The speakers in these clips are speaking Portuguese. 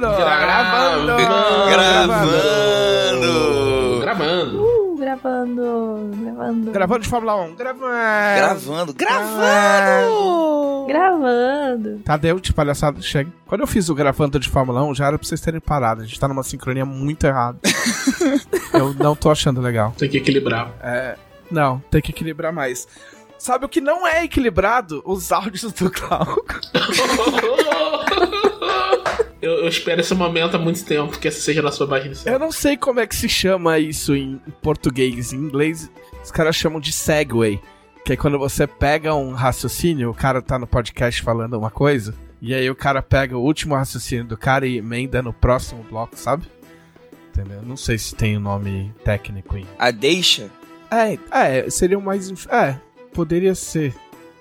Gravando! Gravando! Gravando! Uh, gravando, gravando. Gravando de Fórmula 1. Gravando. Gravando! Gravando! Gravando. Tadeu de palhaçada, chega. Quando eu fiz o gravando de Fórmula 1, já era pra vocês terem parado. A gente tá numa sincronia muito errada. eu não tô achando legal. Tem que equilibrar. É, não, tem que equilibrar mais. Sabe o que não é equilibrado? Os áudios do Glauco. eu, eu espero esse momento há muito tempo, que essa seja a sua página. Eu não sei como é que se chama isso em português. Em inglês, os caras chamam de segue. Que é quando você pega um raciocínio, o cara tá no podcast falando uma coisa, e aí o cara pega o último raciocínio do cara e emenda no próximo bloco, sabe? Entendeu? Não sei se tem o um nome técnico em. A deixa? É, é, seria o mais. É, poderia ser.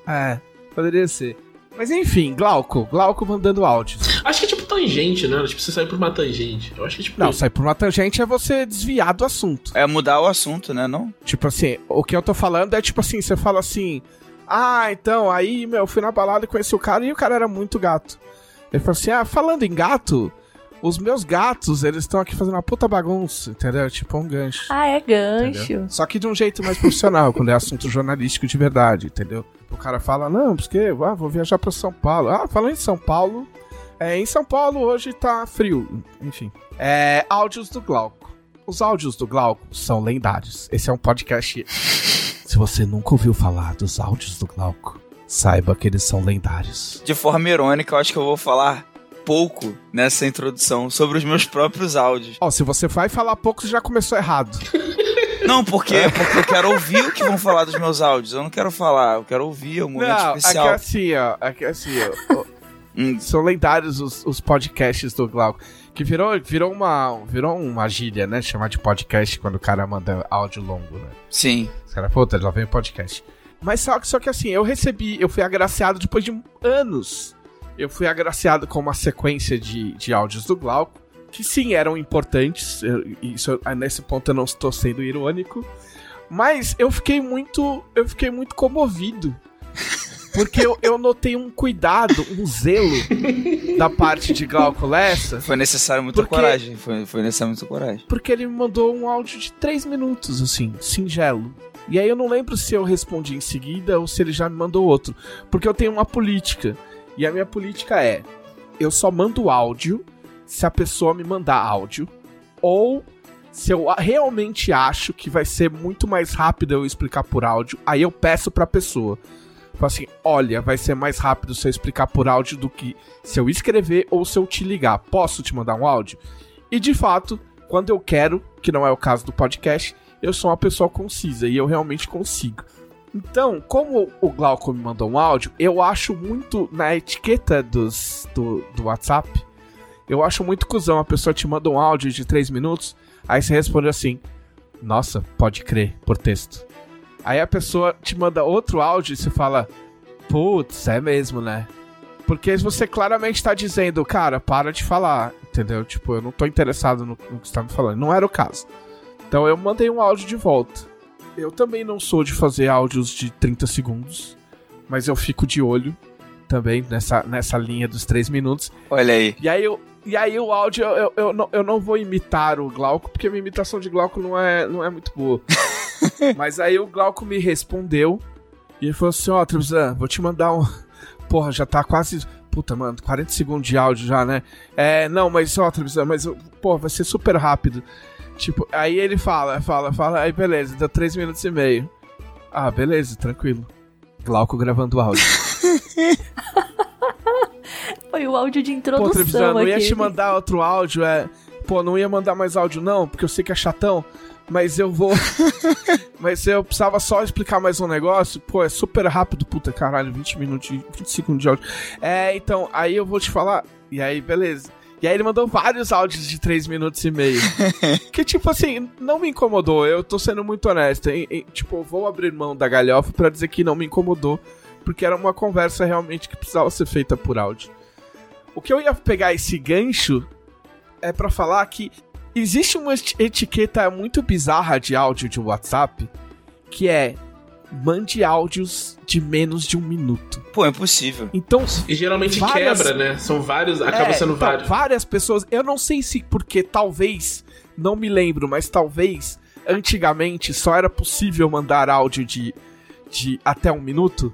É, poderia ser. Mas enfim, Glauco, Glauco mandando áudios. Acho que é tipo tangente, né? Tipo, você sai por uma tangente. Eu acho que é tipo. Não, isso. sair por uma tangente é você desviar do assunto. É mudar o assunto, né? Não? Tipo assim, o que eu tô falando é tipo assim, você fala assim, ah, então, aí, meu, eu fui na balada e conheci o cara e o cara era muito gato. Ele falou assim, ah, falando em gato, os meus gatos, eles estão aqui fazendo uma puta bagunça, entendeu? Tipo um gancho. Ah, é gancho. entendeu? Só que de um jeito mais profissional, quando é assunto jornalístico de verdade, entendeu? O cara fala, não, porque ah, vou viajar pra São Paulo. Ah, falando em São Paulo, é, em São Paulo hoje tá frio. Enfim. É, áudios do Glauco. Os áudios do Glauco são lendários. Esse é um podcast. Se você nunca ouviu falar dos áudios do Glauco, saiba que eles são lendários. De forma irônica, eu acho que eu vou falar pouco nessa introdução sobre os meus próprios áudios. Ó, se você vai falar pouco, você já começou errado. Não, por quê? Porque eu quero ouvir o que vão falar dos meus áudios. Eu não quero falar, eu quero ouvir o momento Não, especial. aqui é assim, ó. Aqui é assim, ó. Hum. São lendários os, os podcasts do Glauco. Que virou, virou, uma, virou uma gíria, né? Chamar de podcast quando o cara manda áudio longo, né? Sim. Os caras, puta, lá vem o podcast. Mas só, que- só que assim, eu recebi, eu fui agraciado depois de anos. Eu fui agraciado com uma sequência de, de áudios do Glauco, que sim, eram importantes. eu- Isso, eu- nesse ponto eu não estou sendo irônico. Mas eu fiquei muito. Eu fiquei muito comovido. Porque eu, eu notei um cuidado, um zelo da parte de Glauco Lessa. Foi necessário muita Porque- coragem. Foi, foi necessário muita coragem. Porque ele me mandou um áudio de 3 minutos, assim, singelo. E aí eu não lembro se eu respondi em seguida ou se ele já me mandou outro. Porque eu tenho uma política. E a minha política é: eu só mando áudio se a pessoa me mandar áudio. Ou se eu realmente acho que vai ser muito mais rápido eu explicar por áudio, aí eu peço pra pessoa. Falo assim: olha, vai ser mais rápido se eu explicar por áudio do que se eu escrever ou se eu te ligar. Posso te mandar um áudio? E de fato, quando eu quero, que não é o caso do podcast, eu sou uma pessoa concisa e eu realmente consigo. Então, como o Glauco me mandou um áudio, eu acho muito na etiqueta dos, do, do WhatsApp, eu acho muito cuzão. A pessoa te manda um áudio de 3 minutos, aí você responde assim: Nossa, pode crer, por texto. Aí a pessoa te manda outro áudio e você fala: Putz, é mesmo, né? Porque você claramente tá dizendo, cara, para de falar, entendeu? Tipo, eu não tô interessado no, no que você tá me falando. Não era o caso. Então eu mandei um áudio de volta. Eu também não sou de fazer áudios de 30 segundos, mas eu fico de olho também nessa, nessa linha dos 3 minutos. Olha aí. E aí, eu, e aí o áudio, eu, eu, eu, não, eu não vou imitar o Glauco, porque a minha imitação de Glauco não é, não é muito boa. Mas aí o Glauco me respondeu e ele falou assim, ó, Trevisan, vou te mandar um... Porra, já tá quase... Puta, mano, 40 segundos de áudio já, né? É, não, mas ó, Trevisan, mas, pô, vai ser super rápido. Tipo, aí ele fala, fala, fala, aí beleza, deu 3 minutos e meio. Ah, beleza, tranquilo. Glauco gravando áudio. Foi o áudio de Pô, introdução Trevisan, não ia te mandar outro áudio, é. Pô, não ia mandar mais áudio, não, porque eu sei que é chatão. Mas eu vou. mas eu precisava só explicar mais um negócio. Pô, é super rápido, puta caralho, 20 minutos, 20 segundos de áudio. É, então, aí eu vou te falar. E aí, beleza. E aí ele mandou vários áudios de 3 minutos e meio. que, tipo assim, não me incomodou. Eu tô sendo muito honesto. E, e, tipo, eu vou abrir mão da galhofa pra dizer que não me incomodou. Porque era uma conversa realmente que precisava ser feita por áudio. O que eu ia pegar esse gancho é pra falar que existe uma eti- etiqueta muito bizarra de áudio de WhatsApp que é mande áudios de menos de um minuto. Pô, é impossível. Então, E geralmente Várias- quebra, né? São vários, acaba É, sendo então, vários. várias pessoas. Eu não sei se porque talvez, não me lembro, mas talvez antigamente só era possível mandar áudio de, de até um minuto.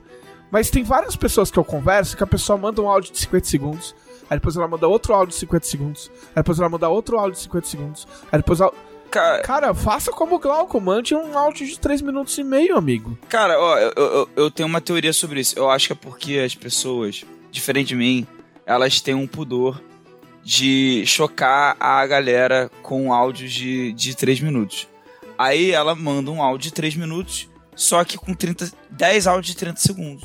Mas tem várias pessoas que eu converso que a pessoa manda um áudio de 50 segundos. Aí depois ela manda outro áudio de 50 segundos. Aí depois ela manda outro áudio de 50 segundos. Aí depois ela... Cara, Cara, faça como o Glauco, mande um áudio de 3 minutos e meio, amigo. cara ó, eu, eu, eu tenho uma teoria sobre isso. Eu acho que é porque as pessoas, diferente de mim, elas têm um pudor de chocar a galera com áudios de, de 3 minutos. Aí ela manda um áudio de 3 minutos, só que com 30, 10 áudios de 30 segundos.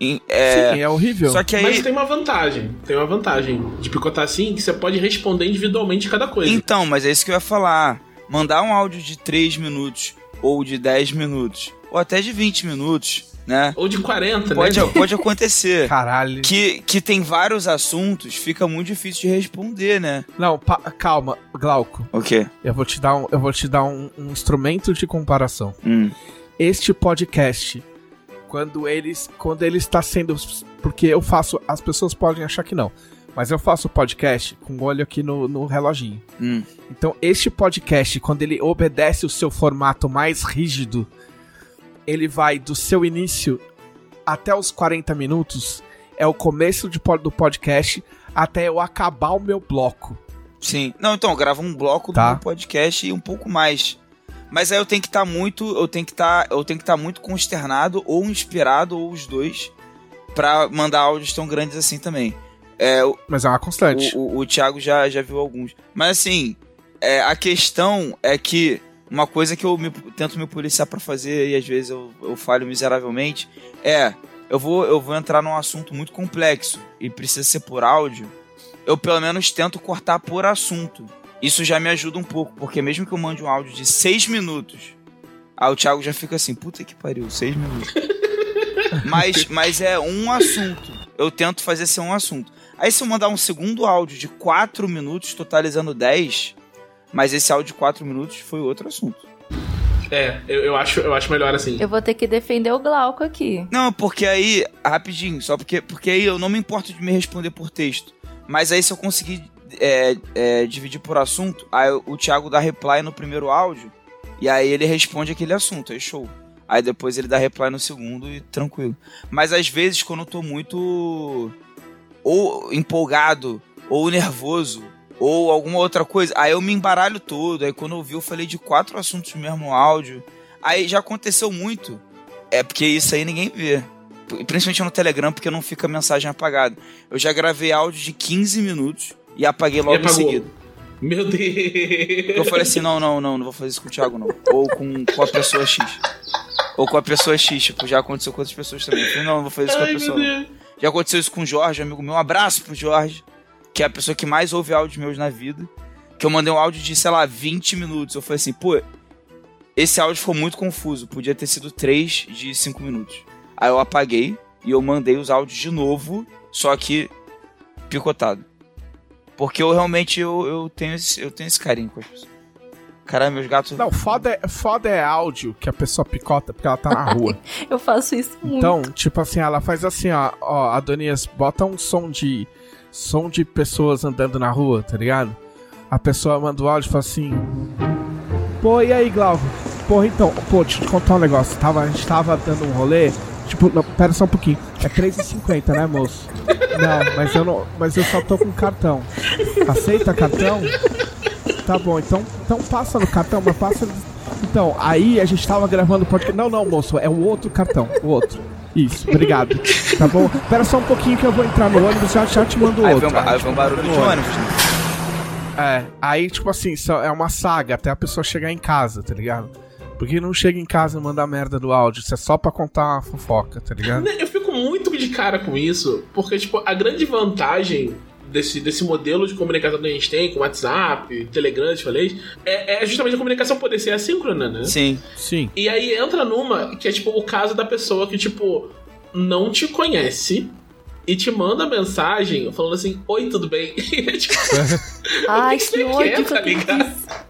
E, é, Sim, é horrível. só que aí. Mas tem uma vantagem. Tem uma vantagem de picotar assim que você pode responder individualmente cada coisa. Então, mas é isso que eu ia falar. Mandar um áudio de 3 minutos, ou de 10 minutos, ou até de 20 minutos, né? Ou de 40, Pode, né? pode acontecer. Caralho. que, que tem vários assuntos, fica muito difícil de responder, né? Não, calma, Glauco. O quê? Eu vou te dar um, eu vou te dar um, um instrumento de comparação. Hum. Este podcast, quando eles, quando ele está sendo, porque eu faço, as pessoas podem achar que não, mas eu faço podcast com o olho aqui no, no reloginho. Hum. Então, este podcast, quando ele obedece o seu formato mais rígido, ele vai do seu início até os 40 minutos, é o começo de, do podcast, até eu acabar o meu bloco. Sim. Não, então, eu gravo um bloco Tá. do podcast e um pouco mais. Mas aí eu tenho que estar muito. Eu tenho que estar. eu tenho que estar muito consternado, ou inspirado, ou os dois, pra mandar áudios tão grandes assim também. É, o, Mas é uma constante. o, o Thiago já, já viu alguns. Mas assim, é, a questão é que uma coisa que eu me- tento me policiar pra fazer, e às vezes eu, eu falho miseravelmente, é. Eu vou, eu vou entrar num assunto muito complexo e precisa ser por áudio. Eu pelo menos tento cortar por assunto. Isso já me ajuda um pouco, porque mesmo que eu mande um áudio de seis minutos, aí o Thiago já fica assim, puta que pariu, seis minutos. mas, mas é um assunto. Eu tento fazer ser um assunto. Aí se eu mandar um segundo áudio de quatro minutos, totalizando 10, mas esse áudio de quatro minutos foi outro assunto. É, eu, eu acho, eu acho melhor assim. Eu vou ter que defender o Glauco aqui. Não, porque aí, rapidinho, só porque, porque aí eu não me importo de me responder por texto. Mas aí se eu conseguir é, é, dividir por assunto, aí o Thiago dá reply no primeiro áudio, e aí ele responde aquele assunto, aí show. Aí depois ele dá reply no segundo e tranquilo. Mas às vezes quando eu tô muito ou empolgado, ou nervoso, ou alguma outra coisa, aí eu me embaralho todo. Aí quando eu vi, eu falei de quatro assuntos no mesmo áudio. Aí já aconteceu muito. É porque isso aí ninguém vê. Principalmente no Telegram, porque não fica a mensagem apagada. Eu já gravei áudio de 15 minutos e apaguei logo em seguida. Meu Deus. Eu falei assim, não, não, não, não vou fazer isso com o Thiago, não. Ou com, com a pessoa X. Ou com a pessoa X, tipo, já aconteceu com outras pessoas também. Eu falei, não, não vou fazer isso com a Ai, pessoa. não. Já aconteceu isso com o Jorge, amigo meu. Um abraço pro Jorge, que é a pessoa que mais ouve áudios meus na vida. Que eu mandei um áudio de, sei lá, 20 minutos. Eu falei assim, pô, esse áudio ficou muito confuso. Podia ter sido 3 de 5 minutos. Aí eu apaguei e eu mandei os áudios de novo, só que picotado. Porque eu realmente eu, eu, tenho, esse, eu tenho esse carinho com as pessoas. Caralho, meus gatos. Não, foda é, foda é áudio que a pessoa picota porque ela tá na rua. Eu faço isso muito. Então, tipo assim, ela faz assim, ó, ó, Adonias, bota um som de som de pessoas andando na rua, tá ligado? A pessoa manda o áudio e fala assim: Pô, e aí, Glauco? Porra, então, pô, deixa eu te contar um negócio. Tava, a gente tava dando um rolê. Tipo, não, pera só um pouquinho. É 3,50, né, moço? Não, mas eu não. Mas eu só tô com cartão. Aceita cartão? Tá bom, então, então passa no cartão, mas passa. Então, aí a gente tava gravando o podcast. Não, não, moço, é o outro cartão, o outro. Isso, obrigado. Tá bom? Pera só um pouquinho que eu vou entrar no ônibus já, já te mando o Aí outro. vem, um, aí vem um barulho de ônibus. né? É, aí, tipo assim, é uma saga até a pessoa chegar em casa, tá ligado? Porque não chega em casa e manda a merda do áudio, isso é só pra contar uma fofoca, tá ligado? Eu fico muito de cara com isso, porque, tipo, a grande vantagem desse, desse modelo de comunicação que a gente tem, com WhatsApp, Telegram, eu te falei, é, é justamente a comunicação poder ser assíncrona, né? Sim. Sim. E aí entra numa que é, tipo, o caso da pessoa que, tipo, não te conhece e te manda mensagem falando assim, oi, tudo bem? E é, tipo, Ai, que que você ódio quer, que tá ligado? isso.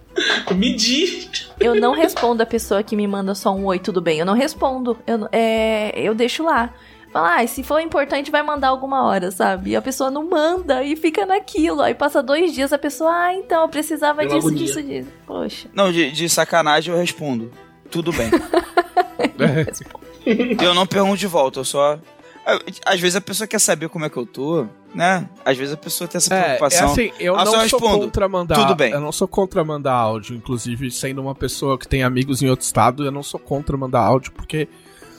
Medir. Eu não respondo a pessoa que me manda só um oi, tudo bem. Eu não respondo. Eu, é, eu deixo lá. Fala, ah, se for importante, vai mandar alguma hora, sabe? E a pessoa não manda e fica naquilo. Aí passa dois dias, a pessoa, ah, então, eu precisava Deu disso, agonia. disso, disso. Poxa. Não, de, de sacanagem eu respondo. Tudo bem. eu não pergunto de volta, eu só. Às vezes a pessoa quer saber como é que eu tô, né? Às vezes a pessoa tem essa É, é preocupação. assim, eu Ah, não sou respondo. contra mandar. Tudo bem. Eu não sou contra mandar áudio, inclusive sendo uma pessoa que tem amigos em outro estado, eu não sou contra mandar áudio porque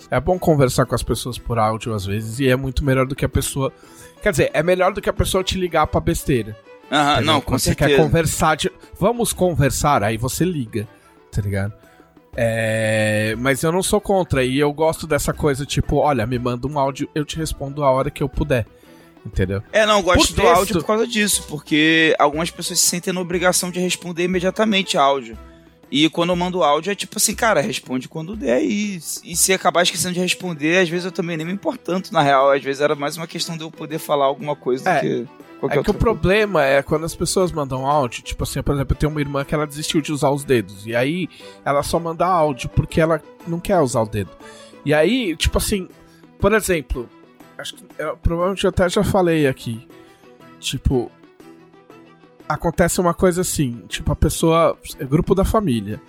é bom conversar com as pessoas por áudio às vezes e é muito melhor do que a pessoa, quer dizer, é melhor do que a pessoa te ligar pra besteira. Aham, entendeu? não, com você certeza. quer conversar, de... vamos conversar, aí você liga, tá ligado? É, mas eu não sou contra e eu gosto dessa coisa tipo, olha, me manda um áudio, eu te respondo a hora que eu puder. Entendeu? É, não, eu gosto Por do áudio por causa disso, porque algumas pessoas se sentem na obrigação de responder imediatamente áudio. E quando eu mando áudio é tipo assim, cara, responde quando der e, e se acabar esquecendo de responder, às vezes eu também nem me importo tanto, na real. Às vezes era mais uma questão de eu poder falar alguma coisa É. do que qualquer É que o problema é quando as pessoas mandam áudio, tipo assim, por exemplo, eu tenho uma irmã que ela desistiu de usar os dedos. E aí ela só manda áudio porque ela não quer usar o dedo. E aí, tipo assim, por exemplo, acho que eu, provavelmente eu até já falei aqui. Tipo, acontece uma coisa assim, tipo, a pessoa. É grupo da família.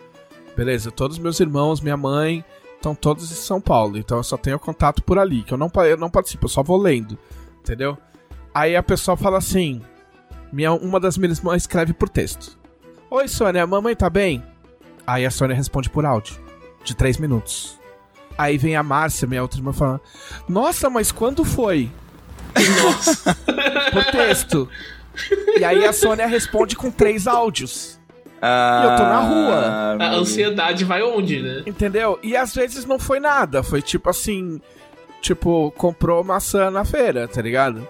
Beleza, todos meus irmãos, minha mãe, estão todos em São Paulo. Então eu só tenho contato por ali, que eu não, eu não participo, eu só vou lendo. Entendeu? Aí a pessoa fala assim: minha, uma das minhas irmãs escreve por texto. Oi, Sônia, a mamãe tá bem? Aí a Sônia responde por áudio, de três minutos. Aí vem a Márcia, minha outra irmã, falando: Nossa, mas quando foi? Nossa. Por texto. E aí a Sônia responde com três áudios. Ah, E eu tô na rua. A meu ansiedade vai onde, né? Entendeu? E às vezes não foi nada. Foi tipo assim. Tipo, comprou maçã na feira, tá ligado?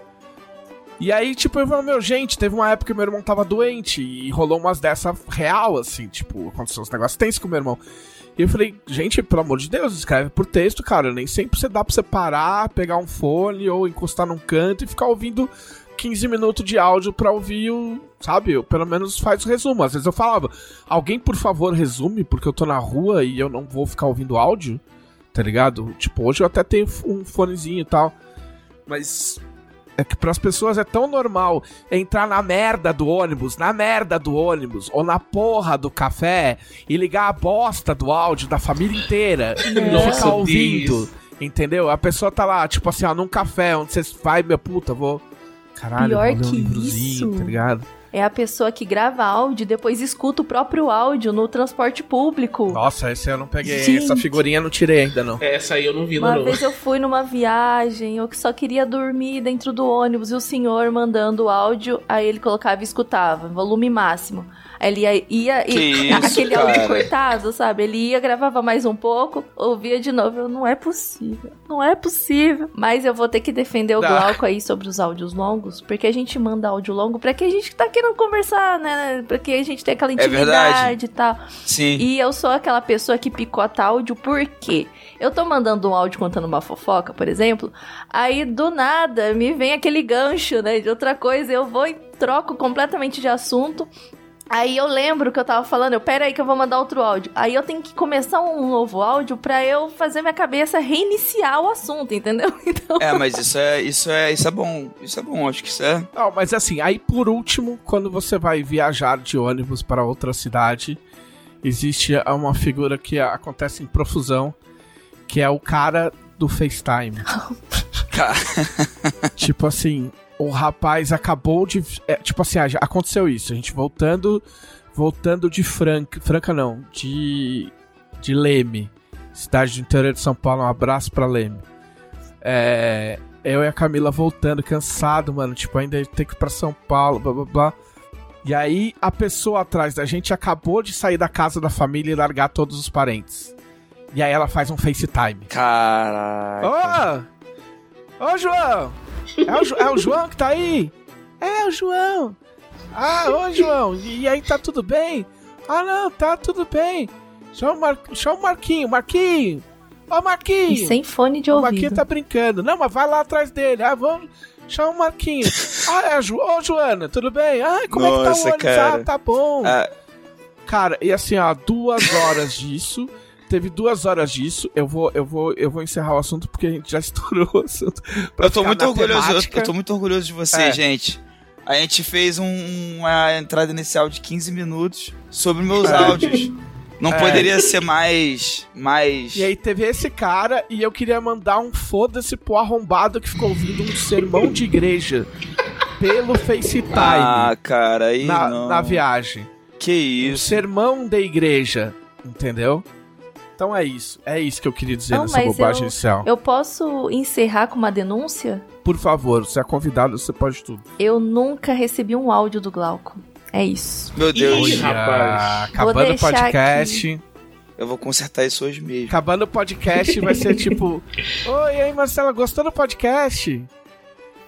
E aí, tipo, eu falo, meu, gente, teve uma época que meu irmão tava doente e rolou umas dessa real, assim, tipo, aconteceu uns negócios tensos com meu irmão. E eu falei, gente, pelo amor de Deus, escreve por texto, cara. Nem sempre você dá pra você parar, pegar um fone ou encostar num canto e ficar ouvindo 15 minutos de áudio pra ouvir o. Sabe? Eu, pelo menos faz o resumo. Às vezes eu falava, alguém por favor resume, porque eu tô na rua e eu não vou ficar ouvindo áudio, tá ligado? Tipo, hoje eu até tenho um fonezinho e tal. Mas é que pras pessoas é tão normal entrar na merda do ônibus, na merda do ônibus, ou na porra do café e ligar a bosta do áudio da família inteira e Nossa, ficar ouvindo. Deus. Entendeu? A pessoa tá lá, tipo assim, ó, num café onde você vai, minha puta, vou. Caralho, Pior ler um que livrozinho, isso. tá ligado? É a pessoa que grava áudio e depois escuta o próprio áudio no transporte público. Nossa, esse eu não peguei. Gente. Essa figurinha eu não tirei ainda, não. Essa aí eu não vi, Uma não. vez eu fui numa viagem, eu que só queria dormir dentro do ônibus e o senhor mandando o áudio, aí ele colocava e escutava, volume máximo. Ele ia, ia e- isso, aquele cara. áudio cortado, sabe? Ele ia, gravava mais um pouco, ouvia de novo. Eu, não é possível, não é possível. Mas eu vou ter que defender o Dá. Glauco aí sobre os áudios longos, porque a gente manda áudio longo pra que a gente tá querendo conversar, né? Pra que a gente tenha aquela É intimidade e tal. Sim. E eu sou aquela pessoa que picota áudio, por quê? Eu tô mandando um áudio contando uma fofoca, por exemplo, aí do nada me vem aquele gancho, né, de outra coisa, eu vou e troco completamente de assunto. Aí eu lembro que eu tava falando, eu, pera aí que eu vou mandar outro áudio. Aí eu tenho que começar um novo áudio pra eu fazer minha cabeça reiniciar o assunto, entendeu? Então, É, mas isso é, isso é, isso é bom. Isso é bom, acho que isso é. Não, mas assim, aí por último, quando você vai viajar de ônibus para outra cidade, existe uma figura que acontece em profusão, que é o cara do FaceTime. Cara, tipo assim, o rapaz acabou de. é, tipo assim, ah, aconteceu isso. A gente voltando. Voltando de Franca. Franca não, de. De Leme. Cidade do interior de São Paulo. Um abraço pra Leme. É. Eu e a Camila voltando, cansado, mano. Tipo, ainda tem que ir pra São Paulo, blá blá blá. E aí, a pessoa atrás da gente acabou de sair da casa da família e largar todos os parentes. E aí ela faz um FaceTime. caraca. Ô! Ô, João! É o, é o João que tá aí? É o João! Ah, ô, João! E aí, tá tudo bem? Ah, não, tá tudo bem. Chama o, Mar... Chama o Marquinho, Marquinho! Ô, e Marquinho! sem fone de o Marquinho ouvido. tá brincando. Não, mas vai lá atrás dele. Ah, vamos... Chama o Marquinho. ah, é a Jo... Ô, Joana, tudo bem? Ah, como é que Nossa, tá o ônibus? cara. Ah, tá bom. Ah, Cara, e assim, ó, duas horas disso. Teve duas horas disso. Eu vou, eu vou, eu vou encerrar o assunto porque a gente já estourou o assunto. pra Eu tô muito orgulhoso, eu, temática. eu tô muito orgulhoso de você, É. gente. A gente fez um- uma entrada inicial de 15 minutos sobre meus É. áudios. Não É. poderia ser mais. mais. E aí teve esse cara e eu queria mandar um foda-se pro arrombado que ficou ouvindo um sermão de igreja pelo FaceTime ah, cara, aí na, não. na viagem. Que Um isso. sermão da igreja, entendeu? Então é isso. É isso que eu queria dizer Não, nessa mas bobagem eu- inicial. Eu posso encerrar com uma denúncia? Por favor, você é convidado, você pode tudo. Eu nunca recebi um áudio do Glauco. É isso. Meu Deus, Ih, rapaz. acabando o podcast. eu vou consertar isso hoje mesmo. Acabando o podcast vai ser tipo: Oi, aí, Marcela, gostou do podcast?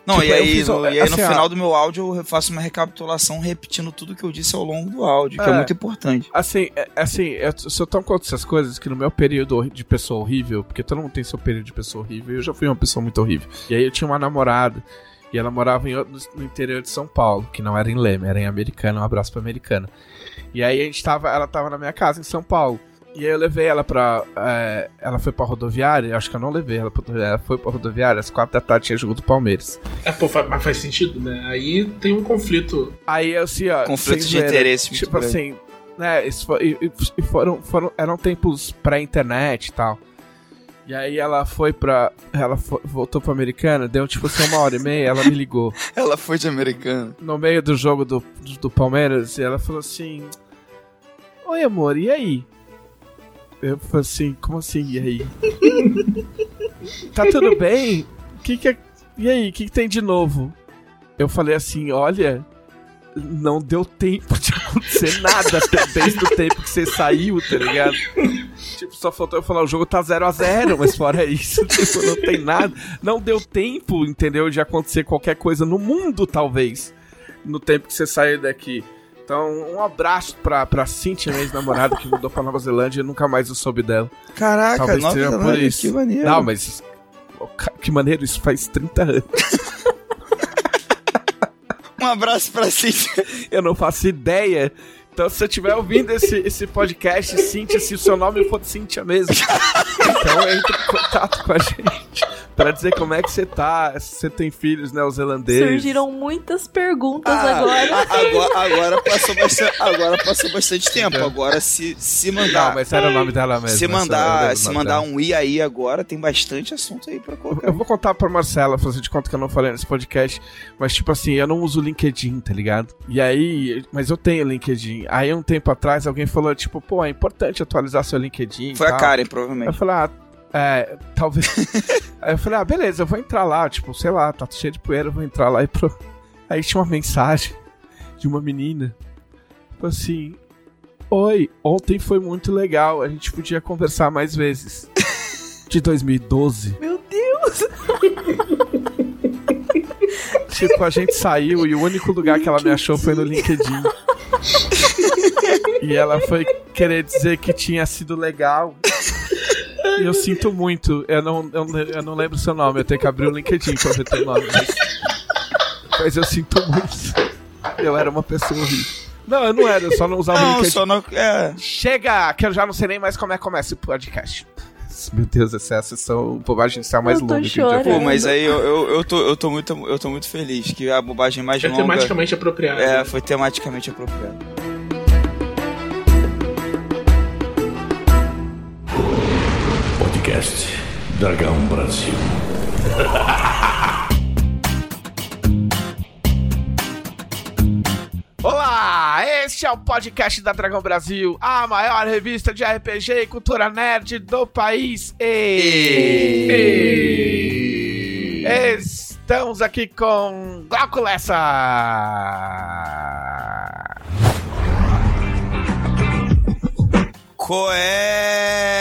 Não, Tipo, e eu aí, fiz, no, e aí no assim, ó. final do meu áudio eu faço uma recapitulação repetindo tudo que eu disse ao longo do áudio, que é, É. muito importante. Assim, é- assim, eu t- sou tão contra essas coisas que no meu período de pessoa horrível, porque todo mundo tem seu período de pessoa horrível, eu já fui uma pessoa muito horrível. E aí eu tinha uma namorada, e ela morava em no interior de São Paulo, que não era em Leme, era em Americana, um abraço pra Americana. E aí a gente tava, ela tava na minha casa em São Paulo. E aí eu levei ela pra. é, ela foi pra rodoviária, acho que eu não levei ela pra rodoviária, ela foi pra rodoviária, às quatro da tarde tinha jogo do Palmeiras. É, pô, fa- mas faz sentido, né? Aí tem um conflito. Aí eu assim, ó. Conflito de zoeira, interesse Tipo assim, né? Isso foi, e, e foram, foram. Eram tempos pré-internet e tal. E aí ela foi pra. Ela fo- voltou pra Americana, deu tipo assim uma hora e meia, ela me ligou. Ela foi de americano. No meio do jogo do, do, do Palmeiras, e ela falou assim. Oi amor, e aí? Eu falei assim, como assim, e aí? tá tudo bem? Que que é... E aí, o que, que tem de novo? Eu falei assim, olha, não deu tempo de acontecer nada desde o tempo que você saiu, tá ligado? Tipo, só faltou eu falar, o jogo tá 0 a 0 mas fora isso, tipo, não tem nada. Não deu tempo, entendeu, de acontecer qualquer coisa no mundo, talvez, no tempo que você saiu daqui. Então, um abraço pra, pra Cintia, minha ex-namorada, que mudou pra Nova Zelândia e nunca mais eu soube dela. Caraca, Talvez Nova seja por isso. que maneiro. Não, mas. Que maneiro, isso faz 30 anos. Um abraço pra Cíntia. Eu não faço ideia. Então, se você estiver ouvindo esse, esse podcast, Cintia, se o seu nome for Cintia mesmo, então entre em contato com a gente pra dizer como é que você tá, se você tem filhos neozelandeses. Surgiram muitas perguntas Ah, agora. a- agora, agora passou bastante, agora passou bastante tempo. Agora, se, se mandar. Não, mas era o nome dela mesmo. se mandar, se mandar dela. um i aí agora, tem bastante assunto aí pra colocar. Eu vou contar pra Marcela, fazer de conta que eu não falei nesse podcast, mas tipo assim, eu não uso o LinkedIn, tá ligado? E aí, mas eu tenho LinkedIn. Aí um tempo atrás alguém falou, tipo, pô, é importante atualizar seu LinkedIn. Foi a. Karen, provavelmente. eu falei, ah, é, talvez. aí eu falei, ah, beleza, eu vou entrar lá, tipo, sei lá, tá cheio de poeira, eu vou entrar lá e pro. Aí tinha uma mensagem de uma menina. Falou assim: Oi, ontem foi muito legal, a gente podia conversar mais vezes. De 2012. Meu Deus! Tipo, a gente saiu e o único lugar que ela me achou foi no LinkedIn. E ela foi querer dizer que tinha sido legal. E eu sinto muito. Eu não, eu, não- eu não lembro seu nome. Eu tenho que abrir o LinkedIn pra ver teu nome. Mas, mas eu sinto muito. Eu era uma pessoa horrível. Não, eu não era. Eu só não usava o Não, LinkedIn. só não. É. Chega! Que eu já não sei nem mais como é que começa o podcast. Meu Deus, essa é a sessão bobagem inicial mais Eu longa que gente já. Pô, mas aí eu, eu, eu, tô, eu, tô muito, eu tô muito feliz que a bobagem mais É longa. tematicamente apropriado. É, foi tematicamente apropriado. Podcast Dragão Brasil. Olá, este é o podcast da Dragão Brasil, a maior revista de RPG e cultura nerd do país. E... Estamos aqui com Glauco Lessa. Coé.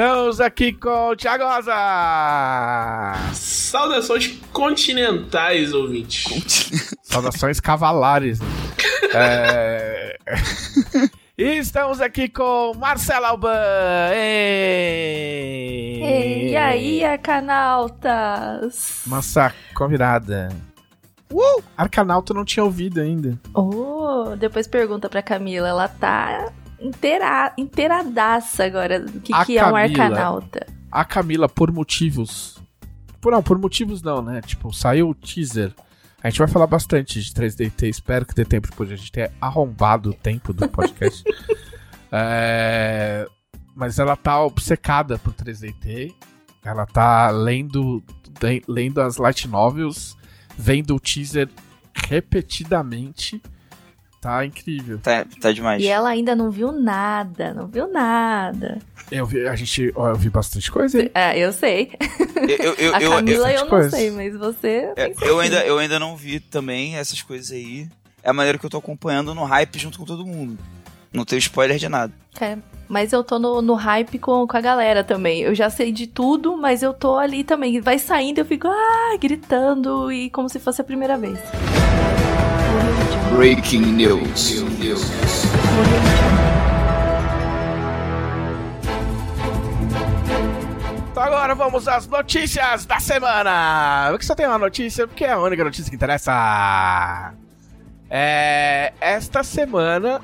Estamos aqui com o Thiago Rosa. Saudações continentais, ouvintes. Saudações cavalares. É... E estamos aqui com Marcelo Alban. Ei! Ei, e aí, Arcanautas? Nossa convidada. Uh! Arcanauta não tinha ouvido ainda. Oh, depois pergunta pra Camila, ela tá inteira, inteiradaça agora do que, que é um. Arcanauta. A Camila, por motivos. Por, não, por motivos não, né? Tipo, saiu o teaser. A gente vai falar bastante de 3DT. Espero que dê tempo depois de a gente ter arrombado o tempo do podcast. É, Mas ela tá obcecada por 3DT. Ela tá lendo, le- lendo as light novels, vendo o teaser repetidamente. Tá incrível. Tá, tá demais. E ela ainda não viu nada, não viu nada. Eu vi, a gente, ó, eu vi bastante coisa aí. Ah, eu sei. Eu, eu, A eu, eu, Camila eu, bastante não coisa. sei, mas você. eu, eu ainda, eu ainda não vi também essas coisas aí. É a maneira que eu tô acompanhando no hype junto com todo mundo. Não tenho spoiler de nada. É, mas eu tô no, no hype com, com a galera também. Eu já sei de tudo, mas eu tô ali também. Vai saindo, eu fico ah, gritando e como se fosse a primeira vez. Breaking news. Então agora vamos às notícias da semana. Porque só tem uma notícia, porque é a única notícia que interessa. É. Esta semana.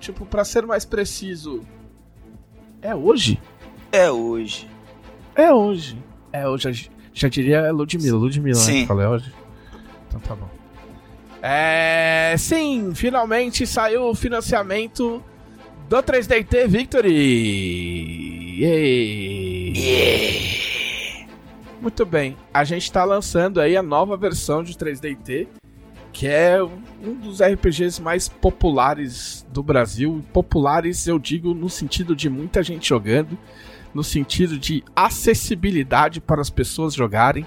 Tipo, pra ser mais preciso. É hoje? É hoje. É hoje. É hoje. Já, já diria Ludmilla. Ludmilla, Sim. né? Falei hoje. Então tá bom. É. Sim, finalmente saiu o financiamento do 3DT Victory. Yay. Muito bem. A gente tá lançando aí a nova versão de 3DT, que é um dos RPGs mais populares do Brasil. Populares, eu digo, no sentido de muita gente jogando, no sentido de acessibilidade para as pessoas jogarem,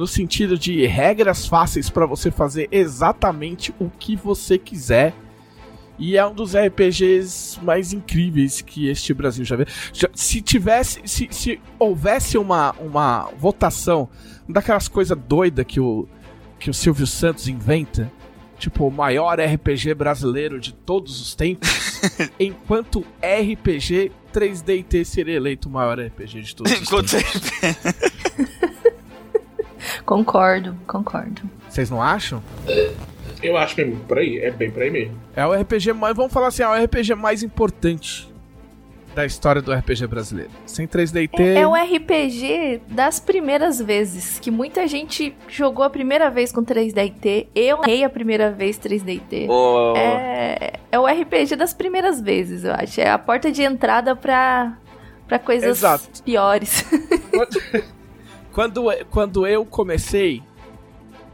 no sentido de regras fáceis para você fazer exatamente o que você quiser. E é um dos RPGs mais incríveis que este Brasil já. Já- Se tivesse, se, se houvesse uma, uma votação daquelas coisas doidas que o, que o Silvio Santos inventa, tipo o maior RPG brasileiro de todos os tempos, enquanto RPG 3DT seria eleito o maior RPG de todos os Enquanto tempos. Concordo, concordo. Vocês não acham? Eu acho mesmo, por aí, é bem por aí mesmo. É o RPG mais, vamos falar assim, é o RPG mais importante da história do RPG brasileiro. Sem 3DT. É, é o RPG das primeiras vezes, que muita gente jogou a primeira vez com 3DT. Eu errei a primeira vez 3DT. Ô, É, é o RPG das primeiras vezes, eu acho. É a porta de entrada pra, pra coisas Exato. piores. Quando, quando eu comecei,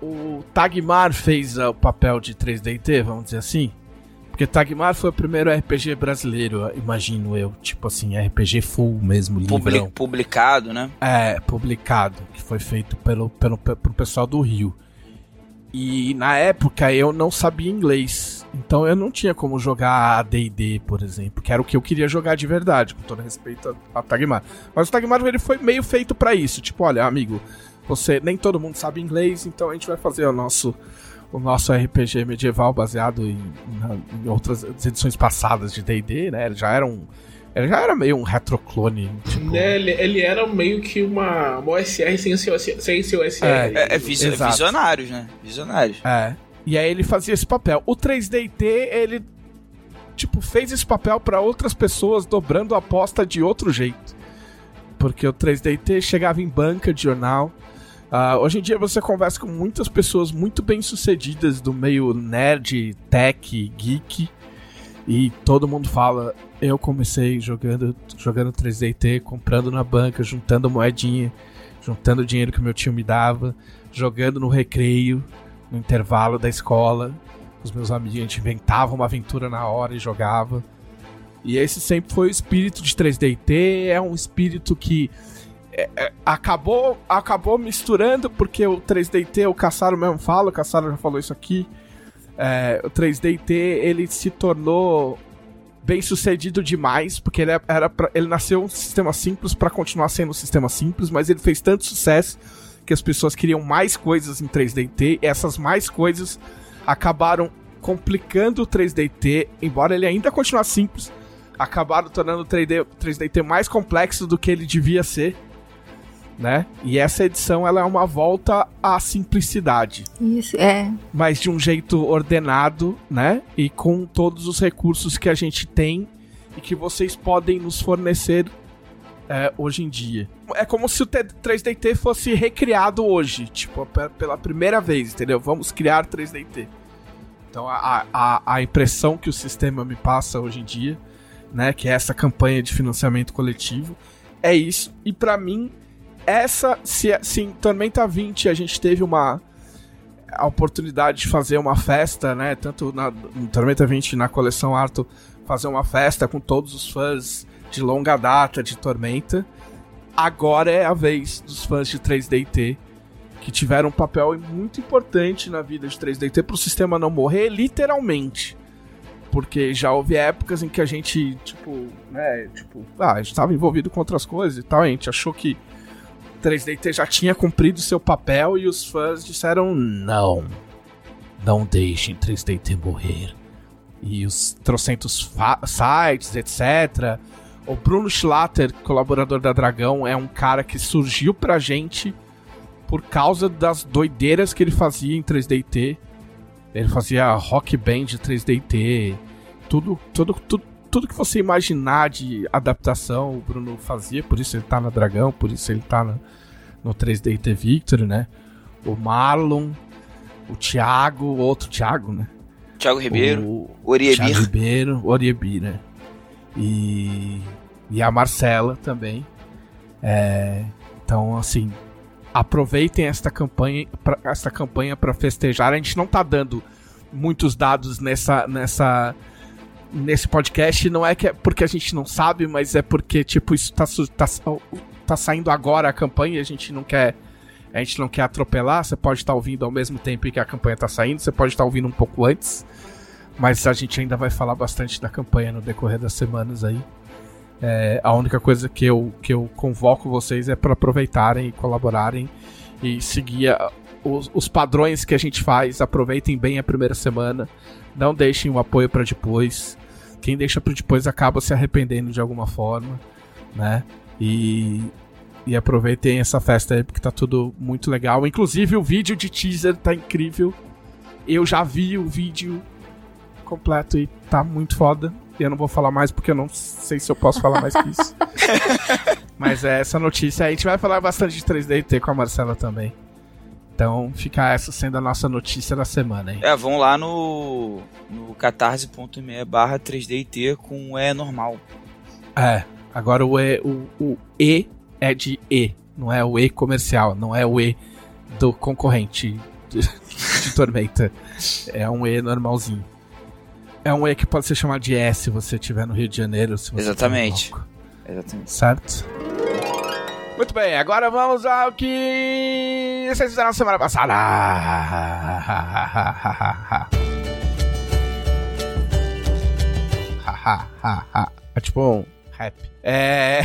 o Tagmar fez ah, o papel de 3DT, vamos dizer assim. Porque Tagmar foi o primeiro RPG brasileiro, imagino eu. Tipo assim, RPG full mesmo, publi- publicado, né? É, publicado, que foi feito pelo, pelo, pelo pessoal do Rio. E na época eu não sabia inglês, então eu não tinha como jogar D&D, por exemplo, que era o que eu queria jogar de verdade, com todo respeito a, a Tagmar. Mas o Tagmar ele foi meio feito pra isso, tipo, olha, amigo, você nem todo mundo sabe inglês, então a gente vai fazer o nosso o nosso RPG medieval baseado em, na- em outras edições passadas de D&D, né? Ele já era um ele já era meio um retroclone, tipo, Né, ele, ele era meio que uma, uma OSR sem seu, sem seu OSR. É, é Exato. visionários, né? Visionários. É. E aí ele fazia esse papel. O 3DT, ele tipo fez esse papel pra outras pessoas dobrando a aposta de outro jeito. Porque o 3DT chegava em banca de jornal. Ah, hoje em dia você conversa com muitas pessoas muito bem sucedidas do meio nerd, tech, geek. E todo mundo fala, eu comecei jogando, jogando 3DT, comprando na banca, juntando moedinha, juntando dinheiro que meu tio me dava, jogando no recreio, no intervalo da escola. Os meus amigos, a gente inventava uma aventura na hora e jogava. E esse sempre foi o espírito de 3DT, é um espírito que é, é, acabou, acabou misturando, porque o 3DT, o Caçaro mesmo fala, o Caçaro já falou isso aqui, é, o 3DT ele se tornou bem sucedido demais, porque ele, era pra- ele nasceu um sistema simples para continuar sendo um sistema simples, mas ele fez tanto sucesso que as pessoas queriam mais coisas em 3DT, e essas mais coisas acabaram complicando o 3DT, embora ele ainda continue simples, acabaram tornando o 3D, 3DT mais complexo do que ele devia ser, né? E essa edição ela é uma volta à simplicidade. Isso, é. Mas de um jeito ordenado, né? E com todos os recursos que a gente tem e que vocês podem nos fornecer é, hoje em dia. É como se o 3DT fosse recriado hoje, tipo, pela primeira vez, entendeu? Vamos criar 3DT. Então a, a, a impressão que o sistema me passa hoje em dia, né, que é essa campanha de financiamento coletivo, é isso. E para mim, essa, se, se em Tormenta 20 a gente teve uma a oportunidade de fazer uma festa, né, tanto na em Tormenta 20 na coleção Arto, fazer uma festa com todos os fãs de longa data de Tormenta. Agora é a vez dos fãs de 3DT que tiveram um papel muito importante na vida de 3DT para o sistema não morrer, literalmente. Porque já houve épocas em que a gente, tipo, né, tipo, ah, a gente estava envolvido com outras coisas e tal, a gente achou que 3DT já tinha cumprido seu papel e os fãs disseram não. Não deixem 3DT morrer. E os trocentos sites, etc o Bruno Schlatter, colaborador da Dragão, é um cara que surgiu pra gente por causa das doideiras que ele fazia em 3DT. Ele fazia rock band 3DT, tudo, tudo, tudo, tudo que você imaginar de adaptação, o Bruno fazia, por isso ele tá na Dragão, por isso ele tá no, no 3DT Victory, né? O Marlon, o Thiago, o outro Thiago, né? Thiago Ribeiro, o Oriebir. Thiago Ribeiro, Oriebir, né? E, e a Marcela também. É, então, assim, aproveitem esta campanha, pra, esta campanha para festejar. A gente não tá dando muitos dados nessa, nessa nesse podcast. Não é que é porque a gente não sabe, mas é porque tipo isso tá, tá, tá saindo agora a campanha. A gente não quer a gente não quer atropelar. Você pode estar tá ouvindo ao mesmo tempo que a campanha tá saindo. Você pode estar tá ouvindo um pouco antes. Mas a gente ainda vai falar bastante da campanha no decorrer das semanas aí. É, a única coisa que eu, que eu convoco vocês é para aproveitarem e colaborarem e seguir a, os, os, padrões que a gente faz. Aproveitem bem a primeira semana. Não deixem o apoio para depois. Quem deixa para depois acaba se arrependendo de alguma forma, né? E, e aproveitem essa festa aí porque tá tudo muito legal. Inclusive o vídeo de teaser tá incrível. Eu já vi o vídeo completo e tá muito foda. E eu não vou falar mais porque eu não sei se eu posso falar mais que isso. Mas é essa notícia. A gente vai falar bastante de 3DT com a Marcela também. Então fica essa sendo a nossa notícia da semana, hein? É, vão lá no, no catarse.me barra 3DT com o E normal. É, agora o E, o, o E é de E, não é o E comercial, não é o E do concorrente de, de Tormenta. É um E normalzinho. É um E que pode ser chamado de S se você estiver no Rio de Janeiro. Se você Exatamente. Exatamente. Certo? Muito bem, agora vamos ao que vocês fizeram na semana passada. é tipo um rap. É.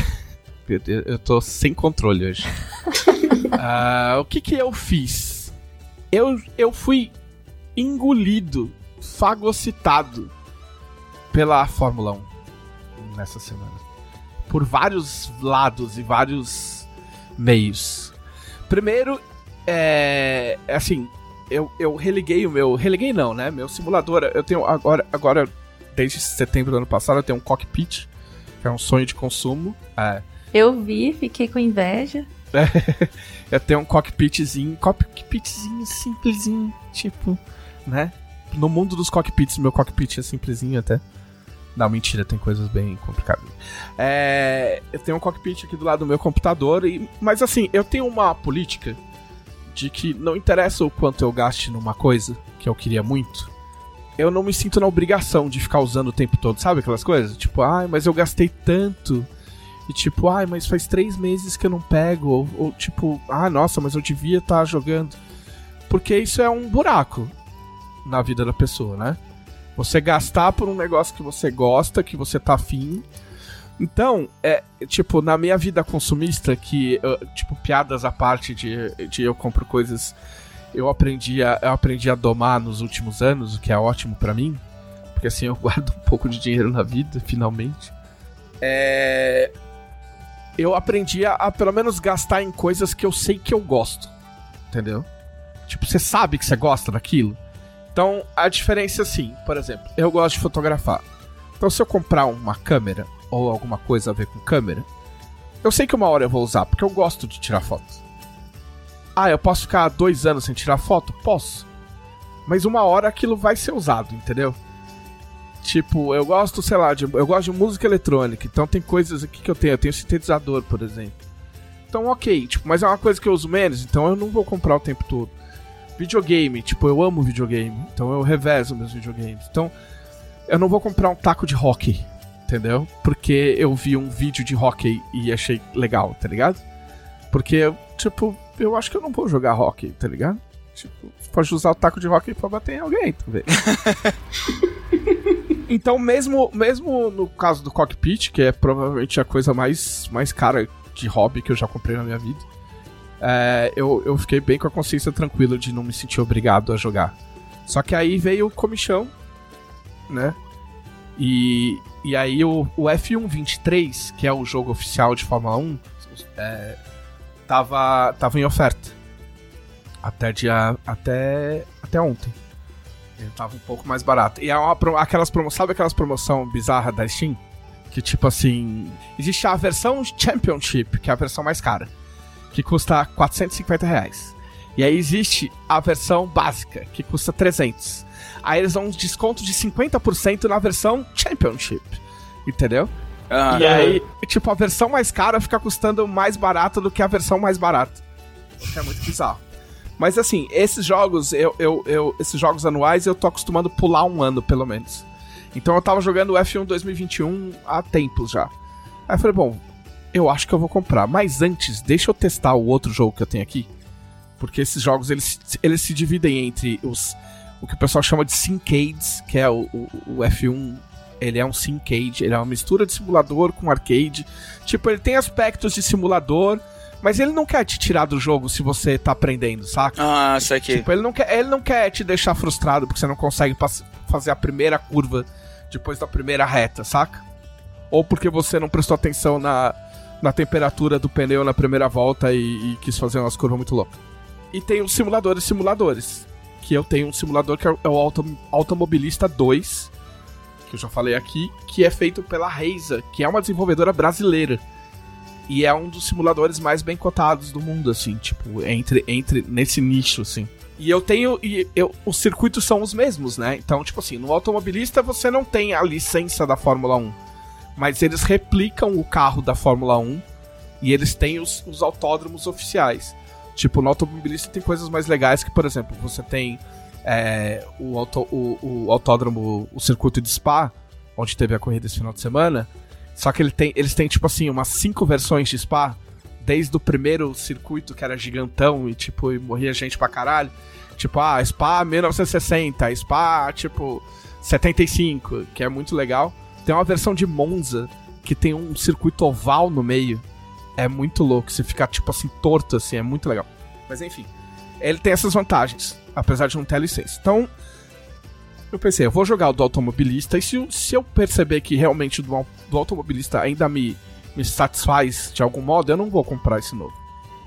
Eu tô sem controle hoje. uh, o que que eu fiz? Eu, eu fui engolido fagocitado pela Fórmula 1 nessa semana. Por vários lados e vários meios. Primeiro, é, é. Assim, eu, eu religuei o meu. Religuei não, né? Meu simulador. Eu tenho agora, agora, desde setembro do ano passado, eu tenho um cockpit, que é um sonho de consumo. É. Eu vi, fiquei com inveja. eu tenho um cockpitzinho, cockpitzinho simplesinho, tipo, né? No mundo dos cockpits, meu cockpit é simplesinho até. Não, mentira, tem coisas bem complicadas. É, eu tenho um cockpit aqui do lado do meu computador, e, mas assim, eu tenho uma política de que não interessa o quanto eu gaste numa coisa que eu queria muito, eu não me sinto na obrigação de ficar usando o tempo todo, sabe aquelas coisas? Tipo, ai, mas eu gastei tanto. E tipo, ai, mas faz três meses que eu não pego. Ou, ou tipo, ah, nossa, mas eu devia estar tá jogando. Porque isso é um buraco na vida da pessoa, né? Você gastar por um negócio que você gosta, que você tá afim. Então, é, tipo, na minha vida consumista, que, tipo, piadas à parte de, de eu compro coisas eu aprendi a, eu aprendi a domar nos últimos anos, o que é ótimo para mim, porque assim eu guardo um pouco de dinheiro na vida, finalmente. É, eu aprendi a, a, pelo menos gastar em coisas que eu sei que eu gosto, entendeu? Tipo, você sabe que você gosta daquilo. Então, a diferença é assim, por exemplo, eu gosto de fotografar. Então, se eu comprar uma câmera ou alguma coisa a ver com câmera, eu sei que uma hora eu vou usar, porque eu gosto de tirar fotos. Ah, eu posso ficar dois anos sem tirar foto? Posso. Mas uma hora aquilo vai ser usado, entendeu? Tipo, eu gosto, sei lá, de, eu gosto de música eletrônica, então tem coisas aqui que eu tenho. Eu tenho sintetizador, por exemplo. Então, ok, tipo, mas é uma coisa que eu uso menos, então eu não vou comprar o tempo todo. Videogame, tipo, eu amo videogame, então eu revezo meus videogames. Então, eu não vou comprar um taco de hockey, entendeu? Porque eu vi um vídeo de hockey e achei legal, tá ligado? Porque, tipo, eu acho que eu não vou jogar hockey, tá ligado? Tipo, pode usar o taco de hockey pra bater em alguém, talvez. então, mesmo, mesmo no caso do cockpit, que é provavelmente a coisa mais, mais cara de hobby que eu já comprei na minha vida, é, eu, eu fiquei bem com a consciência tranquila de não me sentir obrigado a jogar. Só que aí veio o comichão, né? E, e aí o, o F1 23, que é o jogo oficial de Fórmula 1, é, tava, tava em oferta. Até dia. Até. Até ontem. Ele tava um pouco mais barato. E é uma, aquelas promoções. Sabe aquelas promoção bizarra da Steam? Que tipo assim. Existe a versão Championship, que é a versão mais cara. Que custa 450 reais. E aí existe a versão básica, que custa 300. Aí eles dão um desconto de 50% na versão Championship. Entendeu? Ah, e aí, tipo, a versão mais cara fica custando mais barato do que a versão mais barata. O que é muito bizarro. Mas assim, esses jogos, eu, eu, eu, esses jogos anuais, eu tô acostumando a pular um ano, pelo menos. Então eu tava jogando o F1 2021 há tempos já. Aí eu falei, bom, eu acho que eu vou comprar. Mas antes, deixa eu testar o outro jogo que eu tenho aqui. Porque esses jogos, eles, eles se dividem entre os o que o pessoal chama de Syncades, que é o, o, o F1 ele é um Syncade, ele é uma mistura de simulador com arcade. Tipo, ele tem aspectos de simulador, mas ele não quer te tirar do jogo se você tá aprendendo, saca? Ah, isso aqui. Tipo, ele não quer, ele não quer te deixar frustrado porque você não consegue fazer a primeira curva depois da primeira reta, saca? Ou porque você não prestou atenção na, na temperatura do pneu na primeira volta e, e quis fazer umas curvas muito loucas. E tem os simuladores simuladores. Que eu tenho um simulador que é o Auto, Automobilista 2, que eu já falei aqui, que é feito pela Reisa, que é uma desenvolvedora brasileira. E é um dos simuladores mais bem cotados do mundo, assim, tipo, entre, entre nesse nicho, assim. E eu tenho. E eu, os circuitos são os mesmos, né? Então, tipo assim, no automobilista você não tem a licença da Fórmula 1. Mas eles replicam o carro da Fórmula 1 e eles têm os, os autódromos oficiais. Tipo, no automobilista tem coisas mais legais que, por exemplo, você tem é, o, auto, o, o, autódromo, o circuito de Spa, onde teve a corrida esse final de semana. Só que ele tem, eles têm, tipo assim, umas cinco versões de Spa. Desde o primeiro circuito, que era gigantão e, tipo, e morria gente pra caralho. Tipo, ah, Spa 1960, Spa, tipo, 75, que é muito legal. Tem uma versão de Monza, que tem um circuito oval no meio. É muito louco, você fica, tipo assim, torto, assim, é muito legal. Mas enfim, ele tem essas vantagens apesar de não ter licença. Então, eu pensei, eu vou jogar o do automobilista e se, se eu perceber que realmente o do, do automobilista ainda me, me satisfaz de algum modo, eu não vou comprar esse novo.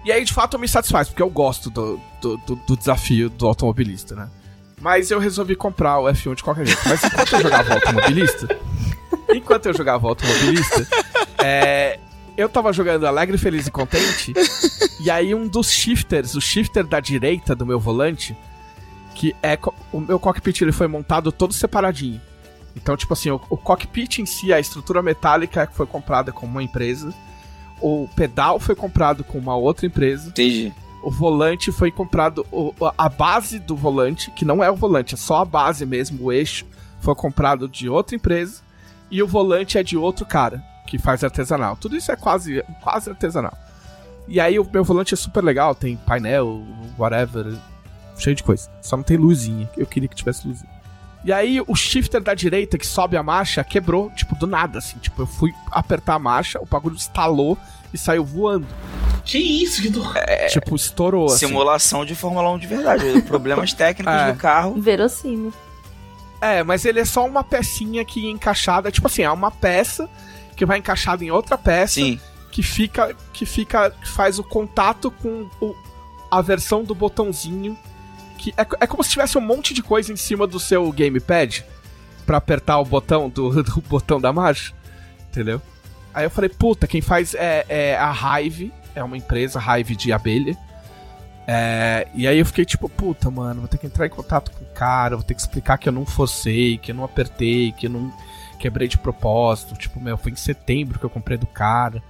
E aí, de fato, me satisfaz, porque eu gosto do, do, do, do desafio do automobilista, né? Mas eu resolvi comprar o F1 de qualquer jeito. Mas enquanto eu jogava o automobilista, enquanto eu jogava automobilista, é, eu tava jogando alegre, feliz e contente. e aí um dos shifters, o shifter da direita do meu volante, que é o meu cockpit ele foi montado todo separadinho. Então, tipo assim, o, o cockpit em si, a estrutura metálica foi comprada com uma empresa, o pedal foi comprado com uma outra empresa. Entendi. O volante foi comprado, o, a base do volante, que não é o volante, é só a base mesmo, o eixo, foi comprado de outra empresa. E o volante é de outro cara, que faz artesanal. Tudo isso é quase, quase artesanal. E aí o meu volante é super legal, tem painel, whatever, cheio de coisa. Só não tem luzinha. Eu queria que tivesse luzinha. E aí o shifter da direita que sobe a marcha quebrou, tipo, do nada, assim. Tipo, eu fui apertar a marcha, o bagulho estalou e saiu voando. Que isso, que do... Tipo, estourou assim. Simulação de Fórmula 1 de verdade. Problemas técnicos É. do carro. Verossímil. É, mas ele é só uma pecinha que encaixada, tipo assim, é uma peça que vai encaixada em outra peça Sim. que fica que fica que faz o contato com o- a versão do botãozinho que é, é como se tivesse um monte de coisa em cima do seu gamepad pra apertar o botão do, do botão da marcha, entendeu? Aí eu falei, puta, quem faz é, é a Hive, é uma empresa Hive de abelha. É, e aí eu fiquei tipo, puta, mano, vou ter que entrar em contato com o cara, vou ter que explicar que eu não forcei, que eu não apertei, que eu não quebrei de propósito. Tipo, meu, foi em setembro que eu comprei do cara.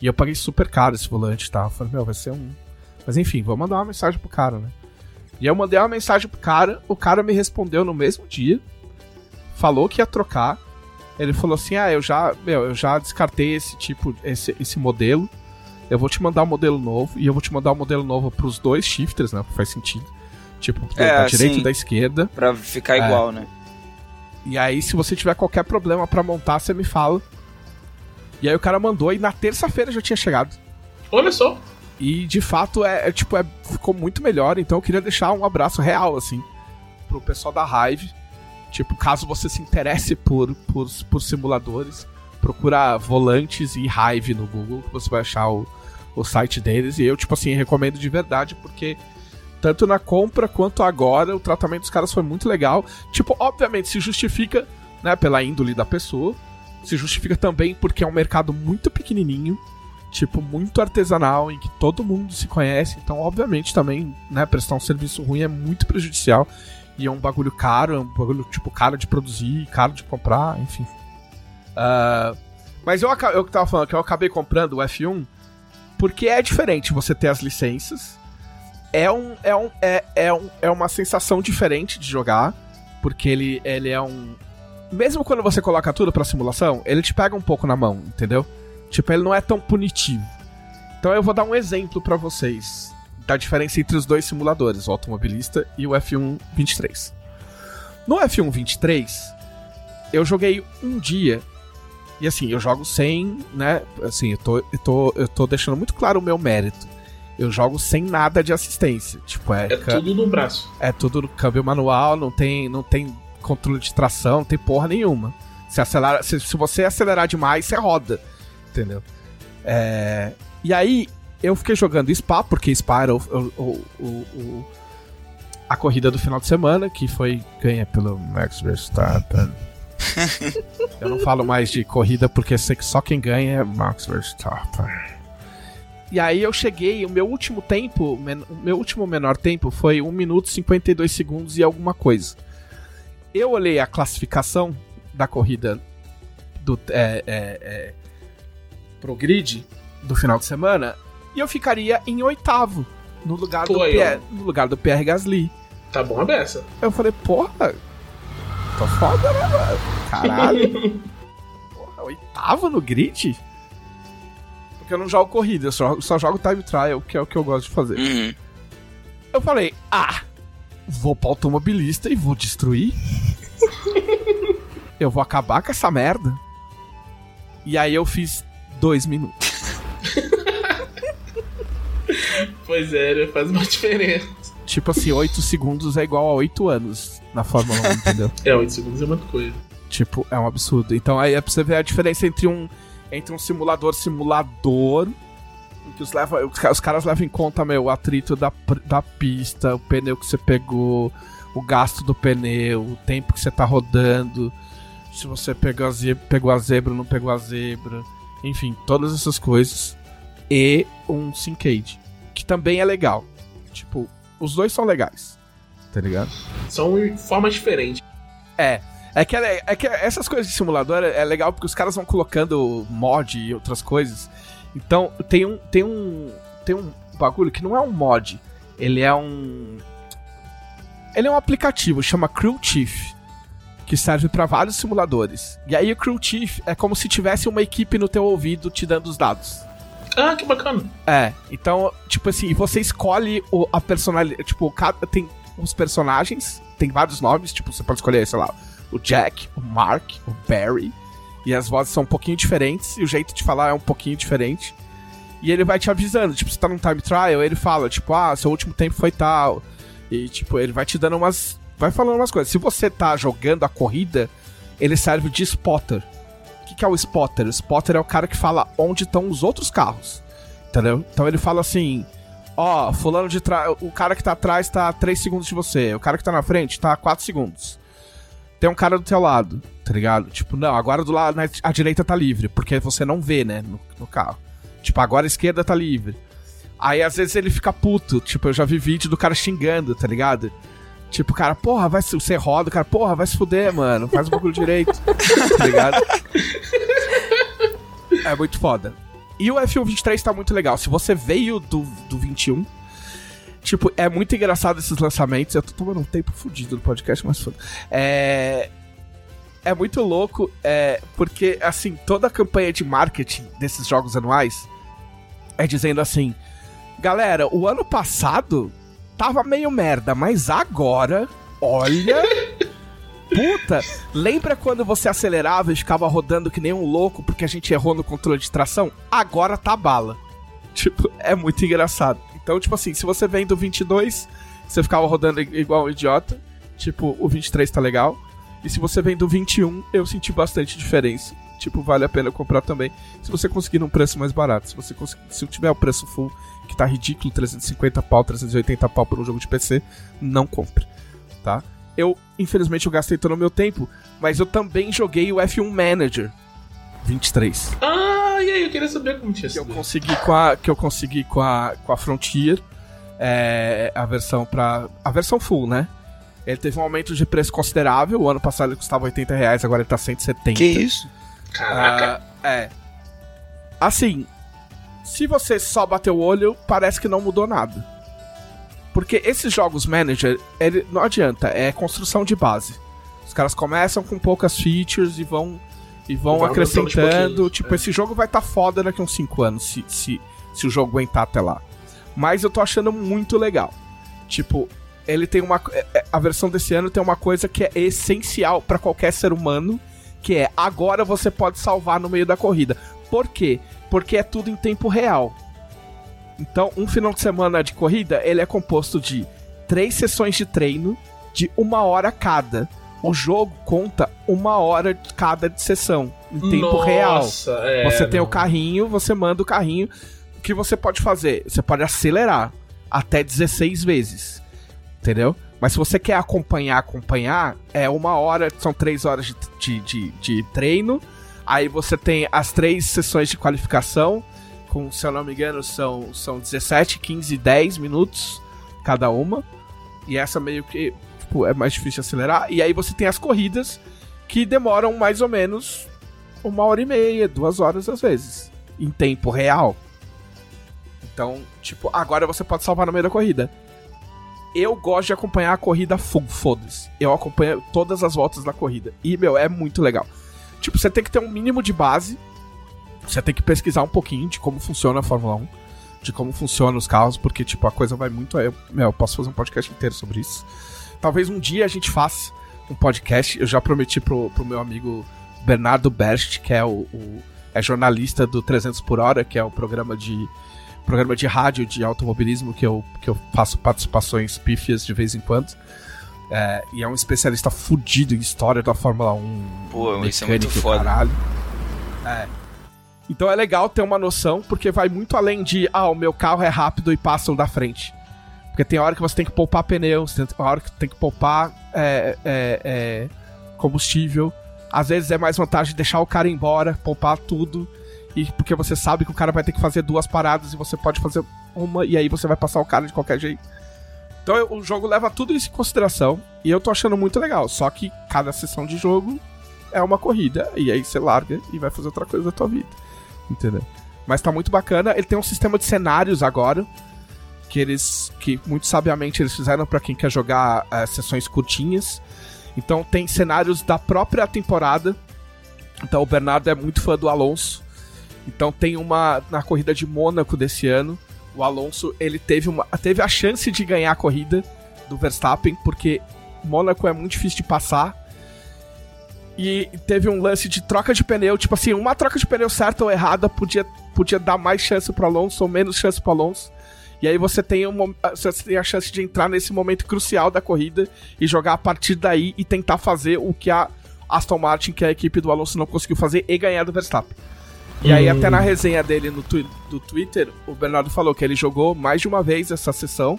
E eu paguei super caro esse volante tal. Eu falei, meu, vai ser um. Mas enfim, vou mandar uma mensagem pro cara, né? E eu mandei uma mensagem pro cara, o cara me respondeu no mesmo dia, falou que ia trocar. Ele falou assim: Ah, eu já, meu, eu já descartei esse tipo, esse, esse modelo. Eu vou te mandar um modelo novo e eu vou te mandar um modelo novo pros dois shifters, né? Porque faz sentido. Tipo, É, da direita sim. e da esquerda. Pra ficar É. igual, né? E aí, se você tiver qualquer problema pra montar, você me fala. E aí o cara mandou e na terça-feira já tinha chegado. Olha só. E de fato é, é, tipo, é, ficou muito melhor. Então eu queria deixar um abraço real, assim, pro pessoal da Hive. Tipo, caso você se interesse por, por, por simuladores, procura volantes e Hive no Google, que você vai achar o, o site deles. E eu, tipo assim, recomendo de verdade, porque tanto na compra quanto agora, o tratamento dos caras foi muito legal. Tipo, obviamente se justifica, né, pela índole da pessoa. Se justifica também porque é um mercado muito pequenininho tipo, muito artesanal, em que todo mundo se conhece. Então, obviamente, também, né, prestar um serviço ruim é muito prejudicial. E é um bagulho caro, é um bagulho, tipo, caro de produzir, caro de comprar, enfim. Ah, mas eu, eu tava falando que eu acabei comprando o F1 porque é diferente você ter as licenças. É, um, é, um, é, é, um, é uma sensação diferente de jogar, porque ele, ele é um. Mesmo quando você coloca tudo pra simulação, ele te pega um pouco na mão, entendeu? Tipo, ele não é tão punitivo. Então eu vou dar um exemplo pra vocês da diferença entre os dois simuladores, o automobilista e o F1 23. No F1 23, eu joguei um dia e assim, eu jogo sem, né? Assim, eu tô, eu tô, eu tô deixando muito claro o meu mérito. Eu jogo sem nada de assistência. Tipo, é, É tudo no braço. é tudo no câmbio manual, não tem, não tem controle de tração, não tem porra nenhuma. Se, acelera, se, se você acelerar demais, você roda. Entendeu? É, e aí, eu fiquei jogando Spa, porque Spa era o- o- o- o- a corrida do final de semana, que foi ganha pelo Max Verstappen. Eu não falo mais de corrida, porque sei que só quem ganha é Max Verstappen. E aí eu cheguei, o meu último tempo, o meu último menor tempo foi 1 minuto e 52 segundos e alguma coisa. Eu olhei a classificação da corrida do é, é, é, pro grid do final de semana e eu ficaria em oitavo no lugar do Pô, Pierre, no lugar do Pierre Gasly. Tá bom a beça. Eu falei, porra, tô foda, né, mano? Caralho. porra, oitavo no grid? Porque eu não jogo corrida, eu só, só jogo time trial, que é o que eu gosto de fazer. Uhum. Eu falei, ah, vou pro automobilista e vou destruir. eu vou acabar com essa merda. E aí eu fiz dois minutos. Pois é, né? faz uma diferença. Tipo assim, oito segundos é igual a oito anos na Fórmula 1, entendeu? É, 8 segundos é muita coisa. Tipo, é um absurdo. Então aí é pra você ver a diferença entre um, entre um simulador simulador, que os, leva, os, ca- os caras levam em conta, meu, o atrito da, da pista, o pneu que você pegou, o gasto do pneu, o tempo que você tá rodando, se você pegou a zebra, pegou a zebra ou não pegou a zebra, enfim, todas essas coisas. E um Syncade, que também é legal. Tipo, os dois são legais, tá ligado? São formas diferentes. É. É que, é, é que essas coisas de simulador é, é legal porque os caras vão colocando mod e outras coisas. Então, tem um, tem um. Tem um bagulho que não é um mod. Ele é um. Ele é um aplicativo, chama Crew Chief. Que serve pra vários simuladores. E aí o Crew Chief é como se tivesse uma equipe no teu ouvido te dando os dados. Ah, que bacana. É, então, tipo assim, você escolhe o, a personalidade. Tipo, cada, tem os personagens, tem vários nomes, tipo, você pode escolher, sei lá, o Jack, o Mark, o Barry. E as vozes são um pouquinho diferentes, e o jeito de falar é um pouquinho diferente. E ele vai te avisando, tipo, você tá num time trial, ele fala, tipo, ah, seu último tempo foi tal. E, tipo, ele vai te dando umas. Vai falando umas coisas. Se você tá jogando a corrida, ele serve de spotter. O que, que é o spotter? O spotter é o cara que fala onde estão os outros carros. Entendeu? Então ele fala assim: Ó, fulano de trás. O cara que tá atrás tá a 3 segundos de você. O cara que tá na frente tá a 4 segundos. Tem um cara do teu lado, tá ligado? Tipo, não, agora do lado. A direita tá livre, porque você não vê, né, no, no carro. Tipo, agora a esquerda tá livre. Aí às vezes ele fica puto. Tipo, eu já vi vídeo do cara xingando, tá ligado? Tipo, cara, porra, vai se. Você roda, cara, porra, vai se fuder, mano. Faz o bagulho direito. tá ligado? É muito foda. E o F1 23 tá muito legal. Se você veio do, do 21, tipo, é muito engraçado esses lançamentos. Eu tô tomando um tempo fudido no podcast, mas foda. É. É muito louco, é, porque, assim, toda a campanha de marketing desses jogos anuais é dizendo assim: galera, o ano passado tava meio merda, mas agora, olha. Puta, lembra quando você acelerava e ficava rodando que nem um louco porque a gente errou no controle de tração? Agora tá bala. Tipo, é muito engraçado. Então, tipo assim, se você vem do 22, você ficava rodando igual um idiota. Tipo, o 23 tá legal. E se você vem do 21, eu senti bastante diferença. Tipo, vale a pena comprar também. Se você conseguir num preço mais barato. Se você conseguir, se tiver o preço full, que tá ridículo, 350 pau, 380 pau por um jogo de PC, não compre, tá? Eu, infelizmente, eu gastei todo o meu tempo, mas eu também joguei o F1 Manager 23 Ah, e aí, eu queria saber como tinha que eu sido. consegui com a que eu consegui com a, com a Frontier é, a versão para a versão full, né? Ele teve um aumento de preço considerável. O ano passado ele custava 80 reais, agora ele tá 170. Que isso? Caraca. Ah, é. Assim, se você só bater o olho, parece que não mudou nada. Porque esses jogos manager, ele não adianta, é construção de base. Os caras começam com poucas features e vão e vão Vai acrescentando. Tipo, é. esse jogo vai estar foda daqui a uns 5 anos, se, se, se o jogo aguentar até lá. Mas eu tô achando muito legal. Tipo, ele tem uma. é, é, A versão desse ano tem uma coisa que é essencial pra qualquer ser humano, que é agora você pode salvar no meio da corrida. Por quê? Porque é tudo em tempo real. Então, um final de semana de corrida, ele é composto de três sessões de treino de uma hora cada. O jogo conta uma hora de cada de sessão, em tempo real. Nossa, é, Você tem não. o carrinho, você manda o carrinho. O que você pode fazer? Você pode acelerar até 16 vezes. Entendeu? Mas se você quer acompanhar, acompanhar, é uma hora, são três horas de, de, de, de treino. Aí você tem as três sessões de qualificação. Com, se eu não me engano, são, são 17, 15 10 minutos cada uma. E essa meio que tipo, é mais difícil acelerar. E aí você tem as corridas que demoram mais ou menos uma hora e meia, duas horas às vezes, em tempo real. Então, tipo, agora você pode salvar no meio da corrida. Eu gosto de acompanhar a corrida full, foda-se. Eu acompanho todas as voltas da corrida. E, meu, é muito legal. Tipo, você tem que ter um mínimo de base. Você tem que pesquisar um pouquinho de como funciona a Fórmula 1. De como funcionam os carros, porque, tipo, a coisa vai muito. Eu, eu posso fazer um podcast inteiro sobre isso. Talvez um dia a gente faça um podcast. Eu já prometi pro, pro meu amigo Bernardo Berst, que é o, o- é jornalista do 300 por hora, que é o programa de programa de rádio de automobilismo que eu, que eu faço participações pífias de vez em quando. É, e é um especialista fudido em história da Fórmula 1. Pô, isso é muito foda. Caralho. É. Então é legal ter uma noção, porque vai muito além de, ah, o meu carro é rápido e passa o da frente. Porque tem hora que você tem que poupar pneus, tem hora que tem que poupar é, é, é, combustível. Às vezes é mais vantagem deixar o cara embora, poupar tudo. E porque você sabe que o cara vai ter que fazer duas paradas e você pode fazer uma, e aí você vai passar o cara de qualquer jeito. Então o jogo leva tudo isso em consideração. E eu tô achando muito legal. Só que cada sessão de jogo é uma corrida. E aí você larga e vai fazer outra coisa da tua vida. Entendeu? Mas tá muito bacana. Ele tem um sistema de cenários agora. Que eles. Que muito sabiamente eles fizeram pra quem quer jogar eh, sessões curtinhas. Então tem cenários da própria temporada. Então o Bernardo é muito fã do Alonso. Então tem uma. Na corrida de Mônaco desse ano. O Alonso ele teve, uma, teve a chance de ganhar a corrida do Verstappen, porque Mônaco é muito difícil de passar. E teve um lance de troca de pneu, tipo assim, uma troca de pneu certa ou errada podia podia dar mais chance pro Alonso ou menos chance pro Alonso. E aí você tem, um, você tem a chance de entrar nesse momento crucial da corrida e jogar a partir daí e tentar fazer o que a Aston Martin, que é a equipe do Alonso, não conseguiu fazer e ganhar do Verstappen. E aí, até na resenha dele no tu do Twitter, o Bernardo falou que ele jogou mais de uma vez essa sessão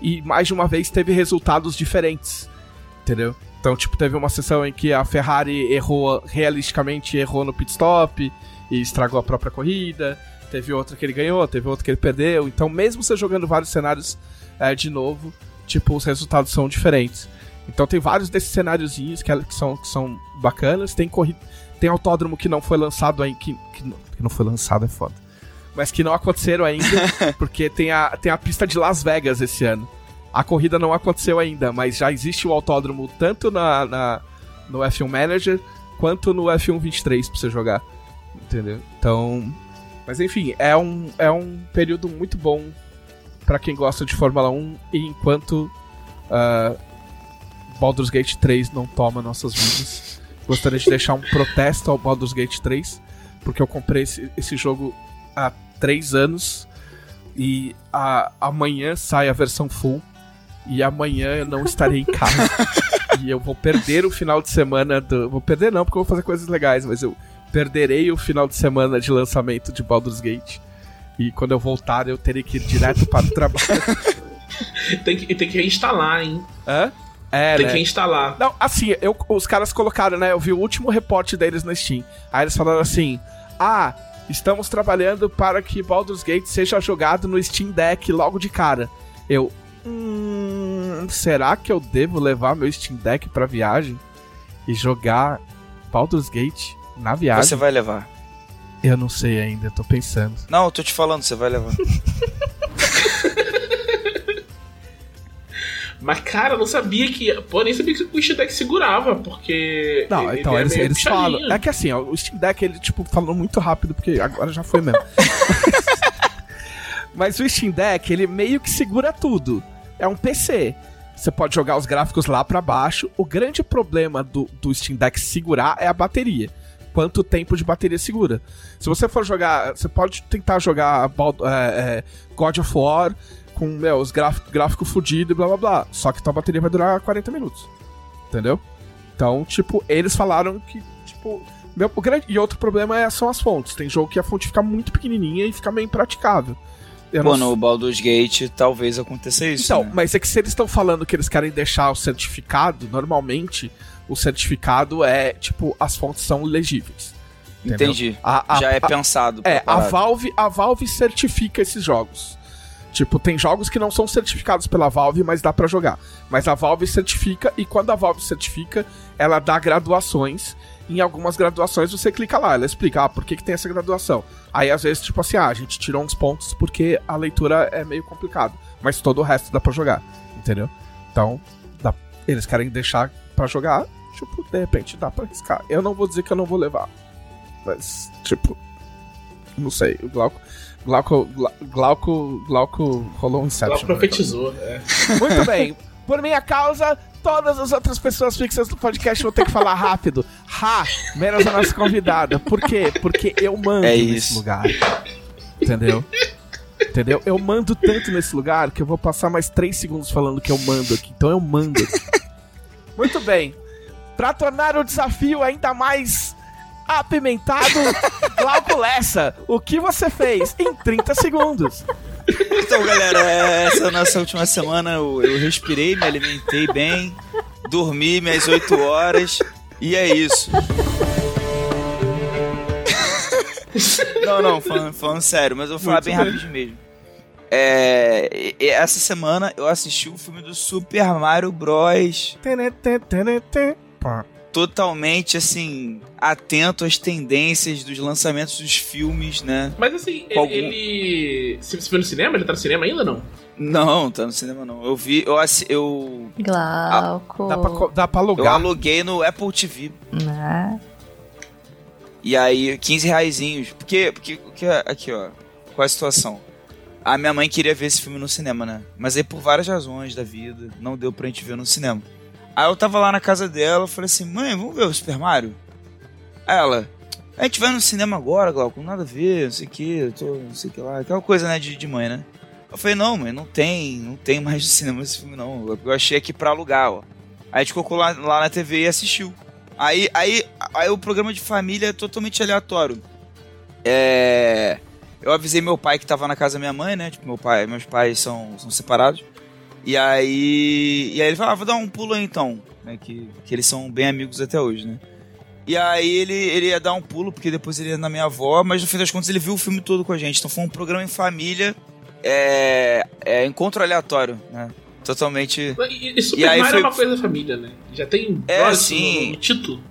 e mais de uma vez teve resultados diferentes. Entendeu? Então, tipo, teve uma sessão em que a Ferrari errou, realisticamente errou no pit stop e estragou a própria corrida. Teve outra que ele ganhou, teve outra que ele perdeu. Então, mesmo você jogando vários cenários é, de novo, tipo, os resultados são diferentes. Então tem vários desses cenáriozinhos que, que, são, que são bacanas. Tem corrida. Tem autódromo que não foi lançado ainda. Que, que, não, que não foi lançado é foda. Mas que não aconteceram ainda. porque tem a, tem a pista de Las Vegas esse ano. A corrida não aconteceu ainda, mas já existe o autódromo tanto na, na no F1 Manager quanto no F1 23 pra você jogar. Entendeu? Então. Mas enfim, é um, é um período muito bom para quem gosta de Fórmula 1 e enquanto uh, Baldur's Gate 3 não toma nossas vidas. Gostaria de deixar um protesto ao Baldur's Gate 3, porque eu comprei esse, esse jogo há 3 anos e a, amanhã sai a versão full e amanhã eu não estarei em casa. e eu vou perder o final de semana do. Vou perder não, porque eu vou fazer coisas legais, mas eu perderei o final de semana de lançamento de Baldur's Gate. E quando eu voltar, eu terei que ir direto para o trabalho. tem, que, tem que reinstalar, hein? Hã? É, Tem né? que instalar. Não, assim, eu, os caras colocaram, né? Eu vi o último reporte deles na Steam. Aí eles falaram assim: Ah, estamos trabalhando para que Baldur's Gate seja jogado no Steam Deck logo de cara. Eu. Hum, será que eu devo levar meu Steam Deck pra viagem e jogar Baldur's Gate na viagem? Você vai levar. Eu não sei ainda, tô pensando. Não, eu tô te falando, você vai levar. Mas, cara, eu não sabia que. Pô, nem sabia que o Steam Deck segurava, porque. Não, ele- então é eles, eles falam. É que assim, ó, o Steam Deck, ele, tipo, falou muito rápido, porque agora já foi mesmo. Mas o Steam Deck, ele meio que segura tudo. É um PC. Você pode jogar os gráficos lá pra baixo. O grande problema do, do Steam Deck segurar é a bateria. Quanto tempo de bateria segura. Se você for jogar. Você pode tentar jogar é, é, God of War com meu, os gráficos gráfico fudido e blá blá blá. Só que tua bateria vai durar 40 minutos. Entendeu? Então, tipo, eles falaram que, tipo. Meu, o grande, e outro problema é, são as fontes. Tem jogo que a fonte fica muito pequenininha e fica meio impraticável. Eu Pô, não no Baldur's Gate talvez aconteça isso. então, né? mas é que se eles estão falando que eles querem deixar o certificado, normalmente o certificado é, tipo, as fontes são legíveis. entendeu? Entendi. A, a- Já é a- pensado. é, a. Valve, a Valve certifica esses jogos. Tipo, tem jogos que não são certificados pela Valve, mas dá pra jogar. Mas a Valve certifica e quando a Valve certifica, ela dá graduações. Em algumas graduações você clica lá, ela explica, ah, por que, que tem essa graduação? Aí às vezes, tipo assim, ah, a gente tirou uns pontos porque a leitura é meio complicado. Mas todo o resto dá pra jogar, entendeu? Então, dá- eles querem deixar pra jogar, tipo, de repente dá pra arriscar. Eu não vou dizer que eu não vou levar. Mas, tipo, não sei, o Glauco. Glauco, Gla- Glauco, Glauco rolou um Ela Inception. profetizou. É. Muito bem. Por minha causa, todas as outras pessoas fixas do podcast vão ter que falar rápido. Ha! Menos a nossa convidada. Por quê? Porque eu mando É nesse isso. lugar. Entendeu? Entendeu? Eu mando tanto nesse lugar que eu vou passar mais 3 segundos falando que eu mando aqui. Então eu mando aqui. Muito bem. Pra tornar o desafio ainda mais apimentado, Glauco Lessa, o que você fez em 30 segundos? Então, galera, é, essa nossa última semana eu, eu respirei, me alimentei bem, dormi minhas 8 horas e é isso. Não, não, falando, falando sério, mas eu vou falar Muito bem rapidinho mesmo. É, essa semana eu assisti o filme do Super Mario Bros. Totalmente assim, atento às tendências dos lançamentos dos filmes, né? Mas assim, ele. Algum- ele... Você você viu no cinema? Ele tá no cinema ainda ou não? Não, tá no cinema não. Eu vi, eu, assi- eu, Glauco. Dá pra, dá pra eu alugar. aluguei no Apple TV. Ah, E aí, 15 reaisinhos. Porque, porque, porque, aqui, ó. Qual é a situação? A minha mãe queria ver esse filme no cinema, né? Mas aí, por várias razões da vida, não deu pra gente ver no cinema. Aí eu tava lá na casa dela, eu falei assim, mãe, vamos ver o Super Mario? Aí ela, A gente vai no cinema agora, Glauco, nada a ver, não sei o que, tô, não sei o que lá, aquela coisa, né, de, de mãe, né? Eu falei, não, mãe, não tem, não tem mais de cinema esse filme, não. Eu achei aqui pra alugar, ó. Aí a gente colocou lá, lá na TV e assistiu. Aí, aí, aí o programa de família é totalmente aleatório. É. Eu avisei meu pai que tava na casa da minha mãe, né? Tipo, meu pai, meus pais são, são separados. E aí. E aí ele falou, ah, vou dar um pulo aí então. Né, que, que eles são bem amigos até hoje, né? E aí ele, ele ia dar um pulo, porque depois ele ia na minha avó, mas no fim das contas ele viu o filme todo com a gente. Então foi um programa em família, é, é encontro aleatório, né? Totalmente. E, e Super e aí Mario foi... é uma coisa da família, né? Já tem é, sim. No, no título.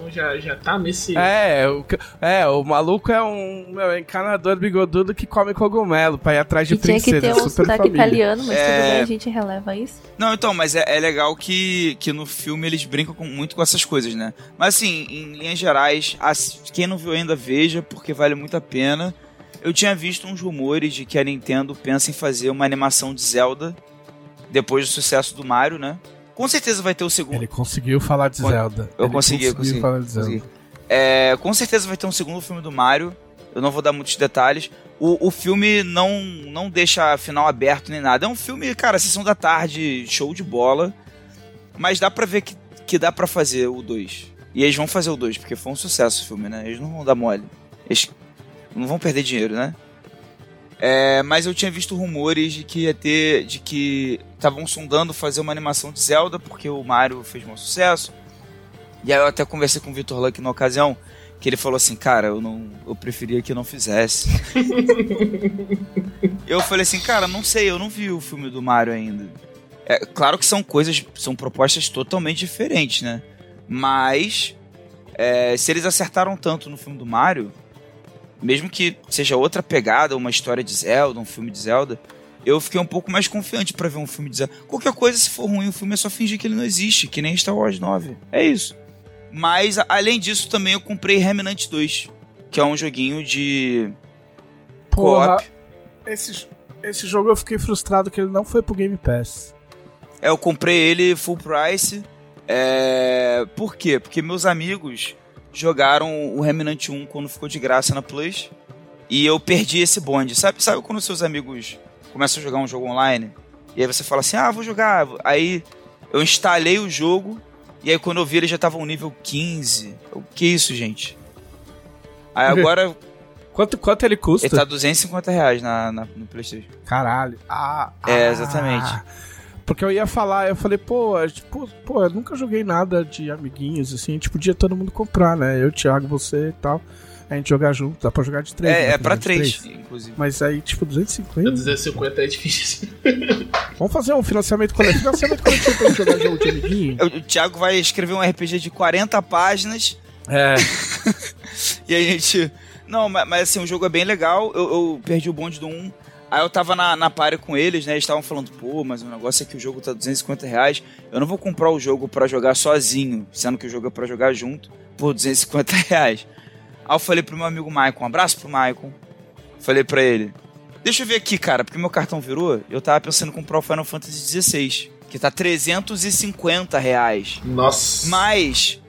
Então já, já tá nesse. É, o, é, o maluco é um meu, encanador bigodudo que come cogumelo pra ir atrás de e princesa. Tinha que ter um sotaque italiano, mas é... tudo bem, a gente releva isso. Não, então, mas é, é, legal que, que no filme eles brincam com, muito com essas coisas, né? Mas assim, em linhas gerais, as, quem não viu ainda veja, porque vale muito a pena. Eu tinha visto uns rumores de que a Nintendo pensa em fazer uma animação de Zelda depois do sucesso do Mario, né? Com certeza vai ter o segundo. Ele conseguiu falar de Zelda. Eu Ele consegui, eu consegui. Falar de Zelda. Consegui. É, com certeza vai ter um segundo filme do Mario. Eu não vou dar muitos detalhes. O, o filme não, não deixa final aberto nem nada. É um filme, cara, sessão da tarde, show de bola. Mas dá pra ver que, que dá pra fazer o 2. E eles vão fazer o 2, porque foi um sucesso o filme, né? Eles não vão dar mole. Eles não vão perder dinheiro, né? É, mas eu tinha visto rumores de que ia ter. de que estavam sondando fazer uma animação de Zelda, porque o Mario fez um sucesso. E aí eu até conversei com o Vitor Luck na ocasião, que ele falou assim, cara, eu não. eu preferia que não fizesse. eu falei assim, cara, não sei, eu não vi o filme do Mario ainda. É, claro que são coisas, são propostas totalmente diferentes, né? Mas é, se eles acertaram tanto no filme do Mario, mesmo que seja outra pegada, uma história de Zelda, um filme de Zelda, eu fiquei um pouco mais confiante para ver um filme de Zelda. Qualquer coisa, se for ruim o filme, é só fingir que ele não existe, que nem Star Wars 9. É isso. Mas, além disso, também eu comprei Remnant 2, que é um joguinho de. Porra, esse, esse jogo eu fiquei frustrado que ele não foi pro Game Pass. É, eu comprei ele full price. É... Por quê? Porque meus amigos jogaram o Remnant 1 quando ficou de graça na Plus. E eu perdi esse bonde. Sabe, sabe quando seus amigos começam a jogar um jogo online? E aí você fala assim: ah, vou jogar. Aí eu instalei o jogo. E aí quando eu vi ele já tava no nível 15. O que é isso, gente? Aí agora. quanto, quanto ele custa? Ele tá 250 reais na, na no PlayStation. Caralho. Ah, é, exatamente. Ah. Porque eu ia falar, eu falei, pô, tipo, pô, eu nunca joguei nada de amiguinhos, assim, a gente podia todo mundo comprar, né? Eu, Thiago, você e tal. A gente jogar junto, dá pra jogar de três. É, né? é pra três, três, inclusive. Mas aí, tipo, 250. 250 é difícil. Vamos fazer um financiamento coletivo. Financiamento coletivo pra gente jogar jogo de amiguinho. O, Thiago vai escrever um RPG de 40 páginas. É. e a gente. Não, mas, mas, assim, o jogo é bem legal. Eu, eu perdi o bonde do 1. Aí eu tava na, na party com eles, né? Eles estavam falando, pô, mas o negócio é que o jogo tá 250 reais. Eu não vou comprar o jogo para jogar sozinho, sendo que o jogo é pra jogar junto, por 250 reais. Aí eu falei pro meu amigo Maicon, um abraço pro Maicon. Falei pra ele, deixa eu ver aqui, cara, porque meu cartão virou. Eu tava pensando em comprar o Final Fantasy XVI, que tá 350 reais. Nossa. Mas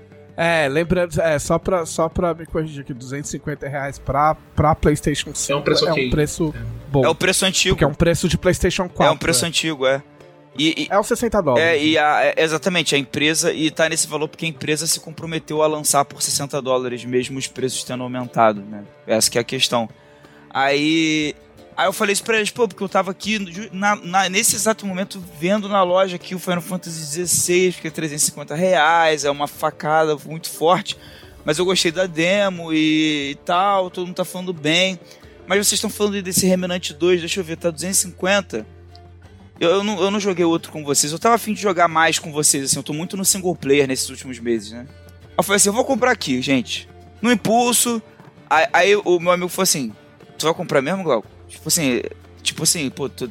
é, lembrando, é, só pra, só pra me corrigir aqui, 250 reais pra, pra PlayStation 5 é um preço, okay. é um preço bom. É o preço antigo. Porque é um preço de PlayStation 4. É um preço é. antigo, é. E, e, é os 60 dólares. É, e a, é, exatamente, a empresa, e tá nesse valor porque a empresa se comprometeu a lançar por 60 dólares, mesmo os preços tendo aumentado, né? Essa que é a questão. Aí Aí eu falei isso pra eles, pô, porque eu tava aqui na, na, nesse exato momento vendo na loja aqui o Final Fantasy XVI, que é 350 reais, é uma facada muito forte. Mas eu gostei da demo e, e tal, todo mundo tá falando bem. Mas vocês estão falando desse Remnant 2, deixa eu ver, tá 250. Eu, eu, não, eu não joguei outro com vocês, eu tava afim de jogar mais com vocês, assim, eu tô muito no single player nesses últimos meses, né? Eu falei assim, eu vou comprar aqui, gente. No impulso. Aí, aí o meu amigo falou assim: Tu vai comprar mesmo, Glauco? Tipo assim, tipo assim, pô, tu,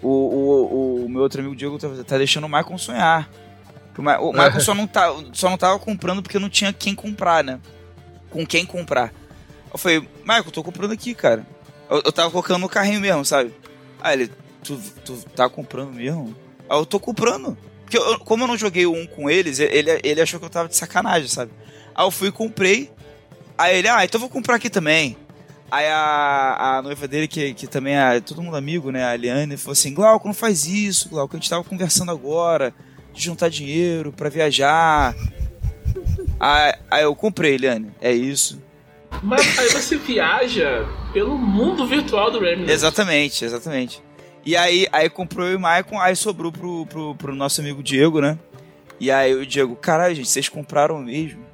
o, o, o meu outro amigo Diego tá, tá deixando o Michael sonhar. O, Ma, o Michael só não, tá, só não tava comprando porque não tinha quem comprar, né? Com quem comprar. Eu falei, Michael, tô comprando aqui, cara. Eu, eu tava colocando no carrinho mesmo, sabe? Aí ele, tu, tu tá comprando mesmo? Aí eu tô comprando. Porque eu, como eu não joguei um com eles, ele, ele achou que eu tava de sacanagem, sabe? Aí eu fui e comprei. Aí ele, ah, então vou comprar aqui também. Aí a, a noiva dele, que, que também é todo mundo amigo, né? A Eliane, falou assim: Glauco, não faz isso, Glauco. A gente tava conversando agora de juntar dinheiro para viajar. Aí, aí eu comprei, Eliane. É isso. Mas aí você viaja pelo mundo virtual do Remnant. Exatamente, exatamente. E aí, aí comprou eu e o Maicon, aí sobrou pro, pro, pro nosso amigo Diego, né? E aí o Diego, caralho, gente, vocês compraram mesmo?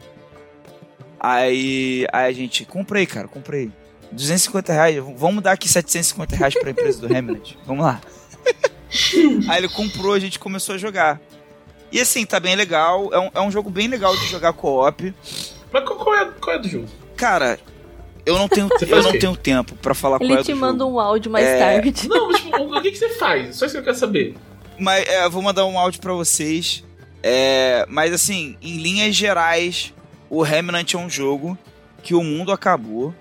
Aí, aí a gente, comprei, cara, comprei. 250 reais, vamos dar aqui 750 reais pra empresa do Hamlet. Vamos lá. aí ele comprou, a gente começou a jogar. E assim, tá bem legal. É um, é um jogo bem legal de jogar co-op. Mas qual, qual, é, qual é do jogo? Cara, eu não tenho, eu não tenho tempo para falar Ele qual é te manda jogo. um áudio mais É. tarde. Não, mas tipo, o que, que você faz? Só isso que eu quero saber. Mas é, eu vou mandar um áudio pra vocês. É, mas assim, em linhas gerais, o Remnant é um jogo que o mundo acabou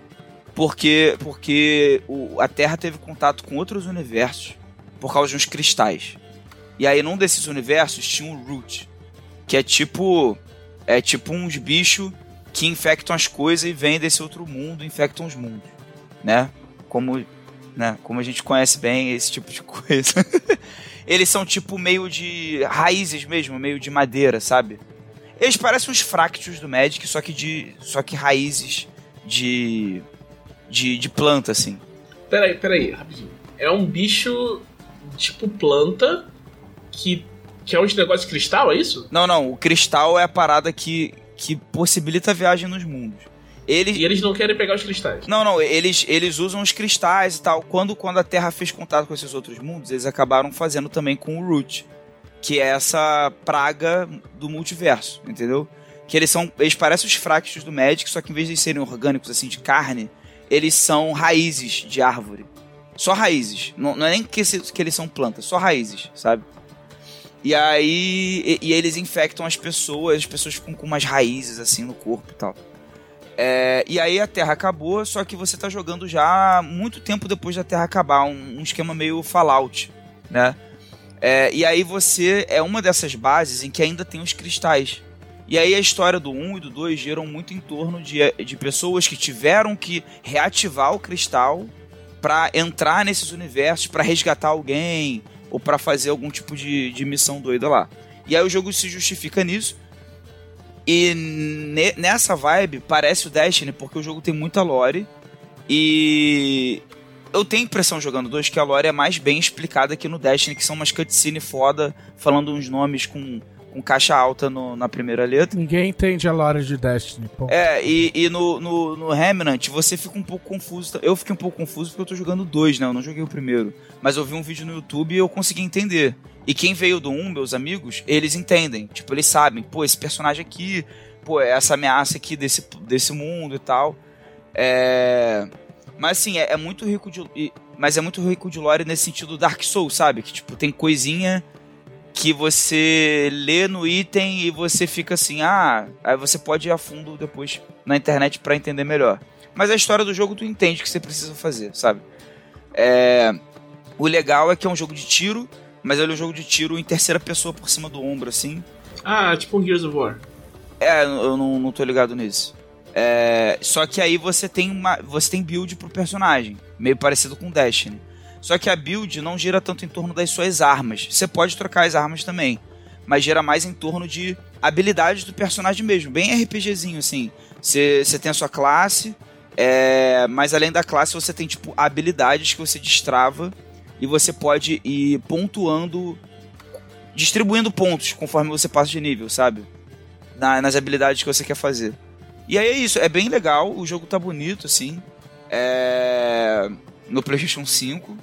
porque porque o- a Terra teve contato com outros universos por causa de uns cristais. E aí num desses universos tinha um Root, que é tipo é tipo uns bichos que infectam as coisas e vêm desse outro mundo, infectam os mundos, né? Como né, como a gente conhece bem esse tipo de coisa. Eles são tipo meio de raízes mesmo, meio de madeira, sabe? Eles parecem uns fractos do Magic, só que de só que raízes de de, de planta assim. Peraí, peraí, rapidinho. É um bicho tipo planta que, que é um negócio de cristal, é isso? Não, não, o cristal é a parada que que possibilita a viagem nos mundos. Eles E eles não querem pegar os cristais. Não, não, eles, eles usam os cristais e tal. Quando, quando a Terra fez contato com esses outros mundos, eles acabaram fazendo também com o Root, que é essa praga do multiverso, entendeu? Que eles são. Eles parecem os fractos do Magic, só que em vez de serem orgânicos assim de carne, eles são raízes de árvore. Só raízes. Não, não é nem que, que eles são plantas, só raízes, sabe? E aí. E, e eles infectam as pessoas, as pessoas ficam com umas raízes assim no corpo e tal. É, e aí a Terra acabou, só que você tá jogando já muito tempo depois da Terra acabar, um, um esquema meio Fallout, né? É, e aí você é uma dessas bases em que ainda tem os cristais. E aí a história do 1 e do 2 giram muito em torno de, de pessoas que tiveram que reativar o cristal para entrar nesses universos, para resgatar alguém ou para fazer algum tipo de, de missão doida lá. E aí o jogo se justifica nisso. E ne- nessa vibe parece o Destiny, porque o jogo tem muita lore. E eu tenho impressão jogando dois que a lore é mais bem explicada que no Destiny, que são umas cutscenes foda, falando uns nomes com, com caixa alta no- na primeira letra. Ninguém entende a lore de Destiny. ponto. É, e, e no, no, no Remnant você fica um pouco confuso. Eu fiquei um pouco confuso porque eu tô jogando dois, né? Eu não joguei o primeiro. Mas eu vi um vídeo no YouTube e eu consegui entender. E quem veio do 1, meus amigos, eles entendem. Tipo, eles sabem, pô, esse personagem aqui, pô, essa ameaça aqui desse, desse mundo e tal. É. Mas assim, é, é muito rico de. Mas é muito rico de lore nesse sentido Dark Souls, sabe? Que tipo, tem coisinha que você lê no item e você fica assim, ah, aí você pode ir a fundo depois na internet pra entender melhor. Mas a história do jogo tu entende o que você precisa fazer, sabe? É, o legal é que é um jogo de tiro, mas ele é um jogo de tiro em terceira pessoa por cima do ombro, assim. Ah, tipo um Gears of War. É, eu não, não tô ligado nisso. É, só que aí você tem uma, você tem build pro personagem, meio parecido com Destiny. Só que a build não gira tanto em torno das suas armas. Você pode trocar as armas também, mas gira mais em torno de habilidades do personagem mesmo, bem RPGzinho assim. Você tem a sua classe, é, mas além da classe você tem tipo habilidades que você destrava e você pode ir pontuando, distribuindo pontos conforme você passa de nível, sabe? Na- nas habilidades que você quer fazer. E aí é isso, é bem legal, o jogo tá bonito, assim. É... No PlayStation 5.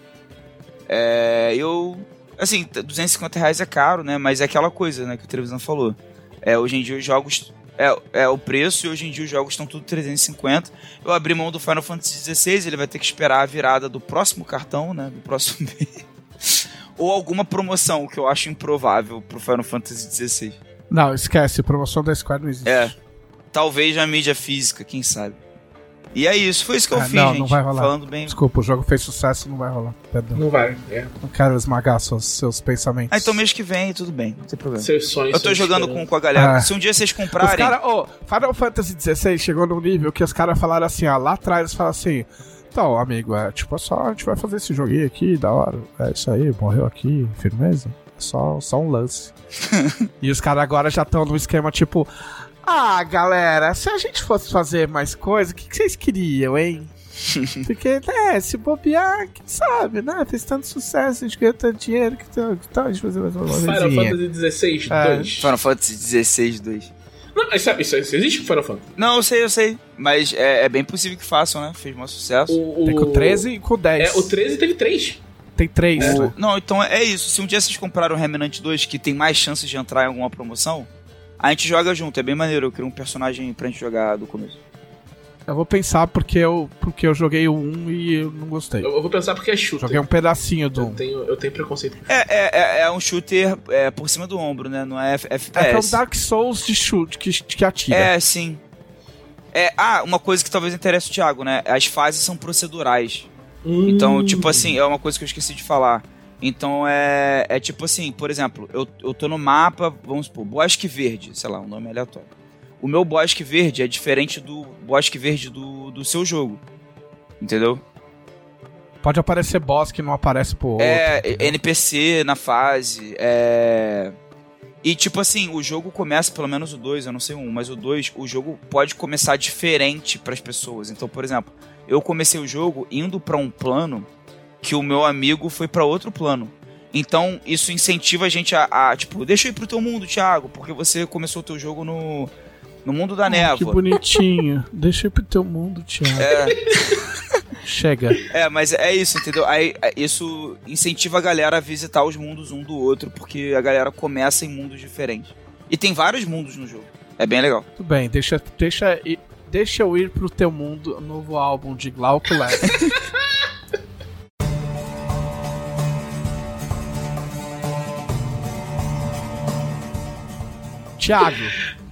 É... Eu. Assim, 250 reais é caro, né? Mas é aquela coisa, né, que o televisão falou. É, hoje em dia os jogos. É, é o preço e hoje em dia os jogos estão tudo 350. Eu abri mão do Final Fantasy XVI, ele vai ter que esperar a virada do próximo cartão, né? Do próximo mês. Ou alguma promoção, que eu acho improvável pro Final Fantasy XVI. Não, esquece, promoção da Square não existe. É. Talvez na mídia física, quem sabe. E é isso, foi isso que eu Ah, fiz, não, gente. não vai rolar. Falando bem. Desculpa, o jogo fez sucesso, não vai rolar. Perdão. Não vai. É. Não quero esmagar seus, seus pensamentos. Ah, então mês que vem, tudo bem, não tem problema. Seus sonhos. Eu tô jogando com, com a galera. Ah. Se um dia vocês Os comprarem. cara, ô, Final Fantasy XVI chegou num nível que os caras falaram assim, ó, lá atrás eles falaram assim, então, amigo, é tipo, é só a gente vai fazer esse joguinho aqui, da hora. É isso aí, morreu aqui, firmeza. É só, só um lance. e os caras agora já estão no esquema tipo, ah, galera, se a gente fosse fazer mais coisa, o que, que vocês queriam, hein? Porque, né, se bobear, quem sabe, né? Fez tanto sucesso, a gente ganhou tanto dinheiro, que tal, que tal a gente fazer mais uma Final coisinha? Fantasy XVI É. 2. Final Fantasy XVI 2. Não, isso, isso, isso existe Final Fantasy? Não, eu sei, eu sei. Mas é, é bem possível que façam, né? Fez maior sucesso. O, o, Tem com o 13 e com o 10. É, o 13 teve 3. Tem 3, É. né? Não, então é isso. Se um dia vocês compraram o Remnant 2, que tem mais chances de entrar em alguma promoção, a gente joga junto. É bem maneiro. Eu crio um personagem pra gente jogar do começo. Eu vou pensar porque eu, porque eu joguei o 1 e eu não gostei. Eu, vou pensar porque é shooter. Joguei um pedacinho do Eu 1. tenho, eu tenho preconceito. com É, é, é, é um shooter é, por cima do ombro, né? Não é F- É que é o FPS. Dark Souls de chute que, que atira. É, sim. É, ah, uma coisa que talvez interesse o Thiago, né? As fases são procedurais. Hum. Então, tipo assim, é uma coisa que eu esqueci de falar. Então é, é tipo assim, por exemplo, eu, eu tô no mapa, vamos supor, Bosque Verde, sei lá, um nome aleatório. O meu Bosque Verde é diferente do Bosque Verde do, do seu jogo. Entendeu? Pode aparecer boss que não aparece pro outro. É, NPC na fase, é. E tipo assim, o jogo começa, pelo menos o 2, eu não sei o 1, mas o 2, o jogo pode começar diferente pras pessoas. Então, por exemplo, eu comecei o jogo indo pra um plano que o meu amigo foi pra outro plano. Então, isso incentiva a gente a, a, tipo, deixa eu ir pro teu mundo, Thiago, porque você começou o teu jogo no, no mundo da Oh, Que névoa. bonitinho. Deixa eu ir pro teu mundo, Thiago. É, Chega. É, mas é isso, entendeu? Aí é, isso incentiva a galera a visitar os mundos um do outro, porque a galera começa em mundos diferentes. E tem vários mundos no jogo. É bem legal. Tudo bem, deixa, deixa, deixa eu ir pro teu mundo, novo álbum de Glauco Leve. Thiago,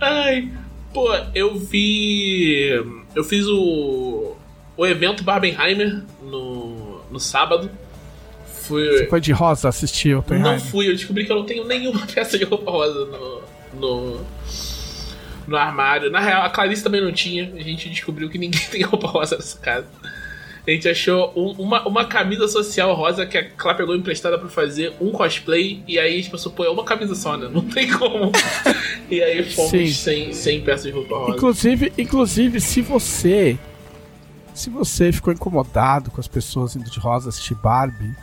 Ai, pô, eu vi. Eu fiz o. O evento Barbenheimer no, no sábado. Fui. você foi de rosa assistir Não Oppenheimer? fui, eu descobri que eu não tenho nenhuma peça de roupa rosa no, no, no armário. Na real, a Clarice também não tinha. A gente descobriu que ninguém tem roupa rosa nessa casa. A gente achou um- uma, uma camisa social rosa que a Clá pegou emprestada pra fazer um cosplay. E aí a gente pensou, pô, é uma camisa só, né? Não tem como. e aí fomos Sim. sem, sem peças de roupa rosa. Inclusive, inclusive, se você. Se você ficou incomodado com as pessoas indo de rosa assistir Barbie,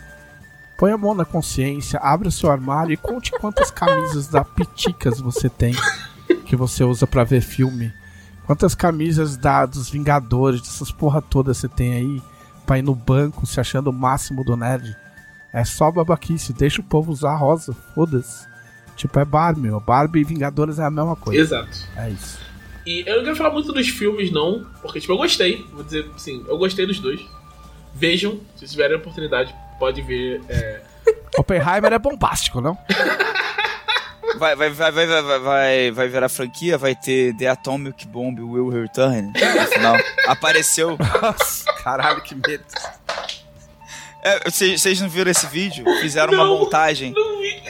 põe a mão na consciência, abre o seu armário e conte quantas camisas da Piticas você tem que você usa pra ver filme. Quantas camisas da, dos Vingadores, dessas porra toda você tem aí pra ir no banco se achando o máximo do nerd. É só babaquice, deixa o povo usar rosa, foda-se. Tipo, é Barbie, meu. Barbie e Vingadores é a mesma coisa. Exato. É isso. E eu não quero falar muito dos filmes, não, porque, tipo, eu gostei. Vou dizer assim, eu gostei dos dois. Vejam, se tiverem a oportunidade, pode ver. É... Oppenheimer é bombástico, não? Vai, vai, vai, vai, vai, vai, vai virar franquia, vai ter The Atomic Bomb Will Return. No final, apareceu. Nossa, caralho, que medo. É, Vocês vocês não viram esse vídeo? Fizeram uma Não, montagem. Não vi.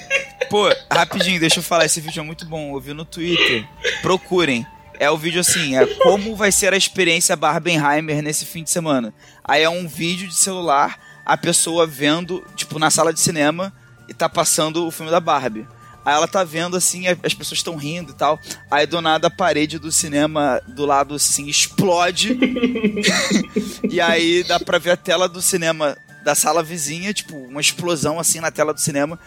Pô, rapidinho, deixa eu falar, esse vídeo é muito bom. Eu vi no Twitter. Procurem. É o vídeo assim, é como vai ser a experiência Barbenheimer nesse fim de semana. Aí é um vídeo de celular, a pessoa vendo, tipo, na sala de cinema, e tá passando o filme da Barbie. Aí ela tá vendo assim, as pessoas estão rindo e tal. Aí do nada a parede do cinema do lado assim explode. e aí dá pra ver a tela do cinema da sala vizinha, tipo, uma explosão assim na tela do cinema.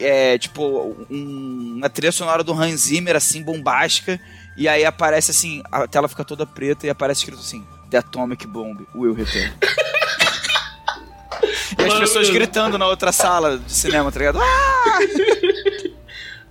É, tipo, um- uma trilha sonora do Hans Zimmer, assim, bombástica. E aí aparece assim, a tela fica toda preta e aparece escrito assim: The Atomic Bomb will return. e as pessoas gritando na outra sala de cinema, tá ligado? Ah!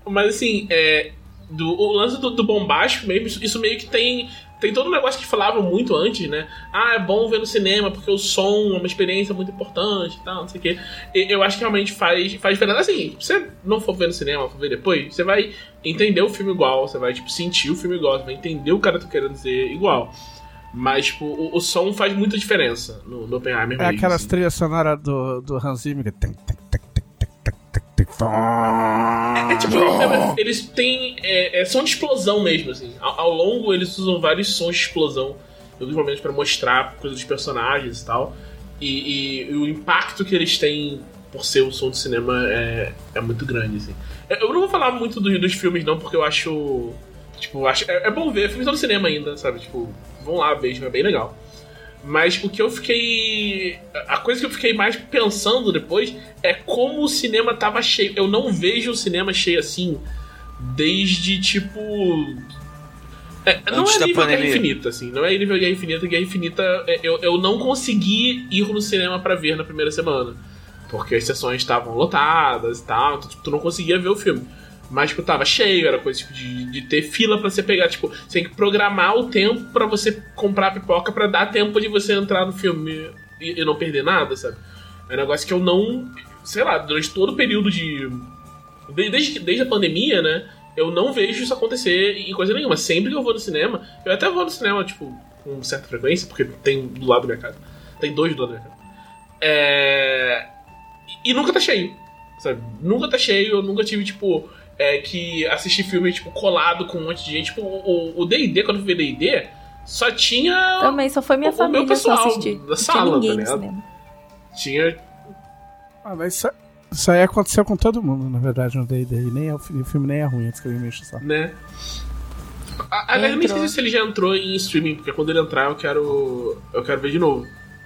Mas assim, é, do, o lance do, do bombástico mesmo, isso, isso meio que tem. Tem todo um negócio que falavam muito antes, né? Ah, é bom ver no cinema porque o som é uma experiência muito importante e tal, não sei o quê. E eu acho que realmente faz, faz diferença. Assim, se você não for ver no cinema, for ver depois, você vai entender o filme igual, você vai, tipo, sentir o filme igual, você vai entender o que cara tá querendo dizer igual. Mas, tipo, o, o som faz muita diferença no, no Oppenheimer. É mesmo, aquelas assim. trilhas sonoras do, do Hans Zimmer. Tum, tum, tum, tum. É tipo, é- eles têm. É, é som de explosão mesmo, assim. Ao, ao longo eles usam vários sons de explosão em alguns momentos pra mostrar coisas dos personagens e tal. E, e- e o impacto que eles têm por ser o som de cinema é, é muito grande, assim. Eu eu não vou falar muito do- dos filmes, não, porque eu acho. Tipo, acho, é, é bom ver, filmes estão no cinema ainda, sabe? Tipo, vão lá mesmo, é bem legal. Mas o que eu fiquei. A coisa que eu fiquei mais pensando depois é como o cinema tava cheio. Eu não vejo o cinema cheio assim desde tipo. É, não é nível Guerra. Infinita, assim. Não é nível Guerra Infinita. Guerra Infinita, é, eu, eu não consegui ir no cinema pra ver na primeira semana. Porque as sessões estavam lotadas e tal. Então, tipo, tu não conseguia ver o filme. Mas, tipo, tava cheio, era coisa tipo, de, de ter fila pra você pegar. Tipo, você tem que programar o tempo pra você comprar pipoca pra dar tempo de você entrar no filme e, e não perder nada, sabe? É um negócio que eu não. Sei lá, durante todo o período de. de- Desde, desde a pandemia, né? Eu não vejo isso acontecer em coisa nenhuma. Sempre que eu vou no cinema, eu até vou no cinema, tipo, com certa frequência, porque tem do lado da minha casa. Tem dois do lado da minha casa. É. E nunca tá cheio. Sabe? Nunca tá cheio, eu nunca tive, tipo, é, que assistir filme, tipo, colado com um monte de gente. Tipo, o D&D, quando eu fui ver D&D, só tinha... Também só foi minha O- o meu família só pessoal assistir. da sala, tinha tá ligado? Tinha... Ah, mas isso, isso aí aconteceu com todo mundo, na verdade, no D&D. E nem é, o fi- o filme nem é ruim, antes que ele me enche o saco. né? A- Aliás, eu nem sei se ele já entrou em streaming, porque quando ele entrar eu quero. Eu quero ver de novo.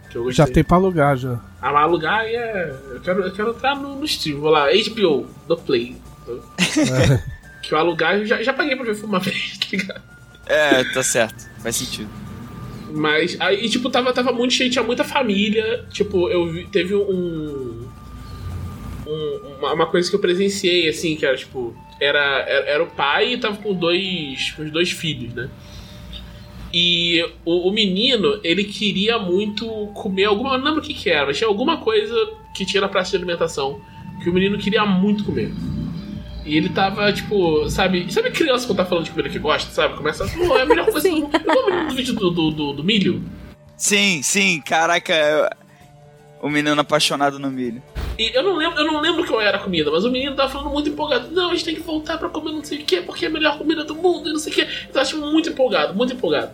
Que eu gostei. Já tem pra alugar, já. Ah, mas alugar aí é. Eu quero, eu quero entrar no, no stream. Vou lá, HBO, do Play. que eu alugar eu já, já paguei pra ver filme uma vez, tá ligado? É, tá certo. Faz sentido. Mas aí, tipo, tava, tava muito cheio, tinha muita família. Tipo, eu vi, teve um. um- uma, uma coisa que eu presenciei, assim, que era, tipo, era, era, era o pai e tava com dois, com os dois filhos, né? E o, o menino, ele queria muito comer alguma. eu Não lembro o que, que era, mas tinha alguma coisa que tinha na praça de alimentação que o menino queria muito comer. E ele tava, tipo, sabe, sabe criança quando tá falando de comida que gosta, sabe? Começa a falar, é a melhor coisa do Sim. mundo. Eu lembro do vídeo do, do, do, do milho. Sim, sim, caraca. é- O menino apaixonado no milho. E eu não lembro, eu não lembro qual era a comida, mas o menino tava falando muito empolgado. Não, a gente tem que voltar pra comer não sei o que, porque é a melhor comida do mundo e não sei o que. Eu tava tipo, muito empolgado, muito empolgado.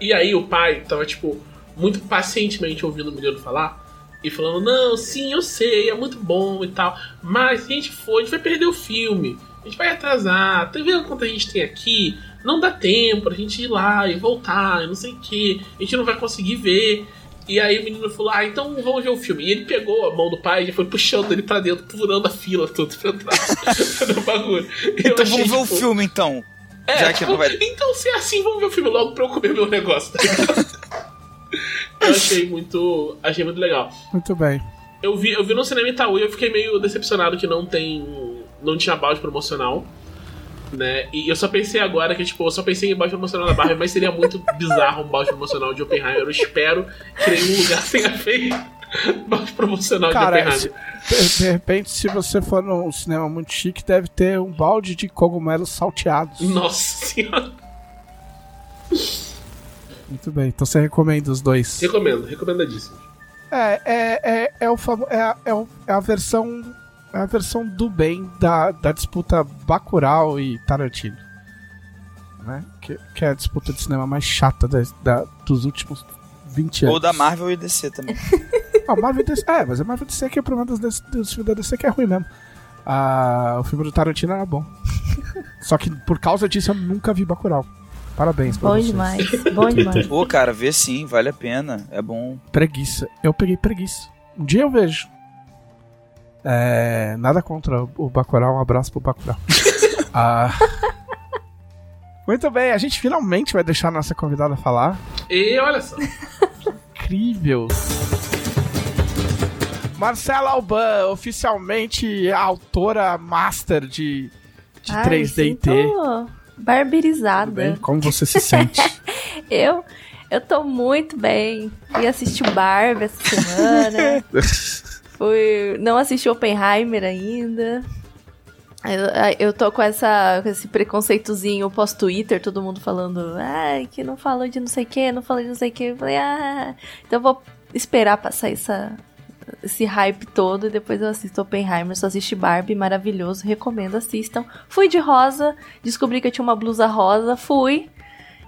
E aí o pai tava, tipo, muito pacientemente ouvindo o menino falar e falando, não, sim, eu sei, é muito bom e tal. Mas se a gente for, a gente vai perder o filme. A gente vai atrasar. Tá vendo quanto a gente tem aqui? Não dá tempo pra gente ir lá e voltar e não sei o que. A gente não vai conseguir ver. E aí o menino falou, ah, então vamos ver o filme. E ele pegou a mão do pai e foi puxando ele pra dentro, furando a fila toda pra entrar no bagulho. Eu Então achei, vamos ver o tipo, filme então. é, Já que tipo, não vai- Então, se é assim, vamos ver o filme logo pra eu comer meu negócio. tá? Eu achei muito. Achei muito legal. Muito bem. Eu vi, eu vi no cinema Itaú e eu fiquei meio decepcionado que não tem. não tinha balde promocional. Né? E eu só pensei agora que, tipo, eu só pensei em balde promocional da Barbie, mas seria muito bizarro um balde promocional de Oppenheimer. Eu espero que nenhum lugar tenha feito balde promocional Cara, de Oppenheimer. de, de repente, se você for num cinema muito chique, deve ter um balde de cogumelos salteados. Nossa senhora. Muito bem, então você recomenda os dois. Recomendo, recomendadíssimo. É, é, é, é, o famo- é, a- é, o- é a versão. É a versão do bem da, da disputa Bacurau e Tarantino. Né? Que, que é a disputa de cinema mais chata da, da- dos últimos 20 anos. Ou da Marvel e DC também. Ah, Marvel e DC. É, mas a Marvel e DC que é o problema dos, dos, dos filmes da DC que é ruim mesmo. Ah, o filme do Tarantino era bom. Só que por causa disso eu nunca vi Bacurau. Parabéns pra Bom vocês. demais, bom demais. Pô, cara, vê sim, vale a pena. É bom. Preguiça. Eu peguei preguiça. Um dia eu vejo. É, nada contra o Bacurau, um abraço pro Bacurau. Ah, Muito bem, a gente finalmente vai deixar a nossa convidada falar. E olha só. Incrível! Marcela Alban, oficialmente a autora master de, de Ai, 3D e T. Bem? Como você se sente? Eu, eu tô muito bem. Fui assistir Barbie essa semana. Fui, não assisti Oppenheimer ainda. Eu, eu tô com, essa, com esse preconceitozinho pós-Twitter, todo mundo falando, ai, que não falou de não sei o que, não falou de não sei o que. Eu falei, ah, então eu vou esperar passar essa, esse hype todo e depois eu assisto Oppenheimer, só assisti Barbie, maravilhoso, recomendo, assistam. Fui de rosa, descobri que eu tinha uma blusa rosa, fui.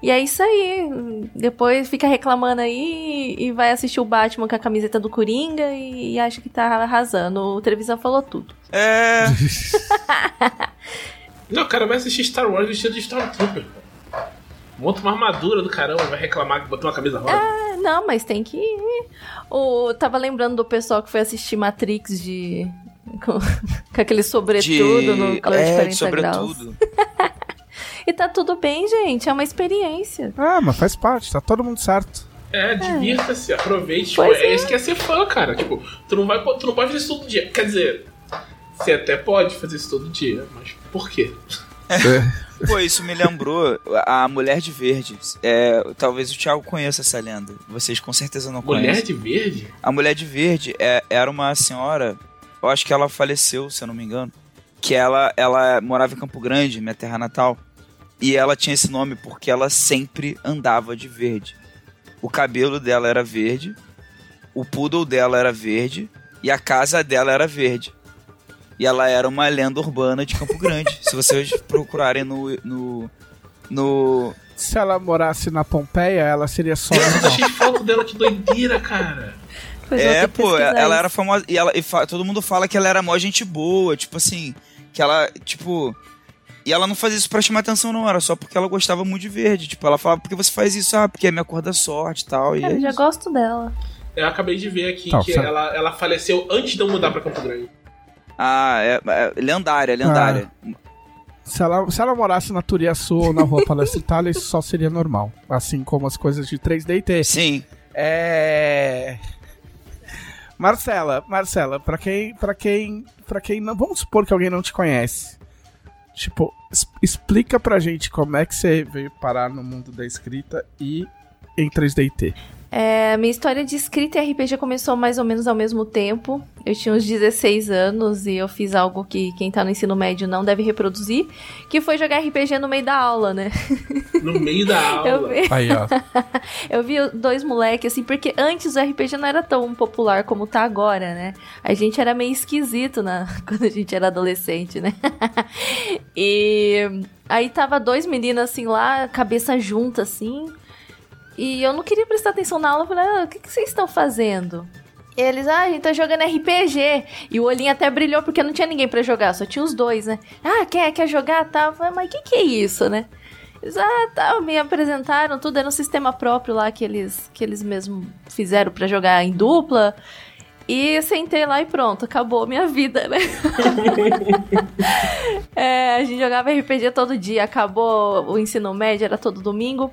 E é isso aí. Depois fica reclamando aí e vai assistir o Batman com a camiseta do Coringa e, e acha que tá arrasando. O televisão falou tudo. É. Não, cara, vai assistir Star Wars vestido de Stormtrooper. Monta uma armadura do caramba, vai reclamar que botou uma camisa rosa. É, não, mas tem que ir. O, tava lembrando do pessoal que foi assistir Matrix de. com, com aquele sobretudo De- no calor de é, 40 de graus. sobretudo. E tá tudo bem, gente. É uma experiência. Ah, mas faz parte, tá todo mundo certo. É, divirta-se, aproveite. Tipo, é. é. isso que é ser fã, cara. Tipo, tu não, vai, tu não pode fazer isso todo dia. Quer dizer, você até pode fazer isso todo dia, mas por quê? Pô, isso me lembrou a Mulher de Verde. É, talvez o Thiago conheça essa lenda. Vocês com certeza não Mulher conhecem. de verde? A Mulher de Verde é- era uma senhora, eu acho que ela faleceu, se eu não me engano, que ela, ela morava em Campo Grande, minha terra natal, e ela tinha esse nome porque ela sempre andava de verde. O cabelo dela era verde, o poodle dela era verde e a casa dela era verde. E ela era uma lenda urbana de Campo Grande. se vocês procurarem no, no, no Se ela morasse na Pompeia, ela seria só Eu achei foto dela, que doideira, cara. Vou É, pô, ela isso. era famosa. E, ela, e fa- todo mundo fala que ela era mó gente boa, tipo assim. Que ela, tipo. E ela não fazia isso pra chamar atenção, não. Era só porque ela gostava muito de verde. Tipo, ela falava, por que você faz isso? Ah, porque é minha cor da sorte e tal. E Cara, é eu já isso. gosto dela. Eu acabei de ver aqui Tá, que ela, ela faleceu antes de eu mudar pra Campo Grande. Ah, é, é lendária, lendária. Se ela, se ela morasse na Turiaçu ou na Rua Palestra Itália, isso só seria normal. Assim como as coisas de 3D e T. Sim. É. Marcela, Marcela, pra quem, para quem, para quem não, vamos supor que alguém não te conhece. Tipo, explica pra gente como é que você veio parar no mundo da escrita e em 3D e T. É, minha história de escrita e RPG começou mais ou menos ao mesmo tempo. Eu tinha uns 16 anos e eu fiz algo que quem tá no ensino médio não deve reproduzir, que foi jogar RPG no meio da aula, né? No meio da Eu aula. vi, Aí, ó. eu vi dois moleques, assim, porque antes o RPG não era tão popular como tá agora, né? A gente era meio esquisito na, quando a gente era adolescente, né? e aí tava dois meninos assim lá, cabeça junta, assim. E eu não queria prestar atenção na aula. Eu falei, ah, o que, que vocês estão fazendo? Eles, ah, a gente tá jogando RPG. E o olhinho até brilhou porque não tinha ninguém pra jogar, só tinha os dois, né? Ah, quer, quer jogar? Tá. Falei, mas o que, que é isso, né? Eles, ah, tá, me apresentaram tudo, era um sistema próprio lá que eles, que eles mesmo fizeram pra jogar em dupla. E sentei lá e pronto, acabou minha vida, né? É, a gente jogava RPG todo dia, acabou o ensino médio, era todo domingo.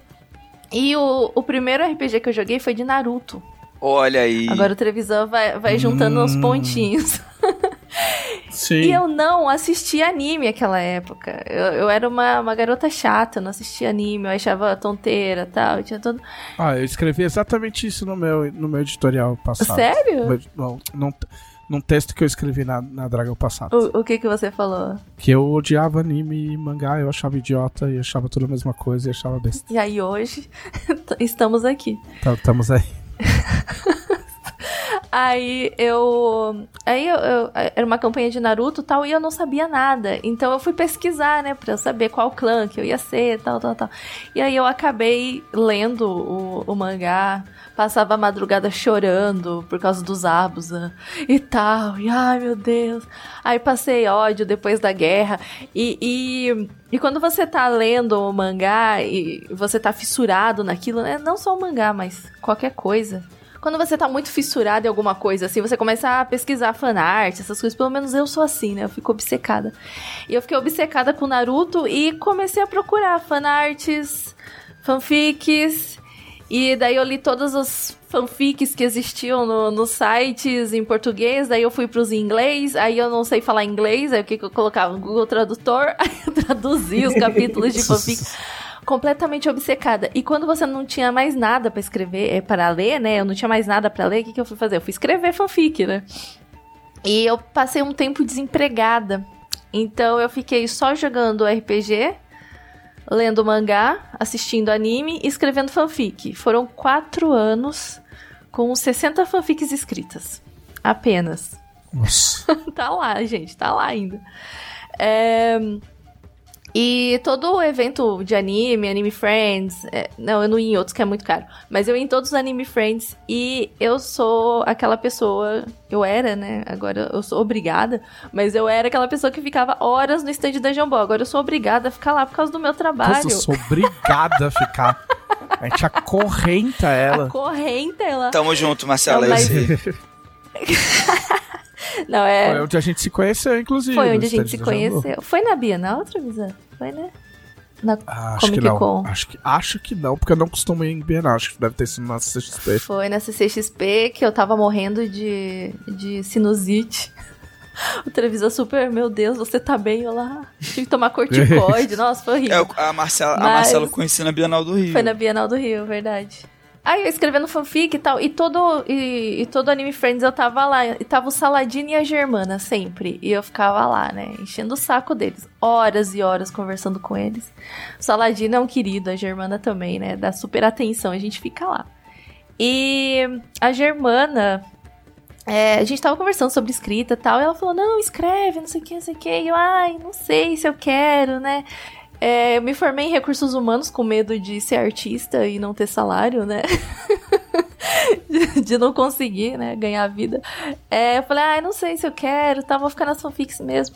E o, o primeiro RPG que eu joguei foi de Naruto. Olha aí. Agora o televisão vai, vai juntando os pontinhos. Sim. E eu não assisti anime naquela época. Eu, eu era uma, uma garota chata, eu não assistia anime, eu achava tonteira e tal. Tinha todo... Ah, eu escrevi exatamente isso no meu, no meu editorial passado. Sério? No, no, num, texto que eu escrevi na, na Dragão passado. O, o que que você falou? Que eu odiava anime e mangá, eu achava idiota e achava tudo a mesma coisa e achava besta. E aí hoje estamos aqui. Então, estamos aí. Aí eu. Aí eu, eu- Era uma campanha de Naruto tal, e eu não sabia nada. Então eu fui pesquisar, né, pra eu saber qual clã que eu ia ser, tal, tal, tal. E aí eu acabei lendo o, o mangá, passava a madrugada chorando por causa dos Abusa e tal. E ai meu Deus. Aí passei ódio depois da guerra. E, e, e quando você tá lendo o mangá e você tá fissurado naquilo, né? Não só o mangá, mas qualquer coisa. Quando você tá muito fissurado em alguma coisa, assim, você começa a pesquisar fanart, essas coisas. Pelo menos eu sou assim, né? Eu fico obcecada. E eu fiquei obcecada com Naruto e comecei a procurar fanarts, fanfics. E daí eu li todas as fanfics que existiam no- nos sites em português, daí eu fui pros em inglês, aí eu não sei falar inglês, aí o que, que eu colocava? No Google Tradutor, aí eu traduzia os capítulos de fanfic completamente obcecada. E quando você não tinha mais nada pra escrever, é, para ler, né? Eu não tinha mais nada pra ler, o que, que eu fui fazer? Eu fui escrever fanfic, né? E eu passei um tempo desempregada. Então eu fiquei só jogando RPG, lendo mangá, assistindo anime e escrevendo fanfic. Foram quatro anos com 60 fanfics escritas. Apenas. Nossa. tá lá, gente, tá lá ainda. É, E todo o evento de anime, Anime Friends, é, não, eu não ia em outros que é muito caro, mas eu ia em todos os Anime Friends e eu sou aquela pessoa, eu era, né, agora eu sou obrigada, mas eu era aquela pessoa que ficava horas no stand da Jambô, agora eu sou obrigada a ficar lá por causa do meu trabalho. Nossa, eu sou obrigada a ficar. A gente acorrenta ela. Corrente ela. Tamo junto, Marcela. Não, mas-. Não, é. Foi onde a gente se conheceu, inclusive. Foi onde a gente se conheceu. Foi na Bienal, Trevisan? Foi, né? Na Ah, acho Comic que não. Con. Acho que, acho que não, porque eu não costumo ir em Bienal. Acho que deve ter sido na CXP. Foi na CCXP que eu tava morrendo de, de sinusite. O Trevisan super, meu Deus, você tá bem? Eu lá, tive que tomar corticoide. Nossa, foi É, horrível. o- a Marcela, a Mas- Marcela eu conheci na Bienal do Rio. Foi na Bienal do Rio, verdade. Aí eu escrevendo fanfic e tal, e todo, e, e todo Anime Friends eu tava lá, e tava o Saladino e a Germana sempre, e eu ficava lá, né, enchendo o saco deles, horas e horas conversando com eles. O Saladino é um querido, a Germana também, né, dá super atenção, a gente fica lá. E a Germana, é, a gente tava conversando sobre escrita e tal, e ela falou, não, escreve, não sei o que, não sei o que, e eu, ai, não sei se eu quero, né. É, eu me formei em recursos humanos com medo de ser artista e não ter salário, né? de, de não conseguir, né? Ganhar a vida. É, eu falei, ai, não sei se eu quero, tá? Vou ficar nas fanfics mesmo.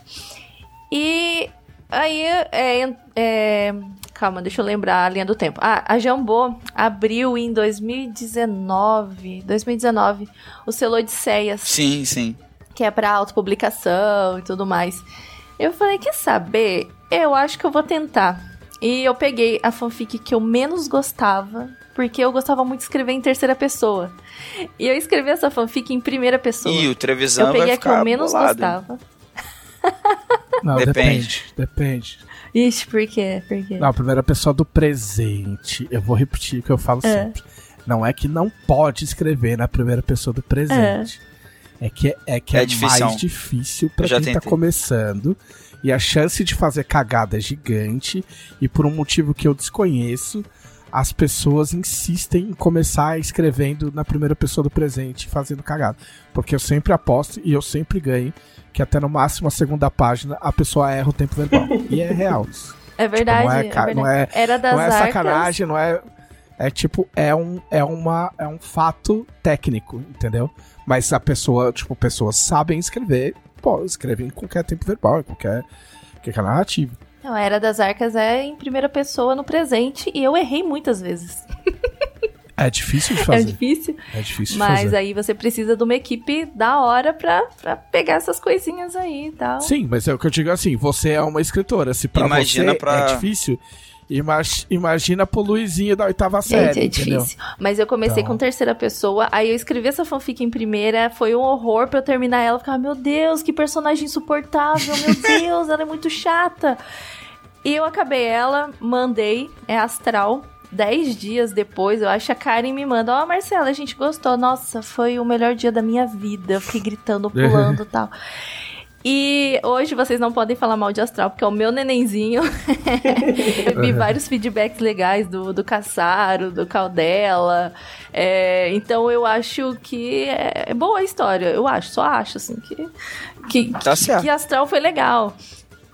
E aí, é, é, calma, deixa eu lembrar a linha do tempo. Ah, a Jambô abriu em 2019, 2019, o selo Odisseias Sim, sim. que é pra autopublicação e tudo mais. Eu falei, quer saber? Eu acho que eu vou tentar. E eu peguei a fanfic que eu menos gostava, porque eu gostava muito de escrever em terceira pessoa. E eu escrevi essa fanfic em primeira pessoa. E o Trevisan eu peguei vai a que eu menos bolado. gostava. Não, Depende. depende. Depende. Ixi, por quê? Por quê? Não, a primeira pessoa do presente. Eu vou repetir o que eu falo É. sempre. Não é que não pode escrever na primeira pessoa do presente. É, que é, que É é, difícil. mais difícil já quem tá tentei. começando. E a chance de fazer cagada é gigante. E por um motivo que eu desconheço, as pessoas insistem em começar escrevendo na primeira pessoa do presente, fazendo cagada. Porque eu sempre aposto e eu sempre ganho que até no máximo a segunda página a pessoa erra o tempo verbal. e é real isso. É verdade, não é é verdade. não é- Era das não é arcas. sacanagem, não é. É tipo, é um, é uma, é um fato técnico, entendeu? Mas a pessoa, tipo, pessoas sabem escrever, pô, escrevem em qualquer tempo verbal, em qualquer, qualquer narrativa. Não, a Era das Arcas é em primeira pessoa no presente e eu errei muitas vezes. É difícil de É fazer. difícil. É difícil de Mas fazer. aí você precisa de uma equipe da hora pra, pra pegar essas coisinhas aí e tal. Sim, mas é o que eu digo assim, você é uma escritora. Se pra Imagina você pra- é difícil, imagina pro Luizinho da oitava série, Gente, é entendeu? difícil. Mas eu comecei Então. com terceira pessoa, aí eu escrevi essa fanfic em primeira, foi um horror pra eu terminar ela. Eu ficava, meu Deus, que personagem insuportável, meu Deus, ela é muito chata. E eu acabei ela, mandei, é astral. Dez dias depois, eu acho a Karen me manda, ó, Marcela, a gente gostou. Nossa, foi o melhor dia da minha vida. Eu fiquei gritando, pulando e tal. E hoje vocês não podem falar mal de Astral, porque é o meu nenenzinho. Eu vi vários feedbacks legais do, do Caçaro, do Caldela. É, então eu acho que é, é boa a história. Eu acho, só acho, assim, que, que, Tá certo. que Astral foi legal.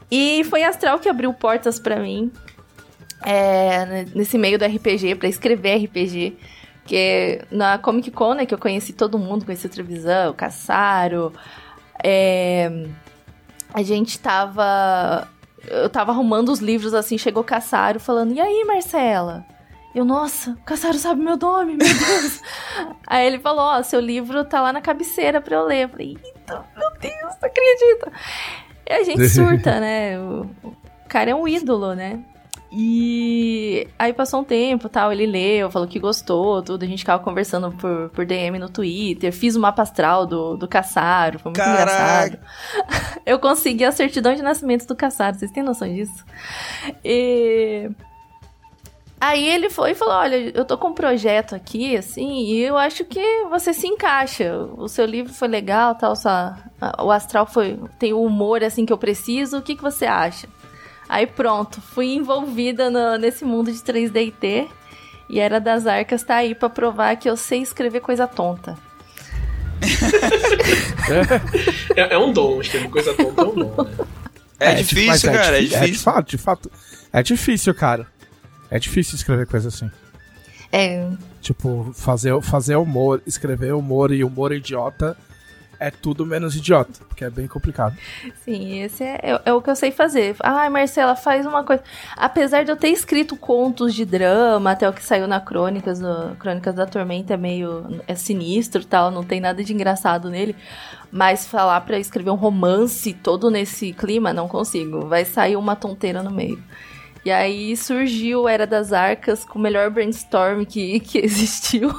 E foi Astral que abriu portas pra mim. é, nesse meio do RPG, pra escrever RPG. Que na Comic Con, né, que eu conheci todo mundo, conheci o Trevisan, o Caçaro. É, a gente tava. Eu tava arrumando os livros assim, chegou o Caçaro falando: E aí, Marcela? Eu, nossa, o Caçaro sabe meu nome, meu Deus. aí ele falou: Ó, seu livro tá lá na cabeceira pra eu ler. Eu falei: Eita, meu Deus, não acredito. E a gente surta, né? O cara é um ídolo, né? E aí passou um tempo, tal, ele leu, falou que gostou, tudo, a gente ficava conversando por, por DM no Twitter, fiz o mapa astral do, do Caçaro, foi muito Caraca. engraçado. Eu consegui a certidão de nascimento do Caçaro, vocês têm noção disso? E... Aí ele foi e falou, olha, eu tô com um projeto aqui, assim, e eu acho que você se encaixa, o seu livro foi legal, tal, sua, O astral foi tem o humor assim que eu preciso. O que, que você acha? Aí pronto, fui envolvida no, nesse mundo de 3D e Era das Arcas tá aí pra provar que eu sei escrever coisa tonta. é, é, um dom, escrever coisa tonta é um dom, né? É, é difícil, cara, é difícil. É, de fato, de fato. É difícil, cara. É difícil escrever coisa assim. É. Tipo, fazer, fazer humor, escrever humor e humor idiota é tudo menos idiota, porque é bem complicado. Sim, esse é, é, é, o que eu sei fazer. Ai, Marcela, faz uma coisa. Apesar de eu ter escrito contos de drama, até o que saiu na Crônicas, no, Crônicas da Tormenta é meio é sinistro tal, não tem nada de engraçado nele. Mas falar para escrever um romance todo nesse clima, não consigo. Vai sair uma tonteira no meio. E aí surgiu Era das Arcas com o melhor brainstorm que, que existiu.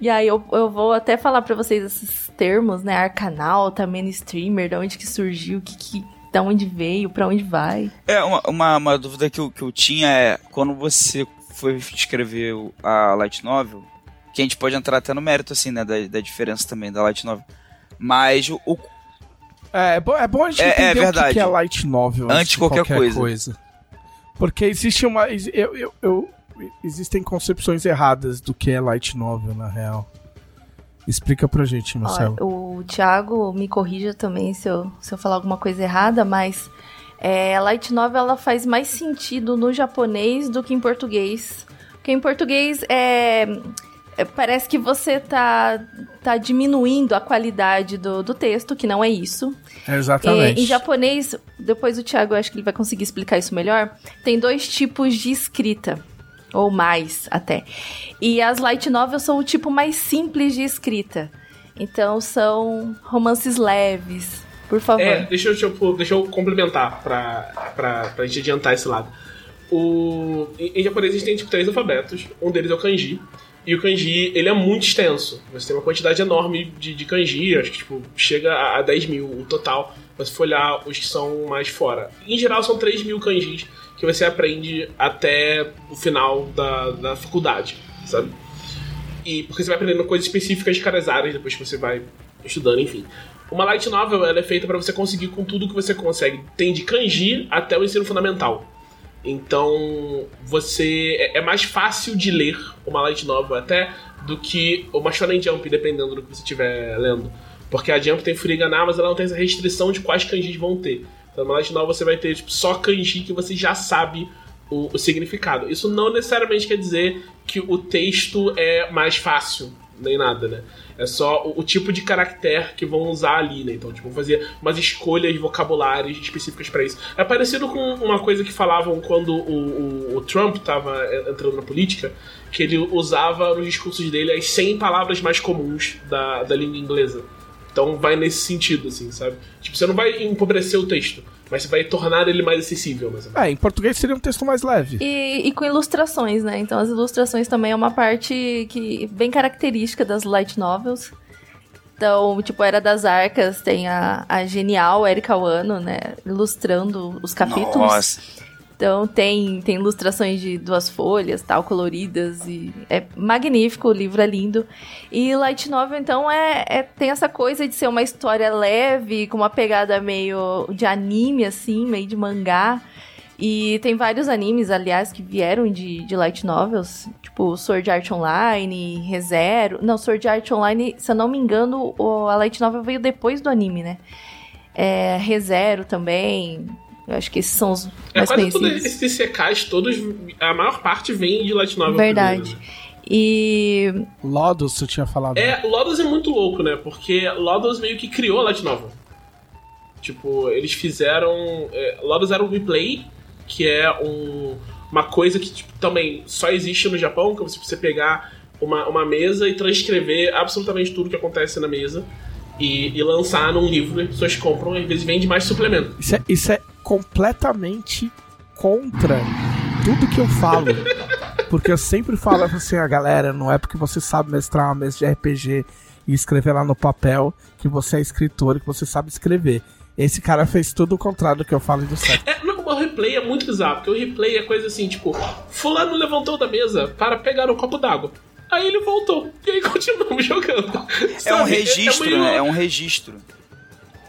E aí eu, eu vou até falar para vocês esses termos, né? Arcanauta, mainstreamer, de onde que surgiu, que, que, da onde veio, para onde vai. É, uma, uma, uma, dúvida que eu, que eu tinha é, quando você foi escrever a Light Novel, que a gente pode entrar até no mérito, assim, né, da, da diferença também da Light Novel, mas o... o... É, é bom, é bom a gente é, é entender é o que, é Light Novel antes de qualquer, qualquer coisa. coisa. Porque existe uma... Eu, eu, eu, existem concepções erradas do que é light novel, na real. Explica pra gente, Marcelo. o Thiago me corrija também se eu, se eu falar alguma coisa errada, mas é, light novel ela faz mais sentido no japonês do que em português. Porque em português é, é, parece que você tá, tá diminuindo a qualidade do, do texto, que não é isso. É exatamente. É, em japonês, depois o Thiago, acho que ele vai conseguir explicar isso melhor, tem dois tipos de escrita. Ou mais, até. E as light novels são o tipo mais simples de escrita. Então são romances leves. Por favor. É, deixa eu, deixa eu complementar pra, pra, pra gente adiantar esse lado. O, em, em japonês existem tipo, três alfabetos. Um deles é o kanji. E o kanji, ele é muito extenso. Você tem uma quantidade enorme de, de kanji, acho que tipo, chega a, a 10 mil o total. Mas se for olhar os que são mais fora. Em geral, são 3 mil kanjis que você aprende até o final da, da faculdade, sabe? E porque você vai aprendendo coisas específicas de cada áreas depois que você vai estudando, enfim. Uma light novel ela é feita para você conseguir com tudo que você consegue. Tem de kanji até o ensino fundamental. Então, você é, é mais fácil de ler uma light novel até do que uma shonen jump, dependendo do que você estiver lendo. Porque a jump tem furiganá, mas ela não tem essa restrição de quais kanjis vão ter. Então, no Novel você vai ter tipo, só kanji que você já sabe o, o, significado. Isso não necessariamente quer dizer que o texto é mais fácil, nem nada, né? É só o, o tipo de caractere que vão usar ali, né? Então, tipo, vão fazer umas escolhas vocabulares específicas para isso. É parecido com uma coisa que falavam quando o, o, o Trump estava é, entrando na política, que ele usava nos discursos dele as 100 palavras mais comuns da, da língua inglesa. Então vai nesse sentido, assim, sabe? Tipo, você não vai empobrecer o texto, mas você vai tornar ele mais acessível. Mais é, em português seria um texto mais leve. E, e, com ilustrações, né? Então as ilustrações também é uma parte que bem característica das light novels. Então, tipo, Era das Arcas tem a, a genial Erika Wano, né? Ilustrando os capítulos. Nossa. Então tem, tem ilustrações de duas folhas, tal, coloridas e é magnífico, o livro é lindo. E Light Novel então é, é tem essa coisa de ser uma história leve, com uma pegada meio de anime assim, meio de mangá. E tem vários animes, aliás, que vieram de, de light novels, tipo Sword Art Online, ReZero. Não, Sword Art Online, se eu não me engano, a light novel veio depois do anime, né? É, ReZero também. Eu acho que esses são os é, mais quase todos esses secais, todos, a maior parte vem de Light Novel. Verdade. Primeiro, né? E. Lodos, você tinha falado. É, Lodos é muito louco, né? Porque Lodos meio que criou a Light Novel. Tipo, eles fizeram. É, Lodos era um replay, que é um, uma coisa que tipo, também só existe no Japão, que é você pegar uma, uma mesa e transcrever absolutamente tudo que acontece na mesa. E, e lançar num livro, as pessoas compram e às vezes vende mais suplemento. Isso é, isso é completamente contra tudo que eu falo. Porque eu sempre falo assim, a galera, não é porque você sabe mestrar uma mesa de RPG e escrever lá no papel que você é escritor e que você sabe escrever. Esse cara fez tudo o contrário do que eu falo do certo. É, não, o replay é muito bizarro, porque o replay é coisa assim, tipo, fulano levantou da mesa para pegar um copo d'água. Aí ele voltou. E aí continuamos jogando. É um Sabe? registro, meio- né? É um registro.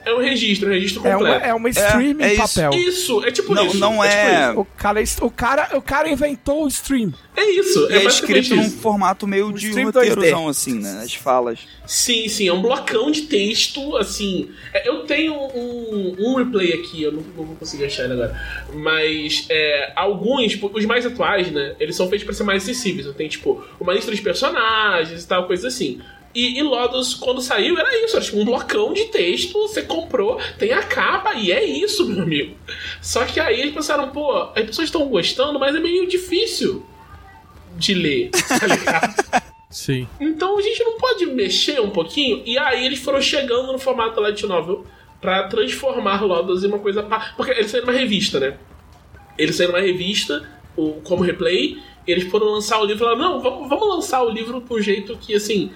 É um registro, um registro É completo. uma, é uma stream É, é em isso. papel. Isso, é tipo Não, isso. não tipo é- isso. O cara, o, cara, o cara o cara inventou o stream. É isso, E é, é escrito num formato Um meio de stream roteirozão, 2D. assim, né? As falas. Sim, sim, é um blocão de texto, assim. é, Eu tenho um, um replay aqui, eu não, não vou conseguir achar ele agora. Mas é, alguns, tipo, os mais atuais, né? Eles são feitos pra ser mais acessíveis. Então tem, tipo, uma lista de personagens e tal, coisa assim. E, e Lodos, quando saiu, era isso, era tipo um blocão de texto, você comprou, tem a capa, e é isso, meu amigo. Só que aí eles pensaram, pô, as pessoas estão gostando, mas é meio difícil de ler, tá ligado? Sim. Então a gente não pode mexer um pouquinho? E aí eles foram chegando no formato da Light Novel pra transformar Lodos em uma coisa. Porque eles saíram numa revista, né? Eles saíram numa revista, o, como replay, e eles foram lançar o livro e falaram: não, vamos, vamos lançar o livro por jeito que, assim,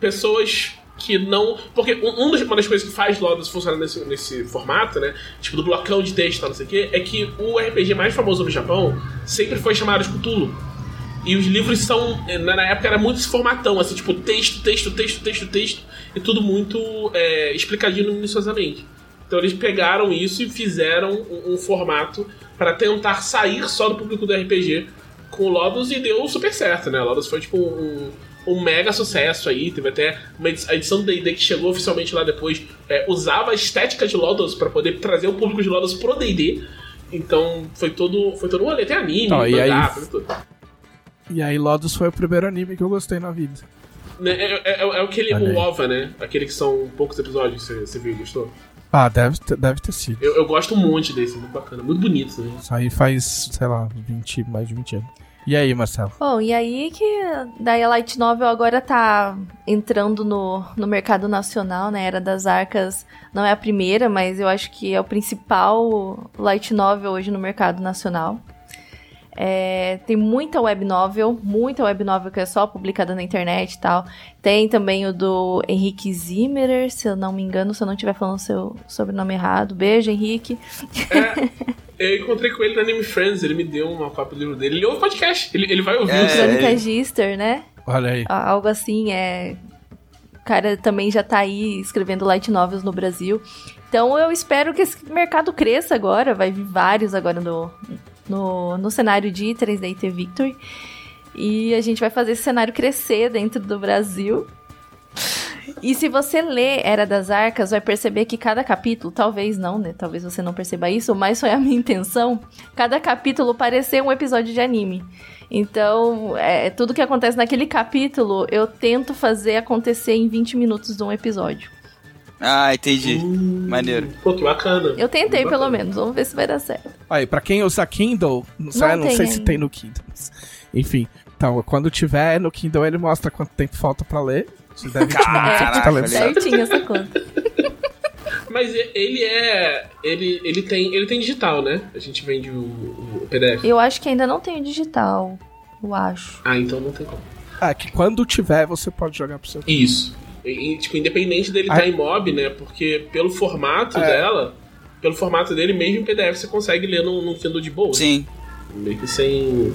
pessoas que não. Porque um, um uma das coisas que faz Lodos funcionar nesse, nesse formato, né? Tipo, do blocão de texto e tal, não sei o quê, é que o RPG mais famoso no Japão sempre foi chamado de Cthulhu. E os livros são. Na época era muito esse formatão, assim, tipo, texto, texto, texto, texto, texto, e tudo muito é, explicadinho minuciosamente. Então eles pegaram isso e fizeram um, um formato para tentar sair só do público do RPG com o Lodos e deu super certo, né? Lodos foi tipo um, um mega sucesso aí. Teve até uma edi- a edição do DD que chegou oficialmente lá depois, é, usava a estética de Lodos para poder trazer o público de Lodos pro DD. Então foi todo, foi todo um rolê. Tem anime, Não, e mangá, aí- foi tudo. E aí Lodos foi o primeiro anime que eu gostei na vida. Né, É, é, é aquele Olha aí. o OVA, né? Aquele que são poucos episódios, você, você viu e gostou? Ah, deve ter, deve ter sido. Eu, eu gosto um monte desse, muito bacana, muito bonito, né? Isso aí faz, sei lá, 20, mais de 20 anos. E aí, Marcelo? Bom, e aí que daí a Light Novel agora tá entrando no, no mercado nacional, né? Era das Arcas não é a primeira, mas eu acho que é o principal Light Novel hoje no mercado nacional. É, tem muita web novel, muita web novel que é só publicada na internet e tal. Tem também o do Henrique Zimmerer, se eu não me engano, se eu não estiver falando seu sobrenome errado. Beijo, Henrique. Eu encontrei com ele no Anime Friends, ele me deu uma cópia do livro dele. Ele ouve o podcast, ele, ele vai ouvir É. Crônica ele- Gister, né? Olha aí. Ah, algo assim, é. O cara também já tá aí escrevendo light novels no Brasil. Então eu espero que esse mercado cresça agora. Vai vir vários agora no, no, no cenário de 3D T Victory. E a gente vai fazer esse cenário crescer dentro do Brasil. E se você ler Era das Arcas, vai perceber que cada capítulo, talvez não, né? Talvez você não perceba isso, mas foi a minha intenção. Cada capítulo parecer um episódio de anime. Então, é, tudo que acontece naquele capítulo, eu tento fazer acontecer em 20 minutos de um episódio. Ah, entendi. Hum, Maneiro. Pô, que bacana. Eu tentei, Muito pelo bacana. menos. Vamos ver se vai dar certo. Aí, pra quem usa Kindle, não, sei, não tem sei se tem no Kindle. Enfim, então, quando tiver no Kindle, ele mostra quanto tempo falta pra ler. Se der 20 minutos, Caraca, você tá lendo olha. certo. Certinho essa conta. Mas ele é. Ele, ele, tem, ele tem digital, né? A gente vende o, o PDF. Eu acho que ainda não tem o digital. Eu acho. Ah, então não tem como. Ah, que quando tiver, você pode jogar pro seu. Isso. E, tipo, independente dele Ah. estar em mob, né? Porque pelo formato É. dela, pelo formato dele, mesmo em PDF você consegue ler no, no Kindle de boa. Sim. Meio que sem.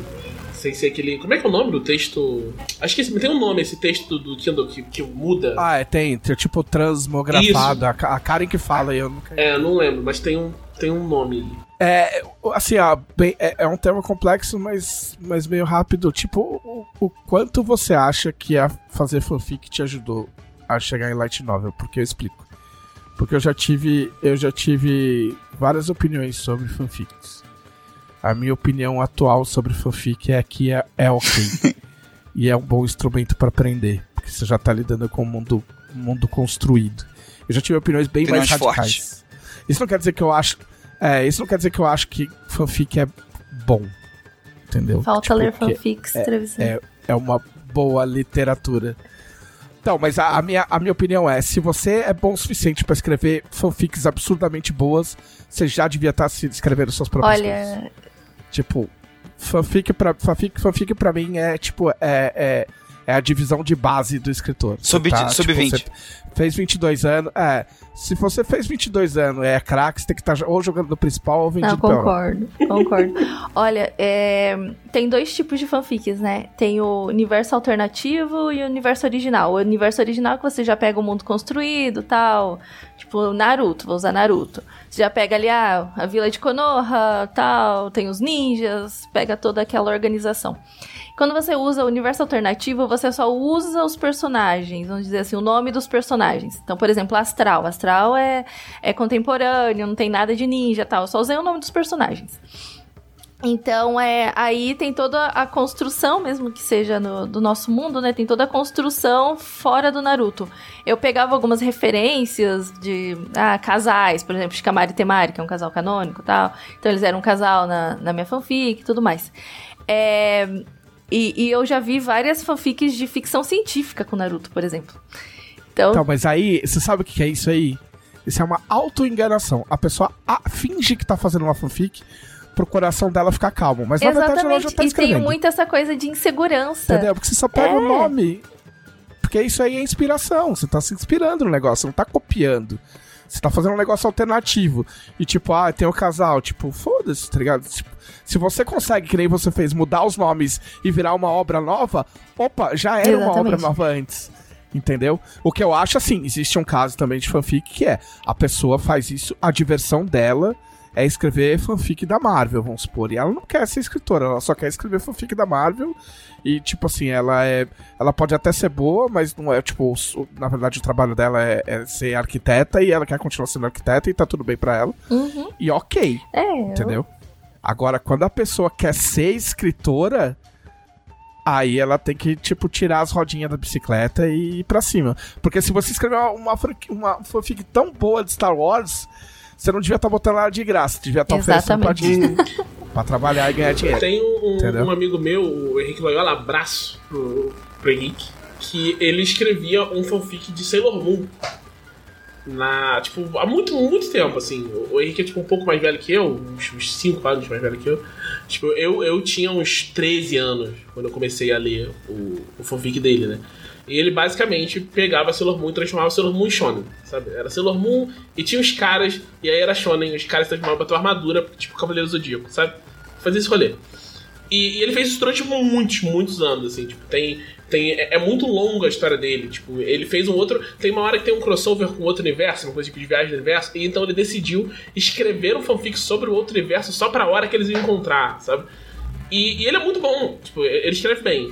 Sem ser aquele. Como é que é o nome do texto? Acho que esse- tem um nome esse texto do, Kindle que, que muda. Ah, é, tem, tem tipo transmografado, a, a Karen que fala, eu nunca. É, não lembro, mas tem um, tem um nome. É, assim, bem, é, é um termo complexo, mas, mas meio rápido. Tipo, o, o quanto você acha que a fazer fanfic te ajudou a chegar em Light Novel? Porque eu explico. Porque eu já tive, eu já tive várias opiniões sobre fanfics. A minha opinião atual sobre fanfic é que é, é ok. e é um bom instrumento para aprender. Porque você já tá lidando com um mundo, um mundo construído. Eu já tive opiniões bem mais Opiniões radicais. Isso não quer dizer que eu acho. É, isso não quer dizer que eu acho que fanfic é bom. Entendeu? Falta Tipo, ler fanfics, Trevisan. é, é uma boa literatura. Então, mas a, a minha, a minha opinião é: se você é bom o suficiente pra escrever fanfics absurdamente boas, você já devia estar se escrevendo suas próprias coisas. Tipo, fanfic pra, fanfic, fanfic pra mim é tipo, é, é, É a divisão de base do escritor. Sub- Você sub-20. você fez 22 anos. É, se você fez 22 anos é craque, você tem que estar ou jogando no principal ou vendido Não, concordo, concordo. Olha, é, tem dois tipos de fanfics, né? Tem o universo alternativo e o universo original. O universo original é que você já pega o mundo construído tal. Tipo, Naruto, vou usar Naruto. Já pega ali ah, a vila de Konoha, tal, tem os ninjas, pega toda aquela organização. Quando você usa o universo alternativo, você só usa os personagens, vamos dizer assim, o nome dos personagens. Então, por exemplo, Astral. Astral é, é contemporâneo, não tem nada de ninja tal. Só usei o nome dos personagens. Então, é, aí tem toda a construção, mesmo que seja no, do nosso mundo, né? Tem toda a construção fora do Naruto. Eu pegava algumas referências de ah, casais, por exemplo, Shikamaru e Temari, que é um casal canônico e tal. Então, eles eram um casal na, na minha fanfic e tudo mais. É, e, e eu já vi várias fanfics de ficção científica com Naruto, por exemplo. Então, Então, mas aí, você sabe o que é isso aí? Isso é uma auto-enganação. A pessoa finge que tá fazendo uma fanfic pro coração dela ficar calmo. Mas na verdade ela exatamente. já tá e escrevendo. tem muito essa coisa de insegurança. Entendeu? Porque você só pega É. o nome. Porque isso aí é inspiração. Você tá se inspirando no negócio, você não tá copiando. Você tá fazendo um negócio alternativo. E tipo, ah, tem o casal. Tipo, foda-se, tá ligado? Tipo, se você consegue, que nem você fez, mudar os nomes e virar uma obra nova, opa, já era uma Exatamente. obra nova antes. Entendeu? O que eu acho assim, existe um caso também de fanfic que é a pessoa faz isso, a diversão dela é escrever fanfic da Marvel, vamos supor. E ela não quer ser escritora, ela só quer escrever fanfic da Marvel. E, tipo assim, ela é. Ela pode até ser boa, mas não é, tipo, na verdade o trabalho dela é, é ser arquiteta e ela quer continuar sendo arquiteta e tá tudo bem pra ela. Uhum. E ok, É, eu- entendeu? Agora, quando a pessoa quer ser escritora, aí ela tem que, tipo, tirar as rodinhas da bicicleta e ir pra cima. Porque se você escrever uma, uma, uma fanfic tão boa de Star Wars, você não devia estar botando ela de graça, devia estar oferecendo pra Exatamente. Disney. pra trabalhar e ganhar dinheiro. Tem um, um amigo meu, o Henrique Loyola, abraço pro, pro Henrique, que ele escrevia um fanfic de Sailor Moon. Na, tipo, há muito, muito tempo, assim. O o Henrique é tipo um pouco mais velho que eu, uns 5 anos mais velho que eu. Tipo, eu, eu tinha uns 13 anos quando eu comecei a ler o, o fanfic dele, né? E ele basicamente pegava Sailor Moon e transformava Sailor Moon em Shonen, sabe? Era Sailor Moon e tinha os caras, e aí era Shonen, os caras transformavam pra tua armadura, tipo Cavaleiro Zodíaco, sabe? Fazia esse rolê. E, e ele fez isso durante muitos, muitos anos, assim, tipo, tem. tem é, é muito longa a história dele. Tipo, ele fez um outro. Tem uma hora que tem um crossover com outro universo, uma coisa tipo de viagem do universo, e então ele decidiu escrever um fanfic sobre o outro universo só pra hora que eles iam encontrar, sabe? E, e ele é muito bom, tipo, ele escreve bem.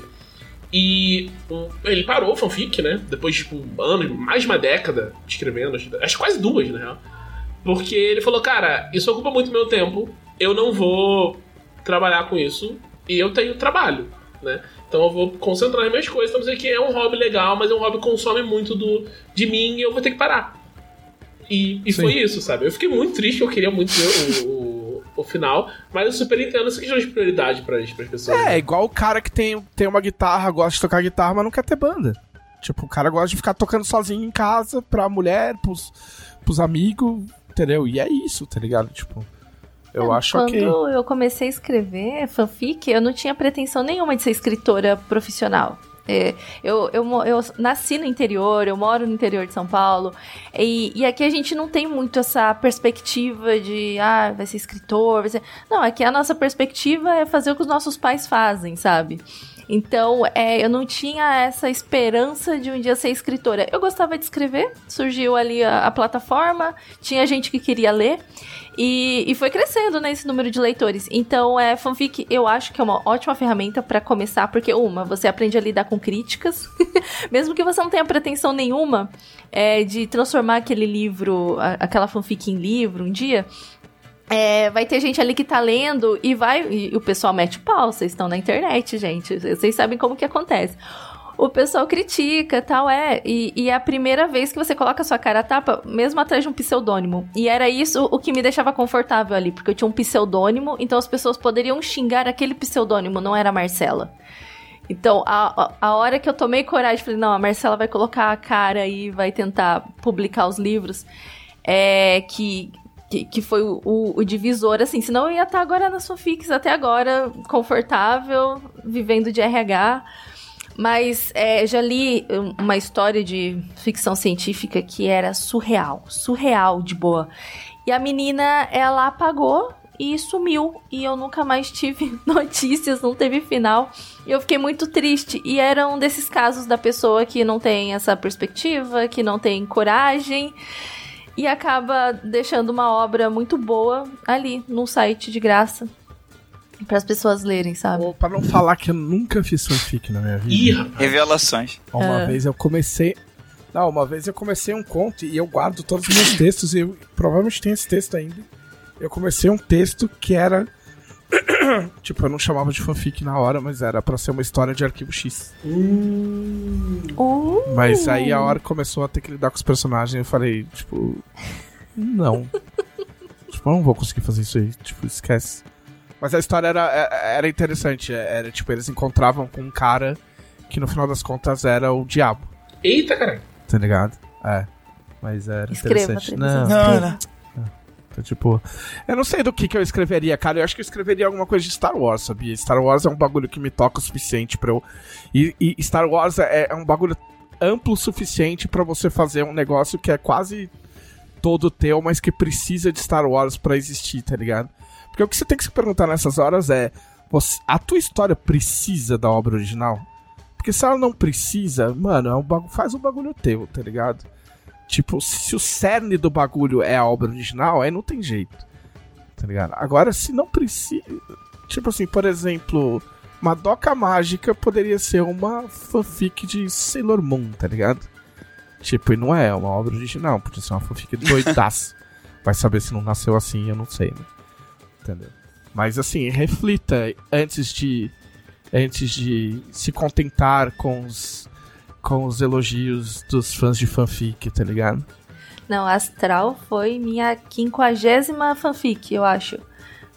E o- ele parou o fanfic, né? Depois de tipo, anos, mais de uma década escrevendo, acho, quase duas, na real. Porque ele falou, cara, isso ocupa muito meu tempo, eu não vou trabalhar com isso e eu tenho trabalho, né? Então eu vou concentrar nas minhas coisas, então sei que é um hobby legal, mas é um hobby que consome muito do, de mim e eu vou ter que parar. E, e foi isso, sabe? Eu fiquei muito triste, eu queria muito ver o, o, o final, mas eu super entendo essa questão de prioridade para as pessoas. É, igual o cara que tem, tem uma guitarra, gosta de tocar guitarra, mas não quer ter banda. Tipo, o cara gosta de ficar tocando sozinho em casa, pra mulher, pros, pros amigos, entendeu? E é isso, tá ligado? Tipo, eu acho Quando que. eu comecei a escrever fanfic, eu não tinha pretensão nenhuma de ser escritora profissional. É, eu, eu, eu nasci no interior, eu moro no interior de São Paulo, e, e aqui a gente não tem muito essa perspectiva de, ah, vai ser escritor, vai ser... Não, aqui a nossa perspectiva é fazer o que os nossos pais fazem, sabe? Então, é, eu não tinha essa esperança de um dia ser escritora. Eu gostava de escrever, surgiu ali a, a plataforma, tinha gente que queria ler, e, e foi crescendo, né, esse número de leitores. Então, é, fanfic eu acho que é uma ótima ferramenta pra começar, porque, uma, você aprende a lidar com críticas, mesmo que você não tenha pretensão nenhuma é, de transformar aquele livro, a- aquela fanfic em livro um dia. É, vai ter gente ali que tá lendo e vai. E o pessoal mete pau, vocês estão na internet, gente. Vocês sabem como que acontece. O pessoal critica tal, é. E, e é a primeira vez que você coloca a sua cara a tapa, mesmo atrás de um pseudônimo. E era isso o que me deixava confortável ali, porque eu tinha um pseudônimo, então as pessoas poderiam xingar aquele pseudônimo, não era Marcela. Então, a, a, a hora que eu tomei coragem, falei, não, a Marcela vai colocar a cara e vai tentar publicar os livros, é que, que, que foi o, o, o divisor, assim, senão eu ia estar agora na Sofix até agora, confortável, vivendo de RH. Mas é, já li uma história de ficção científica que era surreal. Surreal de boa. E a menina, ela apagou e sumiu. E eu nunca mais tive notícias, não teve final. E eu fiquei muito triste. E era um desses casos da pessoa que não tem essa perspectiva, que não tem coragem. E acaba deixando uma obra muito boa ali, num site de graça. Para as pessoas lerem, sabe? Pra não falar que eu nunca fiz fanfic na minha vida. Ih, rapaz. Revelações. Uma É. vez eu comecei. Não, uma vez eu comecei um conto e eu guardo todos os meus textos e eu provavelmente tenho esse texto ainda. Eu comecei um texto que era. tipo, eu não chamava de fanfic na hora, mas era pra ser uma história de arquivo X. Uh, Mas aí a hora que começou a ter que lidar com os personagens, eu falei, tipo. Não. tipo, eu não vou conseguir fazer isso aí. Tipo, esquece. Mas a história era, é- era interessante. Era tipo, eles encontravam com um cara que no final das contas era o diabo. Eita, caralho. Tá ligado? É. Mas era Escreva, interessante. Não, não. Tá tipo. Eu não sei do que, que eu escreveria, cara. Eu acho que eu escreveria alguma coisa de Star Wars, sabia? Star Wars é um bagulho que me toca o suficiente pra eu. E, e Star Wars é, é um bagulho amplo o suficiente pra você fazer um negócio que é quase todo teu, mas que precisa de Star Wars pra existir, tá ligado? Porque o que você tem que se perguntar nessas horas é: você- a tua história precisa da obra original? Porque se ela não precisa, mano, é um faz um bagulho teu, tá ligado? Tipo, se o cerne do bagulho é a obra original, aí não tem jeito. Tá ligado? Agora, se não precisa. Tipo assim, por exemplo, Madoka Mágica poderia ser uma fanfic de Sailor Moon, tá ligado? Tipo, e não é uma obra original, podia ser uma fanfic doidaço. Vai saber se não nasceu assim, eu não sei, né? Entendeu? Mas assim, reflita antes de. Antes de se contentar com os. Com os elogios dos fãs de fanfic, tá ligado? Não, Astral foi minha quinquagésima fanfic, eu acho.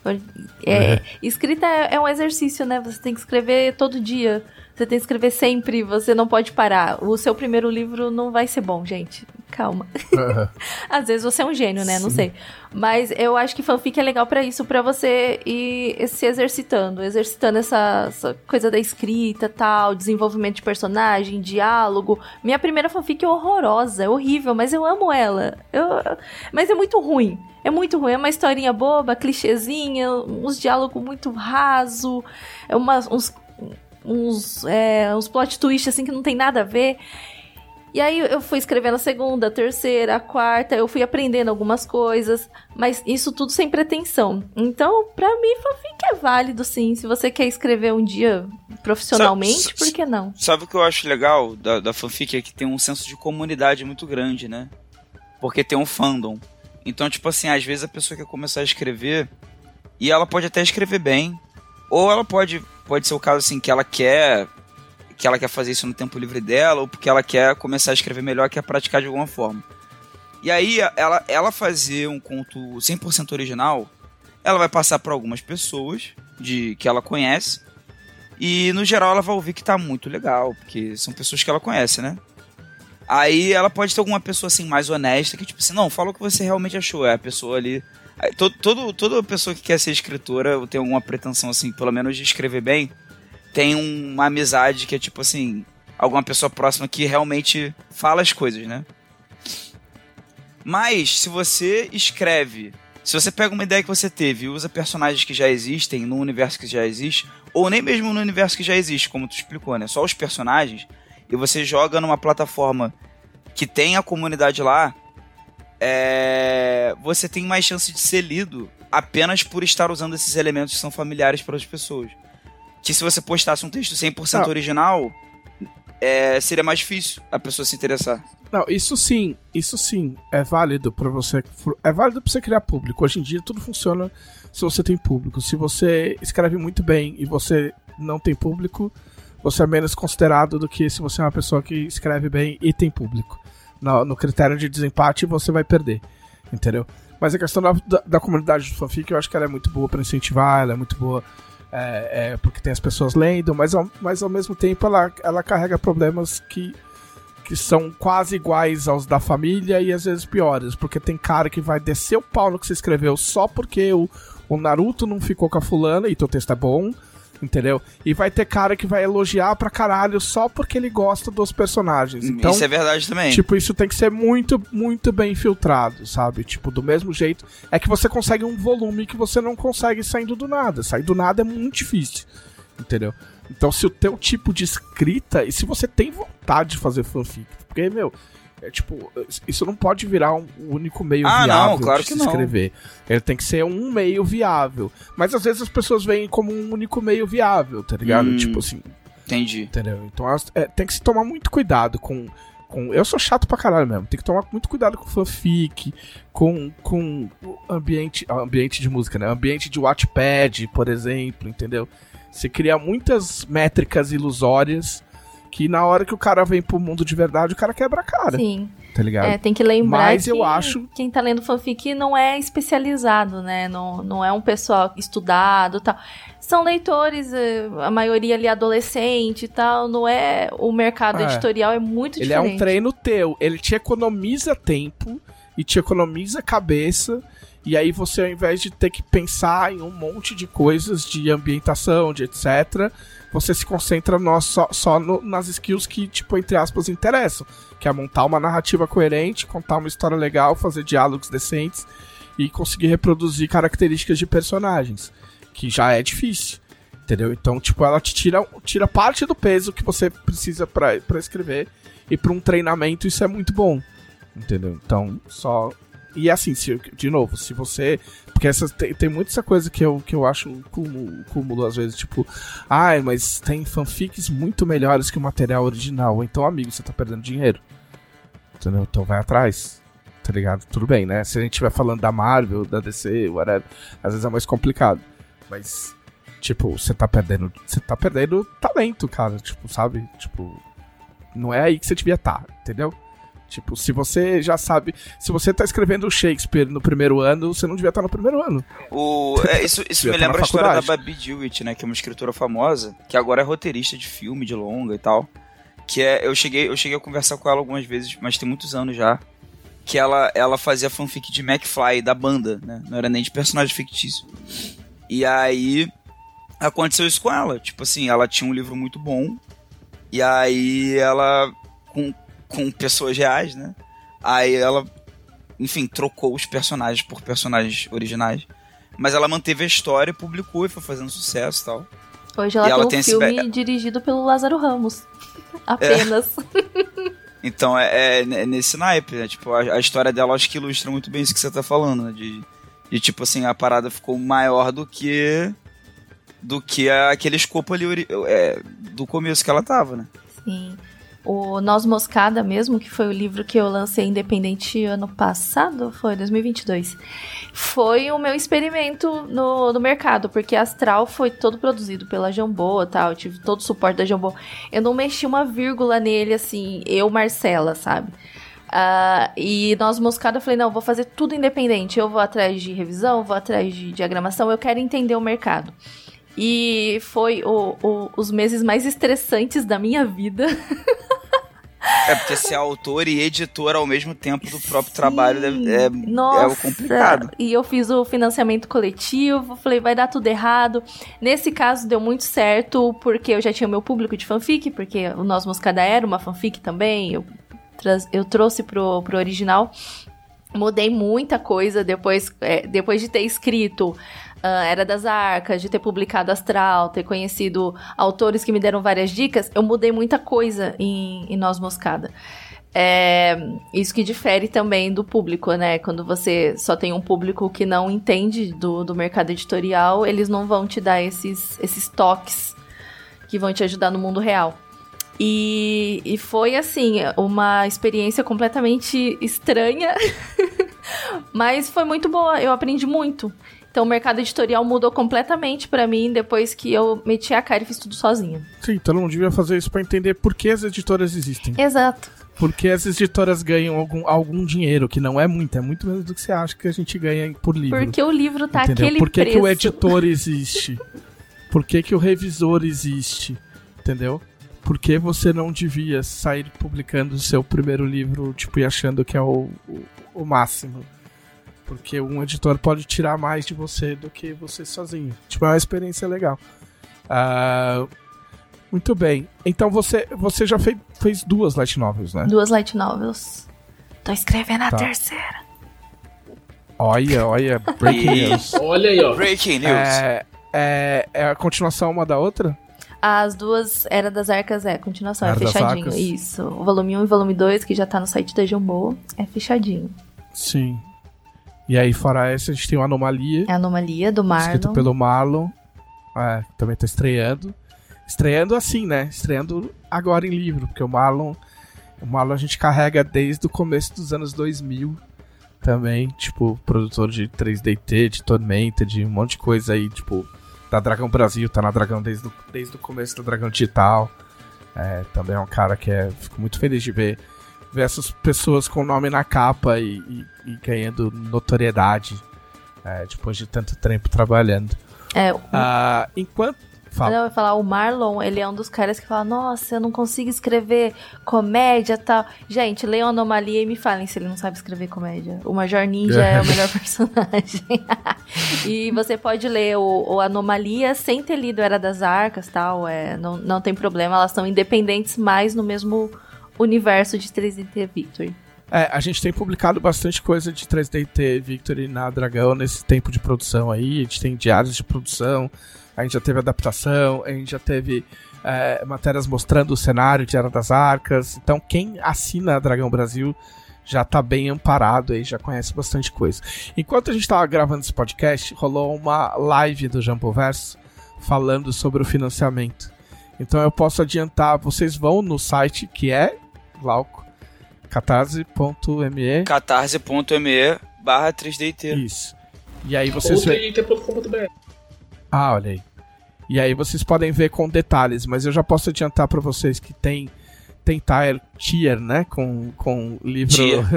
Foi- é, Escrita é, é um exercício, né? Você tem que escrever todo dia. Você tem que escrever sempre, você não pode parar. O seu primeiro livro não vai ser bom, gente. Calma. Às vezes você é um gênio, né? Não Sim. sei. Mas eu acho que fanfic é legal pra isso, pra você ir se exercitando, exercitando essa, essa coisa da escrita, tal, desenvolvimento de personagem, diálogo. Minha primeira fanfic é horrorosa, é horrível, mas eu amo ela. Eu- mas é muito ruim. É muito ruim, é uma historinha boba, clichêzinha, uns diálogos muito raso, é umas, uns, uns, é, uns plot twist assim que não tem nada a ver. E aí eu fui escrevendo a segunda, a terceira, a quarta, eu fui aprendendo algumas coisas, mas isso tudo sem pretensão. Então, pra mim, fanfic é válido, sim. Se você quer escrever um dia profissionalmente, Sabe- por que não? Sabe o que eu acho legal da, da fanfic? É que tem um senso de comunidade muito grande, né? Porque tem um fandom. Então, tipo assim, às vezes a pessoa quer começar a escrever e ela pode até escrever bem. Ou ela pode, pode ser o caso assim que ela quer que ela quer fazer isso no tempo livre dela, ou porque ela quer começar a escrever melhor, quer praticar de alguma forma. E aí, ela, ela fazer um conto 100% original, ela vai passar por algumas pessoas de que ela conhece, e no geral ela vai ouvir que tá muito legal, porque são pessoas que ela conhece, né? Aí ela pode ter alguma pessoa assim mais honesta que tipo assim, não, fala o que você realmente achou, é a pessoa ali. Todo, todo, toda pessoa que quer ser escritora ou tem alguma pretensão assim, pelo menos de escrever bem, tem uma amizade que é tipo assim, alguma pessoa próxima que realmente fala as coisas, né? Mas se você escreve, se você pega uma ideia que você teve e usa personagens que já existem no universo que já existe, ou nem mesmo no universo que já existe, como tu explicou, né? Só os personagens, e você joga numa plataforma que tem a comunidade lá, é... você tem mais chance de ser lido apenas por estar usando esses elementos que são familiares para as pessoas. Que se você postasse um texto 100% Não. original, é, seria mais difícil a pessoa se interessar. Não, isso sim, isso sim é válido para você. É válido para você criar público. Hoje em dia tudo funciona se você tem público. Se você escreve muito bem e você não tem público, você é menos considerado do que se você é uma pessoa que escreve bem e tem público. No, no critério de desempate você vai perder, entendeu? Mas a questão da, da, da comunidade do fanfic eu acho que ela é muito boa para incentivar, ela é muito boa é, é, porque tem as pessoas lendo, mas ao, mas ao mesmo tempo ela, ela carrega problemas que que são quase iguais aos da família e às vezes piores, porque tem cara que vai descer o pau no que você escreveu só porque o, o Naruto não ficou com a fulana e teu texto é bom, Entendeu? E vai ter cara que vai elogiar pra caralho só porque ele gosta dos personagens. Então, Isso é verdade também. Tipo, isso tem que ser muito, muito bem filtrado, sabe? Tipo, do mesmo jeito. É que você consegue um volume que você não consegue saindo do nada. Sair do nada é muito difícil. Entendeu? Então, se o teu tipo de escrita. E se você tem vontade de fazer fanfic. Porque, meu. É tipo, isso não pode virar um único meio Ah, viável não, claro de que se escrever. Ele tem que ser um meio viável. Mas às vezes as pessoas veem como um único meio viável, tá ligado? Hum. Tipo assim, Entendi. Entendeu? Então é, tem que se tomar muito cuidado com, com. Eu sou chato pra caralho mesmo. Tem que tomar muito cuidado com fanfic, com, com o ambiente. Ambiente de música, né? Ambiente de Wattpad, por exemplo, entendeu? Você cria muitas métricas ilusórias que na hora que o cara vem pro mundo de verdade, o cara quebra a cara, Sim. tá ligado? É, tem que lembrar Mas que eu acho- quem tá lendo fanfic não é especializado, né? Não, não é um pessoal estudado e tal. São leitores, eh, a maioria ali adolescente e tal. Não é. O mercado É. editorial é muito Ele é diferente. um treino teu. Ele te economiza tempo e te economiza cabeça. E aí você, ao invés de ter que pensar em um monte de coisas de ambientação, de etc., você se concentra no- só, só no- nas skills que, tipo, entre aspas, interessam. Que é montar uma narrativa coerente, contar uma história legal, fazer diálogos decentes e conseguir reproduzir características de personagens. Que já é difícil. Entendeu? Então, tipo, ela te tira, tira parte do peso que você precisa pra escrever. E pra um treinamento isso é muito bom. Entendeu? Então, só. E assim, se, de novo, se você. Porque essas, tem, tem muito essa coisa que eu, que eu acho cúmulo, cúmulo, às vezes, tipo, ai, mas tem fanfics muito melhores que o material original. Então, amigo, você tá perdendo dinheiro. Entendeu? Então vai atrás. Tá ligado? Tudo bem, né? Se a gente estiver falando da Marvel, da DC, whatever, às vezes é mais complicado. Mas, tipo, você tá perdendo. Você tá perdendo talento, cara. Tipo, sabe? Tipo. Não é aí que você devia estar, entendeu? Tipo, se você já sabe. Se você tá escrevendo Shakespeare no primeiro ano, você não devia estar no primeiro ano. O, é, isso isso me tá lembra a história da. Babi Dewitt, né? Que é uma escritora famosa, que agora é roteirista de filme, de longa e tal. Que é. Eu cheguei, eu cheguei a conversar com ela algumas vezes, mas tem muitos anos já. Que ela, ela fazia fanfic de McFly, da banda, né? Não era nem de personagem fictício. E aí. Aconteceu isso com ela. Tipo assim, ela tinha um livro muito bom. E aí ela. Com, com pessoas reais, né? Aí ela enfim, trocou os personagens por personagens originais. Mas ela manteve a história, publicou e foi fazendo sucesso e tal. Hoje ela E ela tem um tem esse filme be- dirigido pelo Lázaro Ramos. Apenas. Então é, é n- nesse naipe, né? Tipo, a, a história dela acho que ilustra muito bem isso que você tá falando, né? De, de tipo assim, a parada ficou maior do que. do que aquele escopo ali é, do começo que ela tava, né? Sim. O Nós Moscada mesmo, que foi o livro que eu lancei independente ano passado, foi 2022. Foi o meu experimento no, no mercado, porque Astral foi todo produzido pela Jambô tal, eu tive todo o suporte da Jambô. Eu não mexi uma vírgula nele, assim, eu, Marcela, sabe? Ah, e Nós Moscada eu falei, não, vou fazer tudo independente. Eu vou atrás de revisão, vou atrás de diagramação, eu quero entender o mercado. E foi o- o- os meses mais estressantes da minha vida. É porque ser autor e editor ao mesmo tempo do próprio trabalho deve- é, Nossa, é o complicado. E eu fiz o financiamento coletivo, falei, vai dar tudo errado. Nesse caso deu muito certo, porque eu já tinha meu público de fanfic, porque o Nós Moscada era uma fanfic também, eu, eu trouxe pro, pro original. Mudei muita coisa depois, é, depois de ter escrito Era das Arcas, de ter publicado Astral, ter conhecido autores que me deram várias dicas, eu mudei muita coisa em, em Nós Moscada. É, isso que difere também do público, né? Quando você só tem um público que não entende do, do mercado editorial, eles não vão te dar esses, esses toques que vão te ajudar no mundo real. E, e foi, assim, uma experiência completamente estranha, mas foi muito boa. Eu aprendi muito. Então, o mercado editorial mudou completamente pra mim depois que eu meti a cara e fiz tudo sozinha. Sim, então não devia fazer isso pra entender por que as editoras existem. Exato. Porque as editoras ganham algum, algum dinheiro, que não é muito, é muito menos do que você acha que a gente ganha por livro. Porque o livro tá entendeu? aquele Por que, preço. que o editor existe? Por que, que o revisor existe? Entendeu? Por que você não devia sair publicando o seu primeiro livro, tipo, e achando que é o, o, o máximo? Porque um editor pode tirar mais de você do que você sozinho. Tipo, é uma experiência legal. Ah, muito bem. Então você, você já fez, fez duas light novels, né? Duas light novels. Tô escrevendo a Tá. terceira. Olha, olha, breaking news. Olha aí, ó. Breaking news. É, é, é a continuação uma da outra? As duas Era das Arcas é continuação, Era é fechadinho. Isso. O volume 1 e volume 2, que já tá no site da Jumbo, é fechadinho. Sim. E aí, fora essa, a gente tem o Anomalia, É a Anomalia do escrito Marlon. pelo Marlon. É, também tá estreando. Estreando assim, né? Estreando agora em livro, porque o Marlon. O Marlon a gente carrega desde o começo dos anos 2000 também, tipo, produtor de 3DT, de Tormenta, de um monte de coisa aí, tipo, da Dragão Brasil, tá na Dragão desde o, desde o começo da Dragão Digital. É, também é um cara que é, fico muito feliz de ver, ver essas pessoas com nome na capa e, e- e ganhando notoriedade é, depois de tanto tempo trabalhando. É, o- Ah, enquanto. Fala. Não, eu ia falar, o Marlon, ele é um dos caras que fala, nossa, eu não consigo escrever comédia e tal. Gente, leiam Anomalia e me falem se ele não sabe escrever comédia. O Major Ninja é o melhor personagem. e você pode ler o, o Anomalia sem ter lido Era das Arcas tal, é, não, não tem problema, elas são independentes, mas no mesmo universo de 3DT Victory. É, a gente tem publicado bastante coisa de 3DT Victory na Dragão nesse tempo de produção aí. A gente tem diários de produção, a gente já teve adaptação, a gente já teve é, matérias mostrando o cenário de Era das Arcas. Então, quem assina a Dragão Brasil já tá bem amparado aí, já conhece bastante coisa. Enquanto a gente tava gravando esse podcast, rolou uma live do Jamboverso falando sobre o financiamento. Então eu posso adiantar, vocês vão no site que é Glauco catarse.me catarse.me barra 3DT. Isso. E aí vocês Ou veem. 3DT.com.br. Ah, olha aí. E aí vocês podem ver com detalhes, mas eu já posso adiantar pra vocês que tem tem tier, tier né, com com livro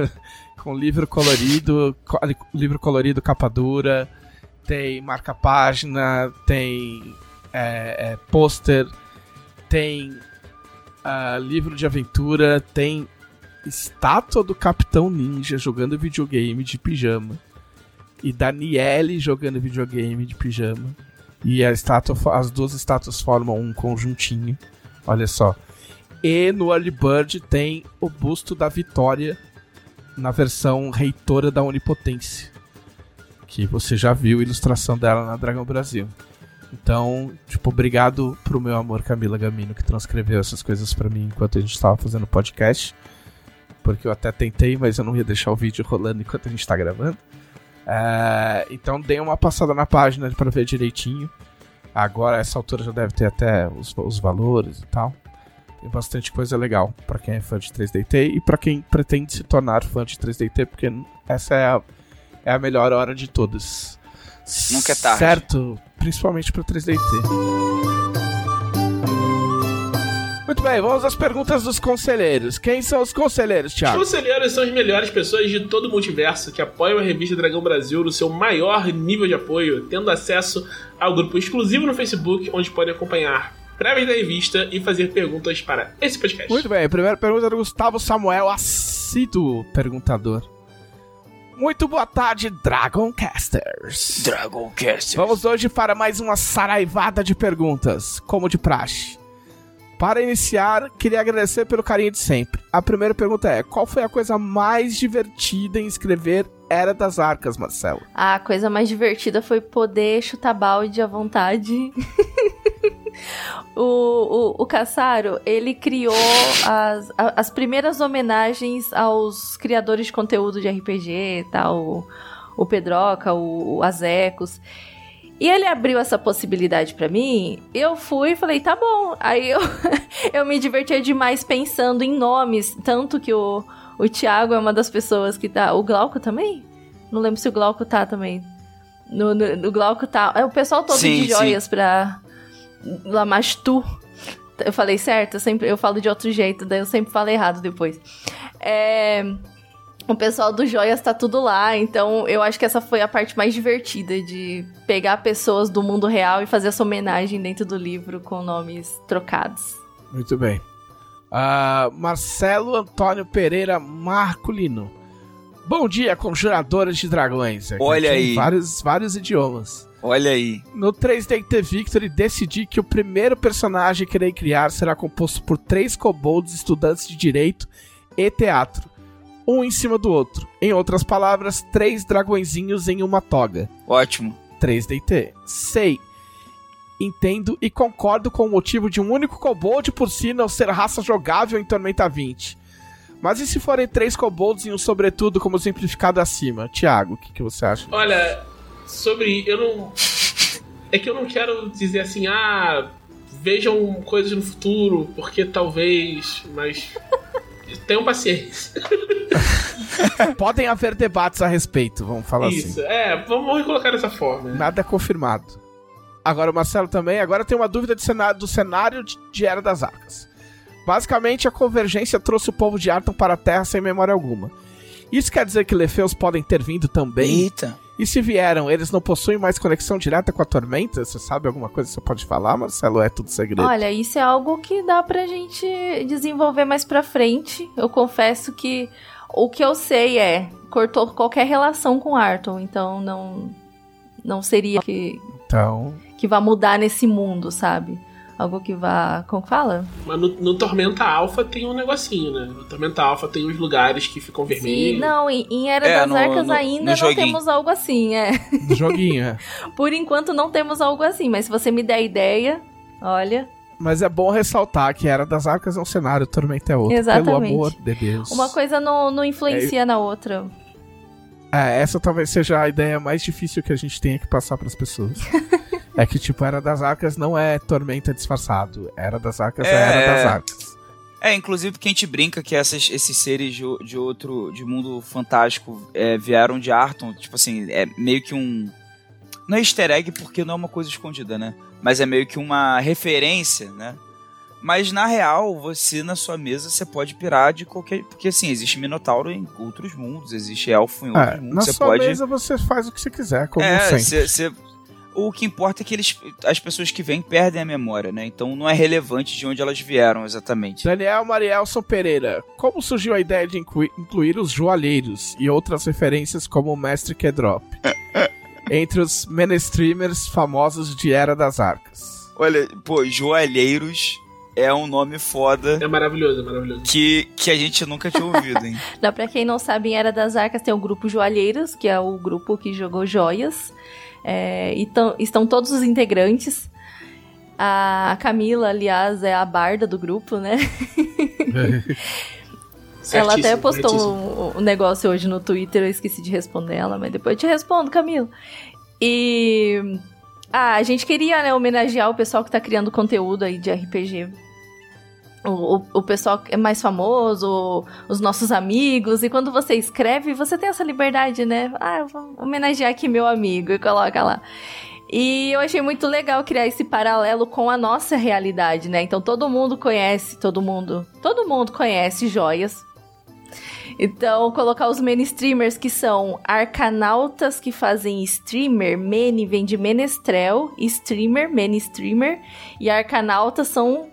com livro colorido, co- livro colorido capa dura, tem marca página, tem é, é, pôster, tem ah, livro de aventura, tem estátua do Capitão Ninja jogando videogame de pijama e Daniele jogando videogame de pijama. E a estátua, as duas estátuas formam um conjuntinho. Olha só. E no Early Bird tem o busto da Vitória na versão reitora da Onipotência. Que você já viu a ilustração dela na Dragão Brasil. Então, tipo, obrigado pro meu amor Camila Gamino que transcreveu essas coisas pra mim enquanto a gente estava fazendo o podcast. Porque eu até tentei, mas eu não ia deixar o vídeo rolando enquanto a gente tá gravando. É, então dê uma passada na página para ver direitinho. Agora, essa altura já deve ter até os, os valores e tal. Tem bastante coisa legal para quem é fã de 3DT e para quem pretende se tornar fã de 3DT, porque essa é a, é a melhor hora de todas. Nunca é tarde. Certo, principalmente para 3DT. Muito bem, vamos às perguntas dos conselheiros. Quem são os conselheiros, Os Thiago? conselheiros são as melhores pessoas de todo o multiverso que apoiam a revista Dragão Brasil no seu maior nível de apoio, tendo acesso ao grupo exclusivo no Facebook, onde podem acompanhar prévias da revista e fazer perguntas para esse podcast. Muito bem, primeira pergunta é do Gustavo Samuel, assíduo perguntador. Muito boa tarde, Dragoncasters. Dragoncast. Vamos hoje para mais uma saraivada de perguntas, como de praxe. Para iniciar, queria agradecer pelo carinho de sempre. A primeira pergunta é: qual foi a coisa mais divertida em escrever Era das Arcas, Marcelo? A coisa mais divertida foi poder chutar balde à vontade. o, o, o Caçaro, ele criou as, as primeiras homenagens aos criadores de conteúdo de RPG, tal, o, o Pedroca, o, o Azecos. E ele abriu essa possibilidade pra mim, eu fui e falei, tá bom. Aí eu, eu me divertia demais pensando em nomes, tanto que o, o Thiago é uma das pessoas que tá... O Glauco também? Não lembro se o Glauco tá também. No, no, no Glauco tá. É o pessoal todo Sim, de joias pra Lamastu. Eu falei certo? Eu, sempre, eu falo de outro jeito, daí eu sempre falo errado depois. É, o pessoal do Joias tá tudo lá, então eu acho que essa foi a parte mais divertida de pegar pessoas do mundo real e fazer essa homenagem dentro do livro com nomes trocados. Muito bem. Ah, Marcelo Antônio Pereira Marculino. Bom dia, conjuradores de dragões. Aqui Olha tem aí. Vários, vários idiomas. Olha aí. No 3DT Victory, decidi que o primeiro personagem que irei criar será composto por três kobolds estudantes de direito e teatro, um em cima do outro. Em outras palavras, três dragõezinhos em uma toga. Ótimo. 3DT. Sei. Entendo e concordo com o motivo de um único kobold por si não ser raça jogável em Tormenta 20. Mas e se forem três kobolds e um sobretudo como simplificado acima? Tiago, o que, que você acha? Olha, sobre. Eu não. É que eu não quero dizer assim, ah, vejam coisas no futuro, porque talvez, mas. Tenham paciência. Podem haver debates a respeito, vamos falar Isso, assim. é, vamos colocar dessa forma. Nada é confirmado. Agora o Marcelo também, agora tem uma dúvida de cenário, do cenário de, de Era das Arcas. Basicamente, a convergência trouxe o povo de Arton para a Terra sem memória alguma. Isso quer dizer que Lefeus podem ter vindo também? Eita. E se vieram, eles não possuem mais conexão direta com a Tormenta? Você sabe alguma coisa que você pode falar, Marcelo? É tudo segredo. Olha, isso é algo que dá pra gente desenvolver mais pra frente. Eu confesso que o que eu sei é cortou qualquer relação com Arton, então não não seria que Então, que vá mudar nesse mundo, sabe? Algo que vá, como que fala? Mas no, no Tormenta Alpha tem um negocinho, né? No Tormenta Alpha tem os lugares que ficam Sim, vermelhos. não, em, em Era É, das no- Arcas no- ainda no não joguinho. temos algo assim, é. do joguinho, é. Por enquanto não temos algo assim, mas se você me der ideia, olha, Mas é bom ressaltar que Era das Arcas é um cenário, Tormenta é outro. Exatamente. Pelo amor de Deus. uma coisa não, não influencia na outra. É, essa talvez seja a ideia mais difícil que a gente tenha que passar pras pessoas. é que, tipo, Era das Arcas não é Tormenta disfarçado. Era das Arcas é, É, Era é. das Arcas. É, inclusive porque a gente brinca que essas, esses seres de, de outro, de mundo fantástico é, vieram de Arton, tipo assim, é meio que um... Não é easter egg porque não é uma coisa escondida, né? Mas é meio que uma referência, né? Mas na real, você na sua mesa, você pode pirar de qualquer... Porque assim, existe Minotauro em outros mundos, existe Elfo em outros É, mundos, na você sua pode... mesa você faz o que você quiser, como é, sempre. você- você- O que importa é que eles, as pessoas que vêm perdem a memória, né? Então não é relevante de onde elas vieram exatamente. Daniel Marielson Pereira, como surgiu a ideia de inclui- incluir os joalheiros e outras referências como o Mestre Kedrop entre os menestreamers famosos de Era das Arcas? Olha, pô, Joalheiros é um nome foda É maravilhoso, é maravilhoso. que, que a gente nunca tinha ouvido, hein? Dá pra quem não sabe, em Era das Arcas tem o grupo Joalheiros, que é o grupo que jogou joias. É, tão- estão todos os integrantes. A Camila, aliás, é a barda do grupo, né? ela até postou certíssimo. um, negócio hoje no Twitter, eu esqueci de responder ela, mas depois eu te respondo, Camila. E. Ah, a gente queria, né, homenagear o pessoal que tá criando conteúdo aí de RPG. O, o, pessoal é mais famoso, os nossos amigos, e quando você escreve, você tem essa liberdade, né? Ah, vou homenagear aqui meu amigo e coloca lá. E eu achei muito legal criar esse paralelo com a nossa realidade, né? Então todo mundo conhece, todo mundo, todo mundo conhece joias. Então, colocar os mainstreamers que são arcanautas que fazem streamer, mene vem de menestrel, streamer, mainstreamer, e arcanautas são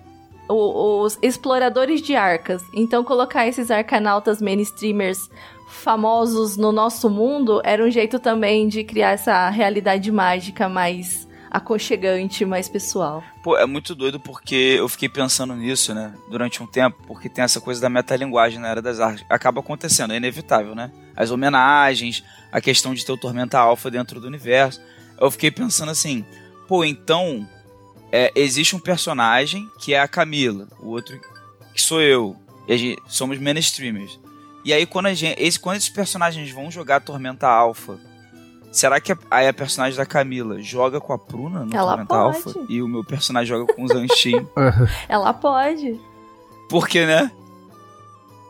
os exploradores de arcas. Então, colocar esses arcanautas mainstreamers famosos no nosso mundo era um jeito também de criar essa realidade mágica mais aconchegante, mais pessoal. Pô, é muito doido porque eu fiquei pensando nisso, né, durante um tempo, porque tem essa coisa da metalinguagem na era das artes. Acaba acontecendo, é inevitável, né? As homenagens, a questão de ter o Tormenta Alpha dentro do universo. Eu fiquei pensando assim, pô, então é, existe um personagem que é a Camila, o outro que sou eu, e a gente, somos mainstreamers. E aí quando, a gente, esse, quando esses personagens vão jogar Tormenta Alpha, será que a, aí a personagem da Camila joga com a Pruna no Ela Tormenta pode. Alpha? E o meu personagem joga com o Zanshin? Ela pode. Porque, né?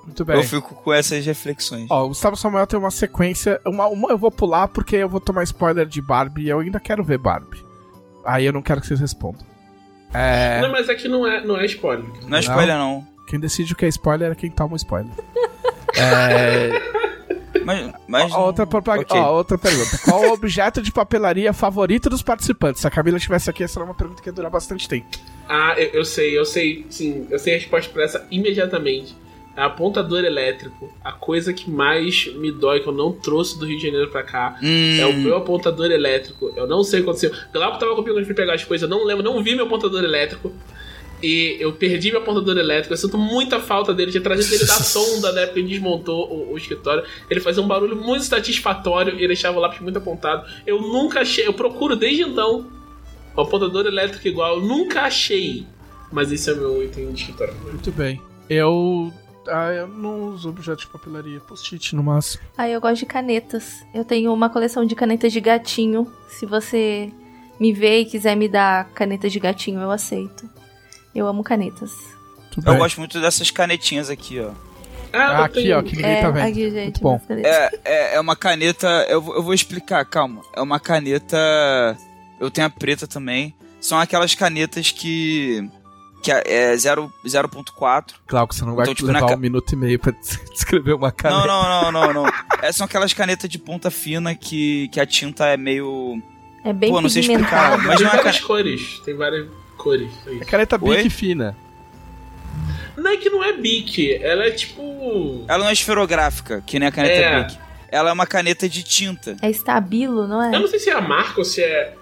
Muito bem. Eu fico com essas reflexões. Ó, o Gustavo Samuel tem uma sequência. Uma, uma eu vou pular porque eu vou tomar spoiler de Barbie e eu ainda quero ver Barbie. Aí eu não quero que vocês respondam. É. Não, mas aqui não é, não é spoiler. Não é spoiler, não. Quem decide o que é spoiler é quem toma o spoiler. é. Mas, mas Ó, outra, propa- Ok. ó, outra pergunta. Qual o objeto de papelaria favorito dos participantes? Se a Camila estivesse aqui, essa era uma pergunta que ia durar bastante tempo. Ah, eu, eu sei, eu sei, sim, eu sei a resposta pra essa imediatamente. É apontador elétrico. A coisa que mais me dói, que eu não trouxe do Rio de Janeiro pra cá, Hum, é o meu apontador elétrico. Eu não sei o que aconteceu. O Glauco tava comigo quando eu fui pegar as coisas, eu não lembro, não vi meu apontador elétrico. E eu perdi meu apontador elétrico, eu sinto muita falta dele. Tinha trazido ele da sonda na época que ele desmontou o, o escritório. Ele fazia um barulho muito satisfatório e deixava o lápis muito apontado. Eu nunca achei, eu procuro desde então um apontador elétrico igual, eu nunca achei. Mas esse é o meu item de escritório. Muito bem. Eu. Ah, eu não uso objetos de papelaria. Post-it no máximo. Aí eu gosto de canetas. Eu tenho uma coleção de canetas de gatinho. Se você me ver e quiser me dar canetas de gatinho, eu aceito. Eu amo canetas. Muito eu bem. gosto muito dessas canetinhas aqui, ó. Ah, Ah, aqui, tenho- ó, que ninguém é, tá vendo. aqui, gente. Muito bom. É, é, é uma caneta. Eu, vou- eu vou explicar, calma. É uma caneta. Eu tenho a preta também. São aquelas canetas que. Que é é 0 0.4. Glauco, você não vai Então, tipo, levar ca- um minuto e meio pra descrever uma caneta. Não, não, não, não, não. É, são aquelas canetas de ponta fina que, que a tinta é meio. É bem Pô, não sei explicar, mas tem é várias ca- cores. Tem várias cores. é isso. É caneta Oi? fina. Não é que não é bic, ela é tipo. Ela não é esferográfica, que nem a caneta É. Bic. Ela é uma caneta de tinta. É estabilo, não é? Eu não sei se é a marca ou se é.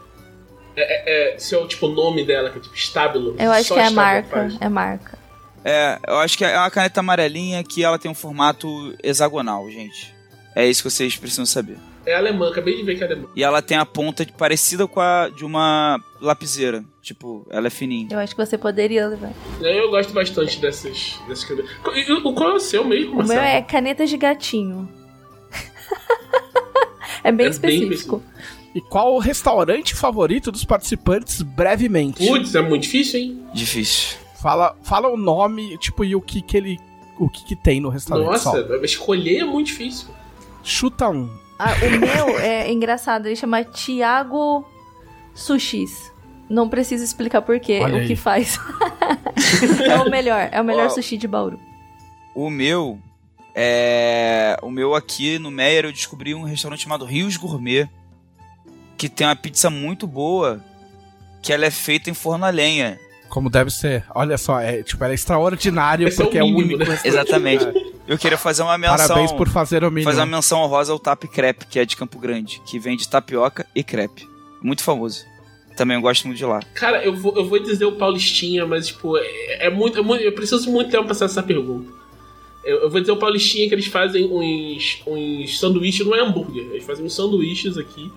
É- é- é- se é o tipo nome dela, que é tipo Stabilo. Eu acho Só que é marca. É marca. É, eu acho que é uma caneta amarelinha que ela tem um formato hexagonal, gente. É isso que vocês precisam saber. É alemã, acabei de ver que é alemã. E ela tem a ponta de- parecida com a de uma lapiseira. Tipo, ela é fininha. Eu acho que você poderia levar. Eu gosto bastante dessas. dessas canetas. E o- Qual é o seu mesmo, O meu Marcelo? é caneta de gatinho. é bem É bem específico. E qual o restaurante favorito dos participantes brevemente? Putz, é muito difícil, hein? Difícil. Fala, fala o nome, tipo, e o que que ele. O que que tem no restaurante. Nossa, só. escolher é muito difícil. Chuta um. Ah, o meu é engraçado, ele chama Tiago Sushis. Não preciso explicar por quê, Olha o aí. que faz. é o melhor, é o melhor Ó. sushi de Bauru. O meu é. O meu aqui no Meyer eu descobri um restaurante chamado Rios Gourmet. Que tem uma pizza muito boa. Que ela é feita em forno a lenha. Como deve ser. Olha só, é, tipo, ela é extraordinário Esse é o porque é o mínimo, único né? Exatamente. Eu queria fazer uma menção. Parabéns por fazer o mínimo. Fazer uma menção honrosa ao Tap Crepe, que é de Campo Grande, que vende tapioca e crepe. Muito famoso. Também gosto muito de lá. Cara, eu vou, eu vou dizer o Paulistinha, mas, tipo, é, é muito, é muito- Eu preciso muito tempo pra fazer essa pergunta. Eu, eu vou dizer o Paulistinha que eles fazem uns, uns sanduíches, não é hambúrguer, eles fazem uns sanduíches aqui.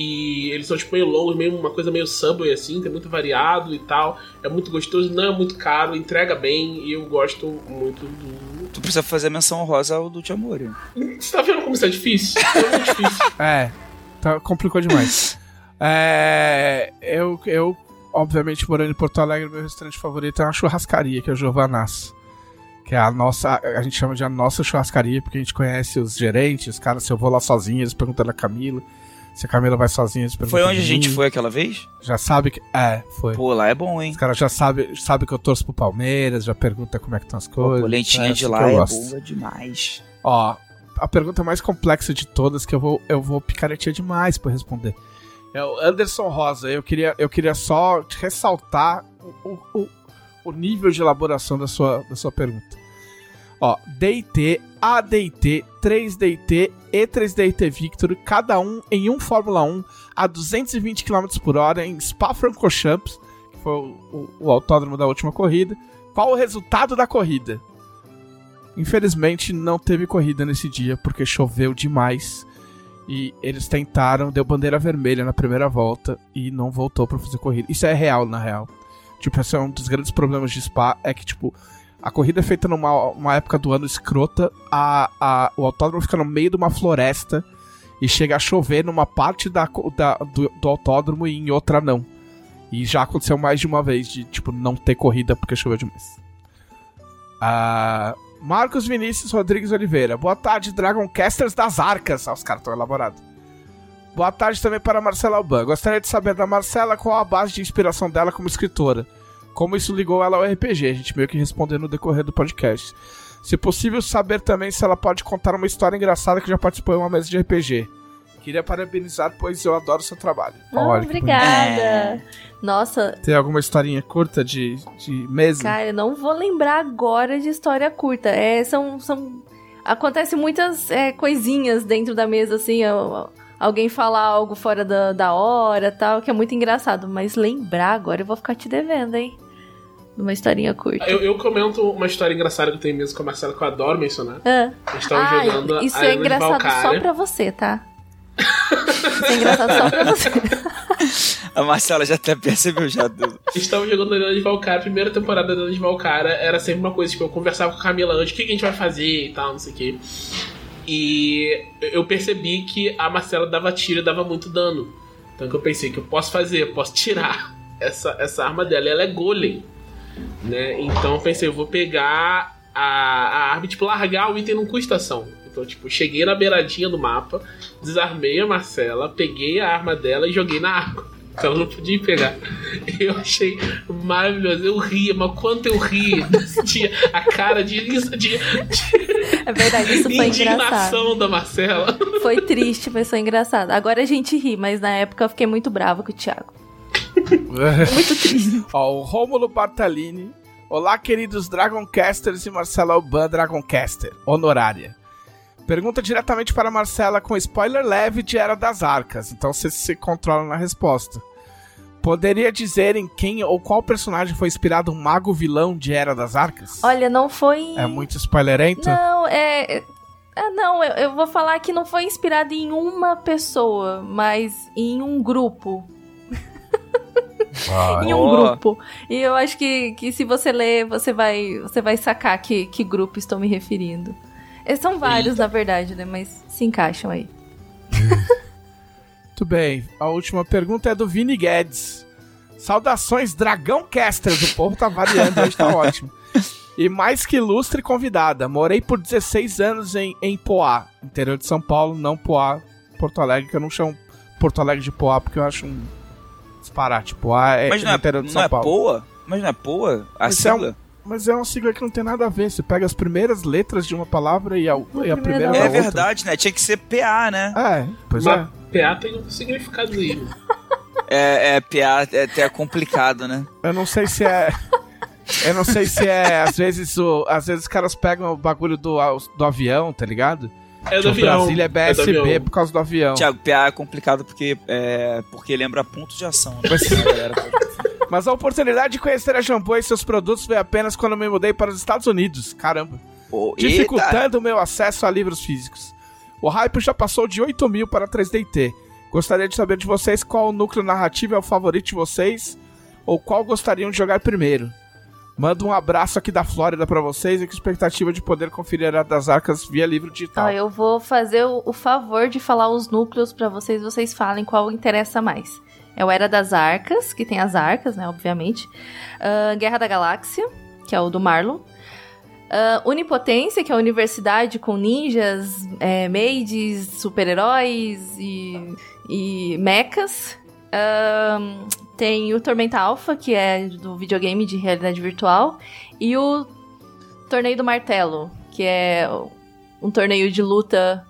E eles são, tipo, meio longos, meio uma coisa meio subway, assim, tem muito variado e tal. É muito gostoso, não é muito caro, entrega bem e eu gosto muito do. Tu precisa fazer a menção honrosa ao do Tiamori. Você tá vendo como isso é difícil? É muito difícil. É, tá, complicou demais. é, eu, eu, obviamente, morando em Porto Alegre, meu restaurante favorito é uma churrascaria, que é o Giovanas. Que é a nossa, a gente chama de a nossa churrascaria, porque a gente conhece os gerentes, os caras, se eu vou lá sozinho, eles perguntam da Camila. Se a Camila vai sozinha, eles perguntam Foi onde a gente foi aquela vez? Já sabe que. É, foi. Pô, lá é bom, hein? Os caras já sabem sabe que eu torço pro Palmeiras, já pergunta como é que estão as Pô, coisas. polentinha é, de lá é gosto. boa demais. Ó, a pergunta mais complexa de todas que eu vou, eu vou picaretear demais pra responder. É o Anderson Rosa. Eu queria, eu queria só ressaltar o, o, o- o nível de elaboração da sua, da sua pergunta. Ó, DT, ADT, 3DT e 3DT Victor, cada um em um Fórmula 1 a 220 km por hora em Spa-Francorchamps, que foi o, o- o autódromo da última corrida. Qual o resultado da corrida? Infelizmente não teve corrida nesse dia porque choveu demais e eles tentaram, deu bandeira vermelha na primeira volta e não voltou pra fazer corrida. Isso é real, na real. Tipo, esse é um dos grandes problemas de Spa, é que, tipo, a corrida é feita numa uma época do ano escrota, a, a, o autódromo fica no meio de uma floresta e chega a chover numa parte da, da- do, do autódromo e em outra não. E já aconteceu mais de uma vez de, tipo, não ter corrida porque choveu demais. Ah, Marcos Vinícius Rodrigues Oliveira. Boa tarde, Dragoncasters das Arcas. Ah, os caras estão elaborados. Boa tarde também para Marcela Alban. Gostaria de saber da Marcela qual a base de inspiração dela como escritora. Como isso ligou ela ao RPG. A gente meio que respondeu no decorrer do podcast. Se possível, saber também se ela pode contar uma história engraçada que já participou em uma mesa de RPG. Queria parabenizar, pois eu adoro seu trabalho. Ah, Olha, obrigada. É. Nossa, Tem alguma historinha curta de, de mesa? cara, eu não vou lembrar agora de história curta. É, são, são... Acontece muitas é, coisinhas dentro da mesa, assim, alguém falar algo fora da, da hora tal, que é muito engraçado. Mas lembrar agora eu vou ficar te devendo, hein? Uma historinha curta. Eu, eu comento uma história engraçada que eu tenho mesmo com a Marcela que eu adoro mencionar. Ah. Eles estavam Ah, jogando isso a é engraçado só Valkyria. pra você, tá? Isso é engraçado só pra você. A Marcela já até percebeu já. estavam jogando Arena de Valkyria, a primeira temporada da Arena de Valkyria era sempre uma coisa, tipo, eu conversava com a Camila antes, o que, a gente vai fazer e tal, não sei o quê. E eu percebi que a Marcela dava tiro e dava muito dano. Então que eu pensei que eu posso fazer, eu posso tirar essa, essa arma dela. E ela é golem. Né? Então eu pensei, eu vou pegar a, a arma e tipo, largar o item não custa ação. Então, tipo, cheguei na beiradinha do mapa, desarmei a Marcela, peguei a arma dela e joguei na água. Que ela não podia pegar. Eu achei maravilhoso. Eu ria, mas quanto eu ri desse dia, a cara de, de, de É verdade, isso foi engraçado. indignação da Marcela. Foi triste, mas foi engraçado. Agora a gente ri, mas na época eu fiquei muito brava com o Thiago. Muito triste. Ó, o Rômulo Bartalini. Olá, queridos Dragoncasters e Marcela Alban Dragoncaster, honorária. Pergunta diretamente para a Marcela com spoiler leve de Era das Arcas, então você se controla na resposta. Poderia dizer em quem ou qual personagem foi inspirado um mago vilão de Era das Arcas? Olha, não foi. É muito spoilerento? Não, é. Ah, não, eu, eu vou falar que não foi inspirado em uma pessoa, mas em um grupo. Ah, Em um grupo. E eu acho que, que se você ler, você vai, você vai sacar que, que grupo estou me referindo. Eh, São vários, na verdade, né? Mas se encaixam aí. Muito bem. A última pergunta é do Vini Guedes. Saudações, Dragão Casters. O povo tá variando, hoje tá ótimo. E mais que ilustre convidada. Morei por 16 anos em, em Poá, interior de São Paulo, não Poá, Porto Alegre, que eu não chamo Porto Alegre de Poá, porque eu acho um disparate. Poá é Mas não é, não São é Paulo. Poa? Mas não é Poa? A Mas é um- sigla? Mas é uma sigla que não tem nada a ver. Você pega as primeiras letras de uma palavra e a, e a primeira É outra. verdade, né? Tinha que ser PA, né? É, pois Mas é. PA tem um significado aí. É, é PA é até complicado, né? Eu não sei se é. Eu não sei se é. Às vezes, o, às vezes os caras pegam o bagulho do, do avião, tá ligado? É do Tipo, avião. Brasília é do BSB avião. por causa do avião. Tiago, PA é complicado porque, é, porque lembra ponto de ação. Né? Mas- pode- Mas a oportunidade de conhecer a Shampoo e seus produtos veio apenas quando me mudei para os Estados Unidos. Caramba. Eita! Dificultando o meu acesso a livros físicos. O hype já passou de 8 mil para 3DT. Gostaria de saber de vocês qual núcleo narrativo é o favorito de vocês ou qual gostariam de jogar primeiro. Mando um abraço aqui da Flórida pra vocês e com expectativa de poder conferir a das arcas via livro digital. Ó, eu vou fazer o, favor de falar os núcleos pra vocês, vocês falem qual interessa mais. É o Era das Arcas, que tem as arcas, né, obviamente. Ah, Guerra da Galáxia, que é o do Marlon. Ah, Unipotência, que é a universidade com ninjas, é, maids, super-heróis e, e mechas. Ahn, tem o Tormenta Alpha, que é do videogame de realidade virtual. E o Torneio do Martelo, que é um torneio de luta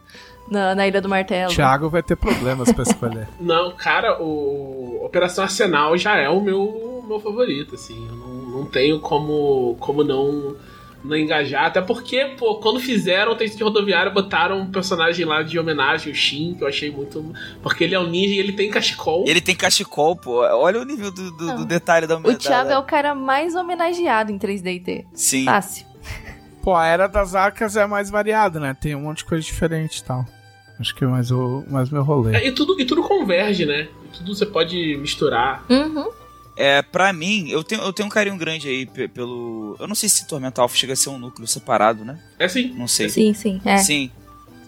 na, na Ilha do Martelo. Thiago vai ter problemas pra escolher. Não, cara, o Operação Arsenal já é o meu, meu favorito, assim. Eu não, não tenho como, como não, não engajar. Até porque, pô, quando fizeram o texto de rodoviária, botaram um personagem lá de homenagem, o Shin, que eu achei muito. Porque ele é um ninja e ele tem cachecol. Ele tem cachecol, pô. Olha o nível do, do- do Não. detalhe da O Thiago é o cara mais homenageado em 3DT. Sim. Fácil. Pô, a Era das Arcas é mais variada, né? Tem um monte de coisa diferente e tal. Acho que é mais o mais meu rolê. É, e, tudo, e tudo converge, né? E tudo você pode misturar. Uhum. É, pra mim, eu tenho, eu tenho um carinho grande aí pe- pelo. Eu não sei se Tormenta Alpha chega a ser um núcleo separado, né? É assim. Não sei. Sim, sim. É. Sim.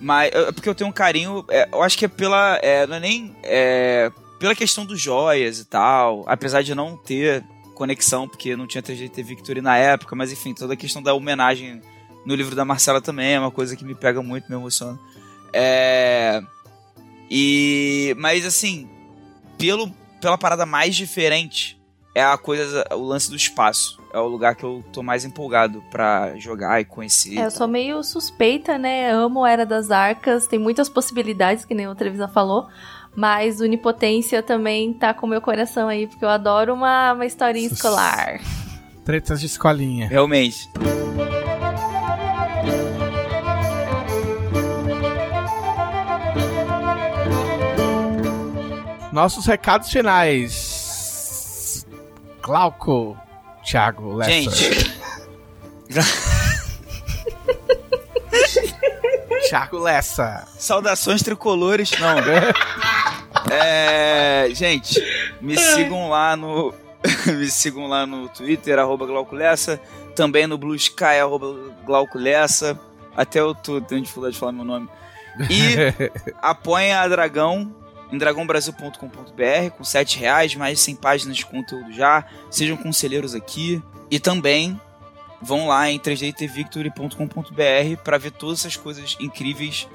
Mas é porque eu tenho um carinho. é, eu acho que é pela. é, não é nem. é, pela questão dos joias e tal. Apesar de não ter conexão, porque não tinha 3GT Victory na época, mas enfim, toda a questão da homenagem no livro da Marcela também é uma coisa que me pega muito, me emociona. É. E. Mas assim, pelo, pela parada mais diferente, é a coisa, o lance do espaço. É o lugar que eu tô mais empolgado pra jogar e conhecer. É, eu sou meio suspeita, né? Amo Era das Arcas, tem muitas possibilidades, que nem o Trevisan falou. Mas Unipotência também tá com meu coração aí, porque eu adoro uma, uma historinha escolar. Tretas de escolinha. Realmente. Nossos recados finais. Glauco, Thiago, Lessa. Gente. Thiago Lessa. Saudações tricolores. Não. É, gente, me sigam lá no. me sigam lá no Twitter, arroba Glauco Lessa. Também no Blue Sky, arroba Glauco Lessa. Até eu tô tendo dificuldade de falar meu nome. E apoiem a Dragão em dragãobrasil.com.br com 7 reais, mais de 100 páginas de conteúdo já. Sejam conselheiros aqui. E também vão lá em 3dtvictory.com.br para ver todas essas coisas incríveis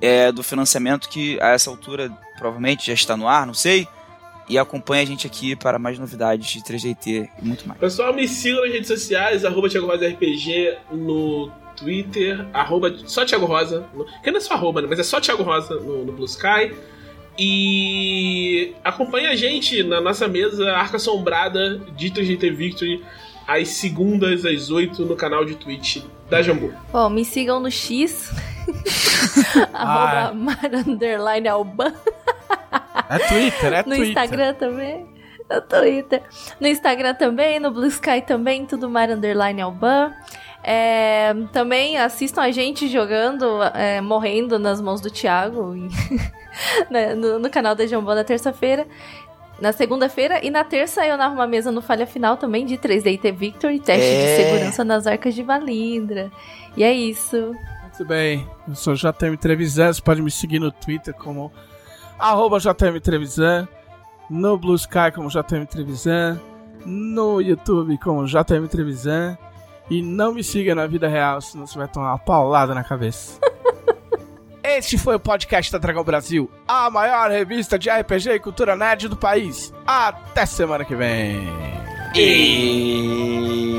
é, do financiamento que a essa altura provavelmente já está no ar, não sei. E acompanhe a gente aqui para mais novidades de 3DT e muito mais. Pessoal, me sigam nas redes sociais, arroba Thiago Rosa RPG no Twitter, arroba só Thiago Rosa, que não é só arroba, né, mas é só Thiago Rosa no, no Blue Sky. E acompanhe a gente na nossa mesa Arca Assombrada de 3DT Victory às segundas às 8 no canal de Twitch da Jambu. Bom, me sigam no X. arroba Mar underline Alban. É Twitter, é no Twitter. Instagram também. No Twitter. No Instagram também, no Blue Sky também, tudo Mar Underline Alban. É, também assistam a gente jogando, é, morrendo nas mãos do Thiago né, no, no, canal da Jambô na terça-feira. Na segunda-feira e na terça eu narro uma mesa no Falha Final também de 3DT Victory, teste É. de segurança nas arcas de Valindra. E é isso. Muito bem, eu sou JM Trevisan, você pode me seguir no Twitter como arroba JM Trevisan, no Blue Sky como JM Trevisan, no YouTube como JM Trevisan e não me siga na vida real, senão você vai tomar uma paulada na cabeça. Este foi o podcast da Dragão Brasil, a maior revista de RPG e cultura nerd do país. Até semana que vem. E...